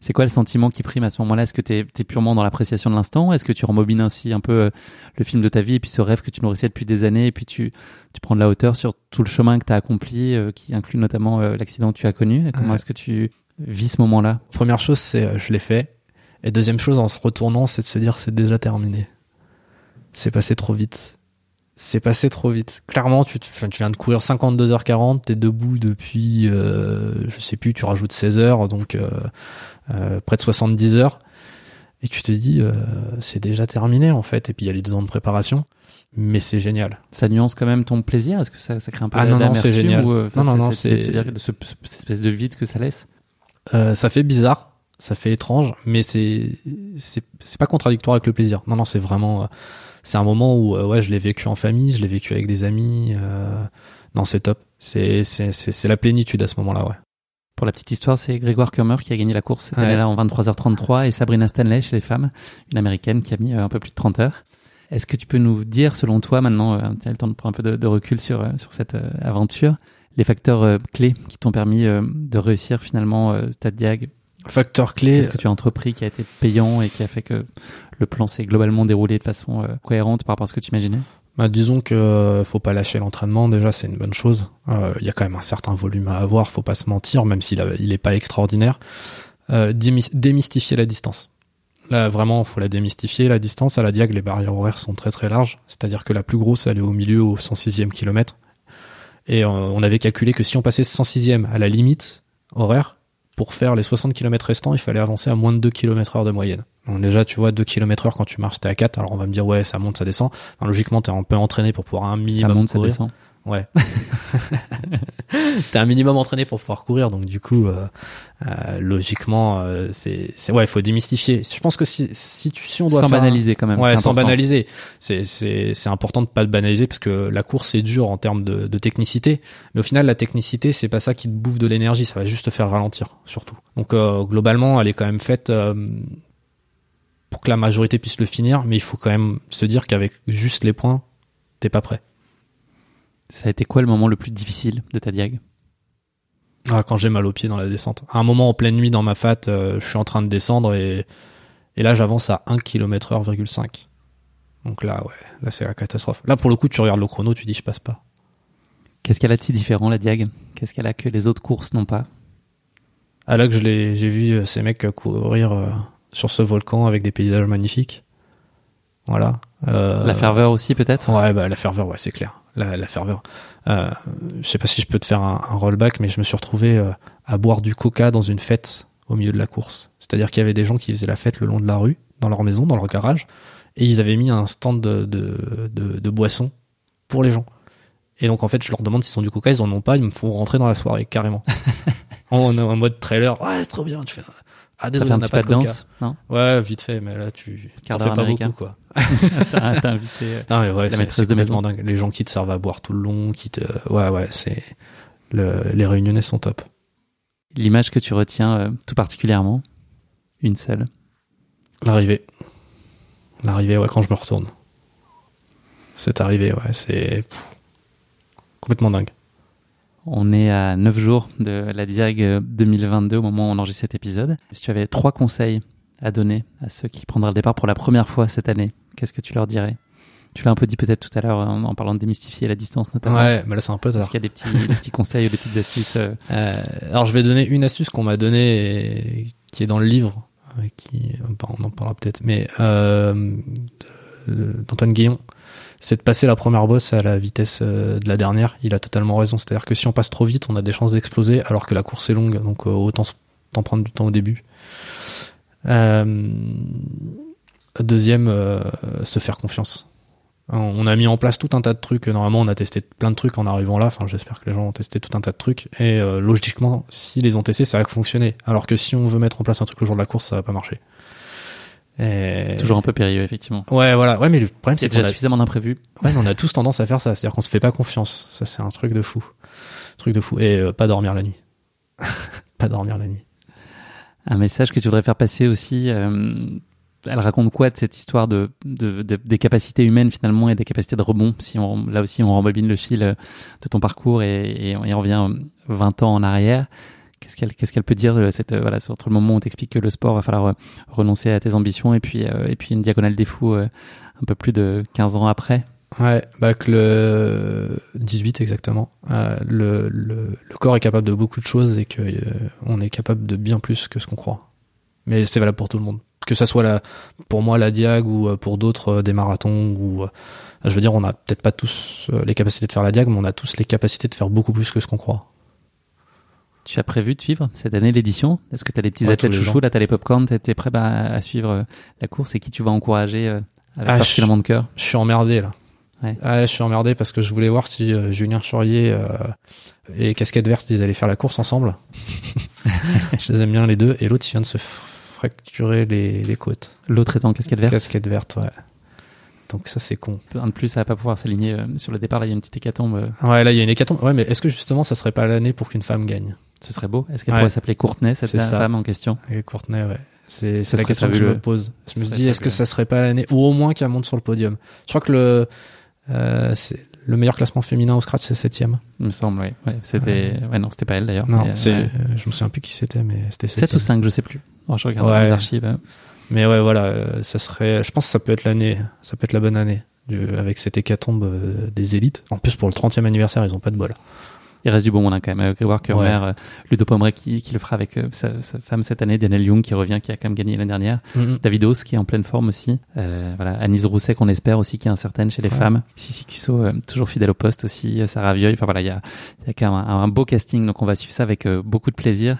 Speaker 2: C'est quoi le sentiment qui prime à ce moment-là? Est-ce que tu es, es, purement dans l'appréciation de l'instant? Est-ce que tu rembobines ainsi un peu euh, le film de ta vie et puis ce rêve que tu nourrissais depuis des années et puis tu, tu prends de la hauteur sur tout le chemin que tu as accompli, euh, qui inclut notamment euh, l'accident que tu as connu? Comment ouais. est-ce que tu vis ce moment-là?
Speaker 1: Première chose, c'est euh, je l'ai fait. Et deuxième chose, en se retournant, c'est de se dire c'est déjà terminé. C'est passé trop vite c'est passé trop vite. Clairement, tu, tu viens de courir 52h40, t'es debout depuis, euh, je sais plus, tu rajoutes 16 heures, donc euh, près de 70 heures, et tu te dis, euh, c'est déjà terminé en fait. Et puis il y a les deux ans de préparation, mais c'est génial.
Speaker 2: Ça nuance quand même ton plaisir? Est-ce que ça, ça crée un peu
Speaker 1: ah, non, non, c'est génial.
Speaker 2: Ou, euh,
Speaker 1: non, non, non,
Speaker 2: c'est de ce, cette espèce de vide que ça laisse?
Speaker 1: Euh, ça fait bizarre, ça fait étrange, mais c'est c'est c'est pas contradictoire avec le plaisir. Non, non, c'est vraiment c'est un moment où euh, ouais je l'ai vécu en famille je l'ai vécu avec des amis euh... non c'est top c'est c'est c'est la plénitude à ce moment là ouais
Speaker 2: pour la petite histoire, c'est Grégoire Kurmer qui a gagné la course cette ouais. année-là en 23h33 et Sabrina Stanley chez les femmes, une américaine qui a mis euh, un peu plus de 30 heures. Est-ce que tu peux nous dire, selon toi, maintenant, euh, tu as le temps de prendre un peu de, de recul sur, euh, sur cette aventure, les facteurs clés qui t'ont permis de réussir finalement Stade Diag?
Speaker 1: Facteur clé.
Speaker 2: Qu'est-ce que tu as entrepris qui a été payant et qui a fait que le plan s'est globalement déroulé de façon cohérente par rapport à ce que tu imaginais?
Speaker 1: Bah, disons que euh, faut pas lâcher l'entraînement. Déjà, c'est une bonne chose. Il euh, y a quand même un certain volume à avoir. Faut pas se mentir, même s'il il est pas extraordinaire. Euh, démystifier la distance. Là, vraiment, faut la démystifier. La distance à la Diag, les barrières horaires sont très très larges. C'est-à-dire que la plus grosse, elle est au milieu, au 106e kilomètre. Et on avait calculé que si on passait 106e à la limite horaire, pour faire les 60 km restants, il fallait avancer à moins de 2 km heure de moyenne. Donc déjà, tu vois, 2 km heure quand tu marches, t'es à 4. Alors on va me dire, ouais, ça monte, ça descend. Enfin, logiquement, t'es un peu entraîné pour pouvoir un minimum
Speaker 2: ça monte,
Speaker 1: courir.
Speaker 2: Ça descend.
Speaker 1: Ouais. t'es un minimum entraîné pour pouvoir courir, donc du coup, euh, euh, logiquement, euh, c'est, c'est ouais, il faut démystifier. Je pense que si, si, tu, si on doit
Speaker 2: sans
Speaker 1: faire
Speaker 2: banaliser quand même,
Speaker 1: ouais, sans banaliser, c'est, c'est, c'est important de pas le banaliser parce que la course c'est dur en termes de, de technicité, mais au final, la technicité c'est pas ça qui te bouffe de l'énergie, ça va juste te faire ralentir, surtout. Donc euh, globalement, elle est quand même faite euh, pour que la majorité puisse le finir, mais il faut quand même se dire qu'avec juste les points, t'es pas prêt.
Speaker 2: Ça a été quoi le moment le plus difficile de ta diag?
Speaker 1: Ah, Quand j'ai mal aux pieds dans la descente. À un moment en pleine nuit dans ma fat, euh, je suis en train de descendre et, et là j'avance à 1 km h,5. Donc là, ouais, là c'est la catastrophe. Là pour le coup, tu regardes le chrono, tu dis je passe pas.
Speaker 2: Qu'est-ce qu'elle a de si différent la diag? Qu'est-ce qu'elle a que les autres courses n'ont pas?
Speaker 1: Ah là que j'ai vu ces mecs courir euh, sur ce volcan avec des paysages magnifiques. Voilà.
Speaker 2: Euh, la ferveur aussi peut-être?
Speaker 1: Ouais, bah la ferveur, ouais, c'est clair la, la ferveur. Euh, je sais pas si je peux te faire un, un rollback, mais je me suis retrouvé euh, à boire du coca dans une fête au milieu de la course. C'est-à-dire qu'il y avait des gens qui faisaient la fête le long de la rue, dans leur maison, dans leur garage, et ils avaient mis un stand de, de, de, de boissons pour les gens. Et donc en fait, je leur demande s'ils ont du coca, ils en ont pas, ils me font rentrer dans la soirée carrément. en, en mode trailer, ouais, c'est trop bien. Tu fais, ah désolé, on n'a pas de coca.
Speaker 2: danse, non?
Speaker 1: Ouais, vite fait, mais là tu t'en fais pas beaucoup quoi.
Speaker 2: t'as, invité euh,
Speaker 1: Non, mais ouais,
Speaker 2: la maîtresse de maison.
Speaker 1: dingue. Les gens qui te servent à boire tout le long, qui te, ouais, ouais, c'est, le, les réunionnais sont top.
Speaker 2: l'image que tu retiens euh, tout particulièrement. Une seule.
Speaker 1: L'arrivée. L'arrivée, ouais, quand je me retourne. C'est arrivé, ouais, c'est complètement dingue.
Speaker 2: On est à 9 jours de la Diag euh, 2022 au moment où on enregistre cet épisode. Si tu avais trois conseils à donner à ceux qui prendraient le départ pour la première fois cette année, qu'est-ce que tu leur dirais? Tu l'as un peu dit peut-être tout à l'heure en, en parlant de démystifier la distance notamment.
Speaker 1: Ouais, mais là, c'est un peu tard.
Speaker 2: Est-ce qu'il y a des petits, des petits conseils ou des petites astuces euh,
Speaker 1: Euh, alors je vais donner une astuce qu'on m'a donnée et qui est dans le livre, euh, qui on en parlera peut-être, mais euh, d'Antoine Guillon, c'est de passer la première bosse à la vitesse de la dernière. Il a totalement raison. C'est-à-dire que si on passe trop vite, on a des chances d'exploser, alors que la course est longue, donc autant autant prendre du temps au début. Euh, deuxième, euh, se faire confiance. On a mis en place tout un tas de trucs. Normalement, on a testé plein de trucs en arrivant là. Enfin, j'espère que les gens ont testé tout un tas de trucs. Et euh, logiquement, s'ils les ont testés, ça va fonctionner. Alors que si on veut mettre en place un truc le jour de la course, ça va pas marcher. Et...
Speaker 2: Toujours un peu périlleux, effectivement.
Speaker 1: Ouais, voilà. Ouais, mais le problème,
Speaker 2: Il y a
Speaker 1: c'est qu'on
Speaker 2: déjà
Speaker 1: a...
Speaker 2: suffisamment d'imprévus.
Speaker 1: ouais, mais on a tous tendance à faire ça. C'est-à-dire qu'on se fait pas confiance. Ça, c'est un truc de fou. Truc de fou. Et euh, pas dormir la nuit. pas dormir la nuit.
Speaker 2: Un message que tu voudrais faire passer aussi. euh, elle raconte quoi de cette histoire de, de, de- des capacités humaines finalement et des capacités de rebond Si on, là aussi on rembobine le fil euh, de ton parcours et, et on, on revient 20 ans en arrière. Qu'est-ce qu'elle qu'est-ce qu'elle peut dire de cette euh, voilà entre le moment où on t'explique que le sport va falloir euh, renoncer à tes ambitions et puis euh, et puis une diagonale des fous euh, un peu plus de 15 ans après?
Speaker 1: Ouais, bah que le 18 exactement. Euh, le, le, le corps est capable de beaucoup de choses et que euh, on est capable de bien plus que ce qu'on croit. Mais c'est valable pour tout le monde. Que ça soit la, pour moi la diag ou euh, pour d'autres euh, des marathons ou euh, je veux dire on a peut-être pas tous les capacités de faire la diag mais on a tous les capacités de faire beaucoup plus que ce qu'on croit.
Speaker 2: Tu as prévu de suivre cette année l'édition? Est-ce que tu as des petits
Speaker 1: Ouais,
Speaker 2: athlètes chouchous Là, tu as les popcorn, tu es prêt bah, à suivre la course et qui tu vas encourager euh, avec
Speaker 1: Ah,
Speaker 2: particulièrement de cœur?
Speaker 1: Je suis emmerdé là.
Speaker 2: Ouais.
Speaker 1: Ah, je suis emmerdé parce que je voulais voir si euh, Julien Chorier euh, et Casquette Verte ils allaient faire la course ensemble. je les aime bien les deux et l'autre il vient de se fracturer les, les côtes.
Speaker 2: L'autre étant casquette verte.
Speaker 1: Casquette verte, ouais. Donc ça c'est con.
Speaker 2: Un de plus, ça va pas pouvoir s'aligner euh, sur le départ. Là, il y a une petite hécatombe. euh,
Speaker 1: Ouais, là il y a une hécatombe. Ouais, mais est-ce que justement ça serait pas l'année pour qu'une femme gagne?
Speaker 2: Ce serait beau. Est-ce qu'elle
Speaker 1: Ouais.
Speaker 2: pourrait s'appeler Courtenay, cette
Speaker 1: C'est ça.
Speaker 2: femme en question?
Speaker 1: Avec Courtenay, ouais. C'est la question que je me pose. Je me dis est-ce que ça serait pas l'année ou au moins qu'elle monte sur le podium? Je crois que le euh, le meilleur classement féminin au scratch c'est septième.
Speaker 2: Il me semble, ouais. ouais c'était... Ouais, non, c'était pas elle d'ailleurs.
Speaker 1: Non,
Speaker 2: euh,
Speaker 1: c'est
Speaker 2: ouais.
Speaker 1: euh, je me souviens plus qui c'était mais c'était
Speaker 2: 7
Speaker 1: septième.
Speaker 2: ou 5, je sais plus. Bon, je regarde
Speaker 1: Ouais.
Speaker 2: les archives. euh.
Speaker 1: Mais ouais, voilà, ça serait. Je pense que ça peut être l'année, ça peut être la bonne année du, avec cette hécatombe des élites. En plus, pour le 30e anniversaire, ils ont pas de bol.
Speaker 2: Il reste du bon monde hein, quand même. Euh, Grégoire Kurmer,
Speaker 1: Ouais.
Speaker 2: euh, Ludo Pomeray qui, qui le fera avec euh, sa, sa femme cette année, Daniel Young qui revient, qui a quand même gagné l'année dernière. Davidos qui est en pleine forme aussi. Euh, voilà, Anise Rousset qu'on espère aussi qui est incertaine chez les
Speaker 1: Ouais.
Speaker 2: femmes. Sissi Cusso, toujours fidèle au poste aussi. Sarah Vieuil. Enfin voilà, il y a, y a quand même un, un beau casting, donc on va suivre ça avec beaucoup de plaisir.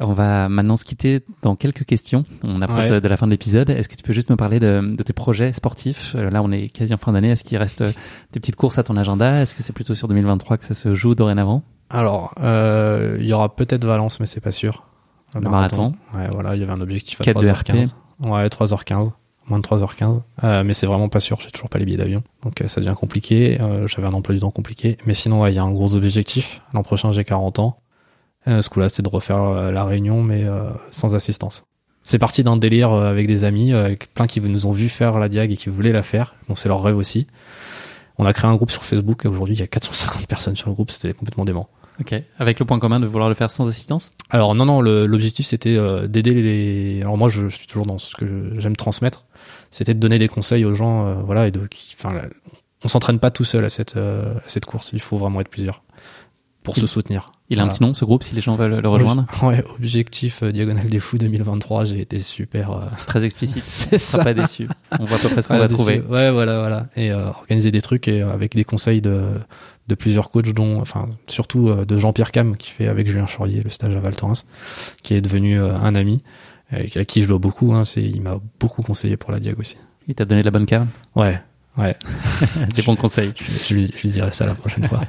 Speaker 2: On va maintenant se quitter dans quelques questions. On approche
Speaker 1: Ouais.
Speaker 2: de, la fin de l'épisode. Est-ce que tu peux juste me parler de, de tes projets sportifs? Euh, Là, on est quasi en fin d'année. Est-ce qu'il reste euh, des petites courses à ton agenda? Est-ce que c'est plutôt sur 2023 que ça se joue dorénavant?
Speaker 1: Alors, euh, il y aura peut-être Valence, mais c'est pas sûr.
Speaker 2: Le marathon.
Speaker 1: Ouais, voilà, il y avait un objectif à
Speaker 2: 4 de
Speaker 1: 3h15. Ouais, 3h15. Moins de 3h15. Euh, mais c'est vraiment pas sûr, j'ai toujours pas les billets d'avion. Donc euh, ça devient compliqué. Euh, J'avais un emploi du temps compliqué. Mais sinon, ouais, il y a un gros objectif. L'an prochain, j'ai 40 ans. Euh, ce coup-là, c'était de refaire euh, la réunion, mais euh, sans assistance. C'est parti d'un délire euh, avec des amis, euh, avec plein qui nous ont vu faire la diag et qui voulaient la faire. Bon, c'est leur rêve aussi. On a créé un groupe sur Facebook aujourd'hui, il y a 450 personnes sur le groupe. C'était complètement dément.
Speaker 2: Ok. Avec le point commun de vouloir le faire sans assistance?
Speaker 1: Alors non non l'objectif c'était euh, d'aider les alors moi je, je suis toujours dans ce que j'aime transmettre c'était de donner des conseils aux gens euh, voilà et de enfin on s'entraîne pas tout seul à cette euh, à cette course il faut vraiment être plusieurs pour
Speaker 2: Il-
Speaker 1: se soutenir
Speaker 2: Il a un petit nom, ce groupe, si les gens veulent le rejoindre
Speaker 1: ouais objectif euh, diagonale des fous 2023 j'ai été super euh,
Speaker 2: Très explicite.
Speaker 1: c'est
Speaker 2: sera pas déçu. On voit à peu près ce qu'on va trouver.
Speaker 1: Ouais, voilà, voilà. Et euh, organiser des trucs et euh, avec des conseils de, de plusieurs coachs, dont, enfin, surtout de Jean-Pierre Cam, qui fait avec Julien Chaurier le stage à Val Thorens, qui est devenu un ami, et à qui je dois beaucoup. Hein, c'est, il m'a beaucoup conseillé pour la Diag aussi.
Speaker 2: Il t'a donné de la bonne carte
Speaker 1: Ouais, ouais.
Speaker 2: Des bons conseils.
Speaker 1: Je, je lui, je lui dirai ça la prochaine fois.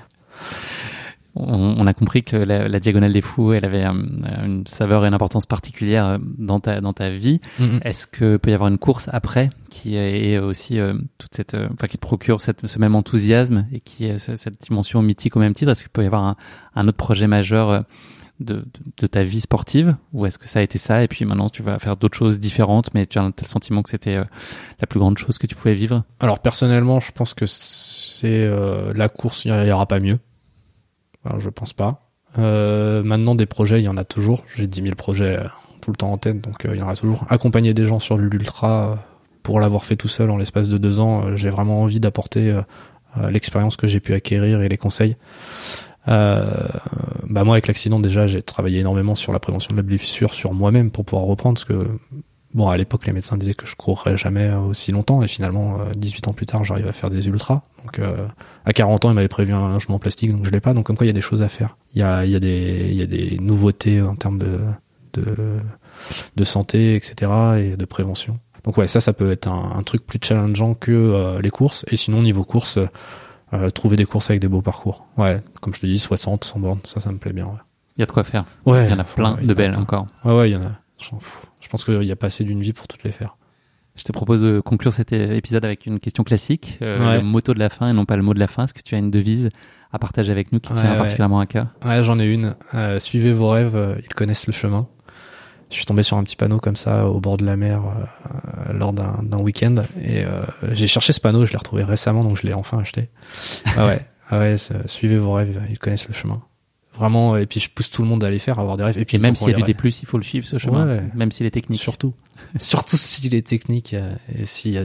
Speaker 2: On, a compris que la, diagonale des fous, elle avait une saveur et une importance particulière dans ta dans ta vie. Mm-hmm. Est-ce que peut y avoir une course après qui est aussi toute cette, enfin qui te procure cette, ce même enthousiasme et qui est cette dimension mythique au même titre? Est-ce qu'il peut y avoir un, un autre projet majeur de, de, ta vie sportive? Ou est-ce que ça a été ça et puis maintenant tu vas faire d'autres choses différentes mais tu as, le sentiment que c'était euh, la plus grande chose que tu pouvais vivre?
Speaker 1: Alors personnellement je pense que c'est euh, la course il n'y aura pas mieux. Je pense pas. Euh, maintenant des projets il y en a toujours. J'ai 10 000 projets tout le temps en tête donc il y en a toujours. Accompagner des gens sur l'ultra pour l'avoir fait tout seul en l'espace de deux ans j'ai vraiment envie d'apporter l'expérience que j'ai pu acquérir et les conseils. Euh, bah moi avec l'accident déjà j'ai travaillé énormément sur la prévention de la blessure sur moi-même pour pouvoir reprendre parce que bon à l'époque les médecins disaient que je courrais jamais aussi longtemps et finalement 18 euh, ans plus tard j'arrive à faire des ultras donc euh, à 40 ans ils m'avaient prévu un genou en plastique donc je l'ai pas donc comme quoi il y a des choses à faire il y a il y a des il y a des nouveautés en termes de de de santé etc et de prévention donc ouais ça ça peut être un, un truc plus challengeant que les courses et sinon niveau course euh, trouver des courses avec des beaux parcours. Ouais, comme je te dis, 60, 100 bornes, ça, ça me plaît bien. Ouais.
Speaker 2: Il y a de quoi faire.
Speaker 1: Ouais.
Speaker 2: Il y en a plein de belles encore.
Speaker 1: Ouais, ouais, il y en a. Je pense qu'il n'y a pas assez d'une vie pour toutes les faire.
Speaker 2: Je te propose de conclure cet épisode avec une question classique, euh, le motto de la fin et non pas le mot de la fin. Est-ce que tu as une devise à partager avec nous qui tient particulièrement à cœur?
Speaker 1: Ouais, j'en ai une. Euh, suivez vos rêves, ils connaissent le chemin je suis tombé sur un petit panneau comme ça au bord de la mer euh, lors d'un week-end et euh, j'ai cherché ce panneau, je l'ai retrouvé récemment donc je l'ai enfin acheté. Ah ouais, ah ouais, suivez vos rêves, ils connaissent le chemin. Vraiment et puis je pousse tout le monde à aller faire, avoir des rêves et puis
Speaker 2: même s'il y a du D+, il faut le suivre ce chemin, même s'il est technique.
Speaker 1: Surtout. Surtout s'il est technique euh, et s'il y a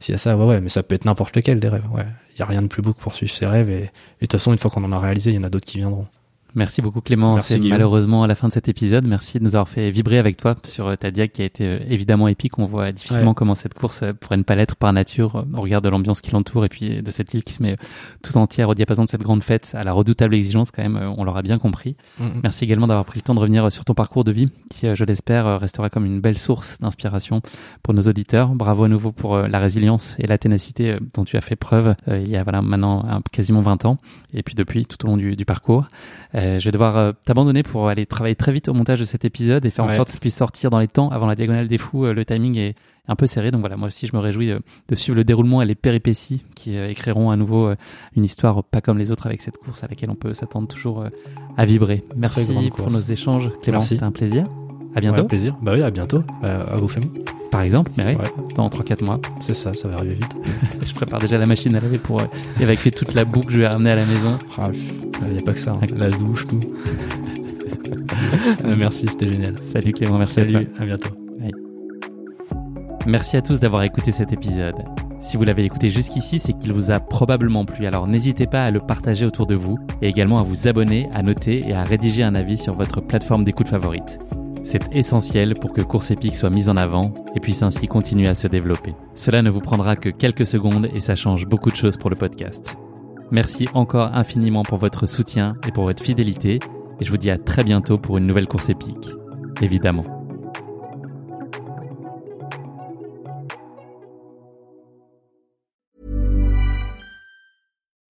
Speaker 1: s'il y a ça ouais ouais, mais ça peut être n'importe lequel des rêves. Ouais, il y a rien de plus beau que poursuivre ses rêves et de toute façon une fois qu'on en a réalisé, il y en a d'autres qui viendront.
Speaker 2: Merci beaucoup Clément. C'est malheureusement à la fin de cet épisode. Merci de nous avoir fait vibrer avec toi sur euh, ta diag qui a été euh, évidemment épique. On voit difficilement comment cette course euh, pourrait ne pas l'être par nature au regard de l'ambiance qui l'entoure et puis de cette île qui se met tout entière au diapason de cette grande fête à la redoutable exigence quand même. On l'aura bien compris. Mm-hmm. Merci également d'avoir pris le temps de revenir sur ton parcours de vie qui, je l'espère, restera comme une belle source d'inspiration pour nos auditeurs. Bravo à nouveau pour la résilience et la ténacité dont tu as fait preuve il y a voilà maintenant quasiment 20 ans et puis depuis tout au long du, du parcours. Je vais devoir t'abandonner pour aller travailler très vite au montage de cet épisode et faire en sorte qu'il puisse sortir dans les temps avant la diagonale des fous. Euh, le timing est un peu serré, donc voilà, moi aussi je me réjouis euh, de, suivre le déroulement et les péripéties qui euh, écriront à nouveau une histoire pas comme les autres avec cette course à laquelle on peut s'attendre toujours à vibrer. Merci pour nos échanges, Clément, c'était un plaisir. À bientôt.
Speaker 1: Ouais, plaisir. Bah oui, à bientôt. à vos familles.
Speaker 2: Par exemple, mais oui, dans 3-4 mois.
Speaker 1: C'est ça, ça va arriver vite.
Speaker 2: je prépare déjà la machine à laver pour évacuer toute la boue que je vais ramener à la maison.
Speaker 1: Ah, il n'y a pas que ça, hein. la douche, tout. Euh, merci, c'était génial.
Speaker 2: Salut Clément, merci
Speaker 1: Salut,
Speaker 2: à,
Speaker 1: à bientôt.
Speaker 2: Merci à tous d'avoir écouté cet épisode. Si vous l'avez écouté jusqu'ici, c'est qu'il vous a probablement plu, alors n'hésitez pas à le partager autour de vous et également à vous abonner, à noter et à rédiger un avis sur votre plateforme d'écoute favorite. C'est essentiel pour que Course Épique soit mise en avant et puisse ainsi continuer à se développer. Cela ne vous prendra que quelques secondes et ça change beaucoup de choses pour le podcast. Merci encore infiniment pour votre soutien et pour votre fidélité et je vous dis à très bientôt pour une nouvelle course épique, évidemment.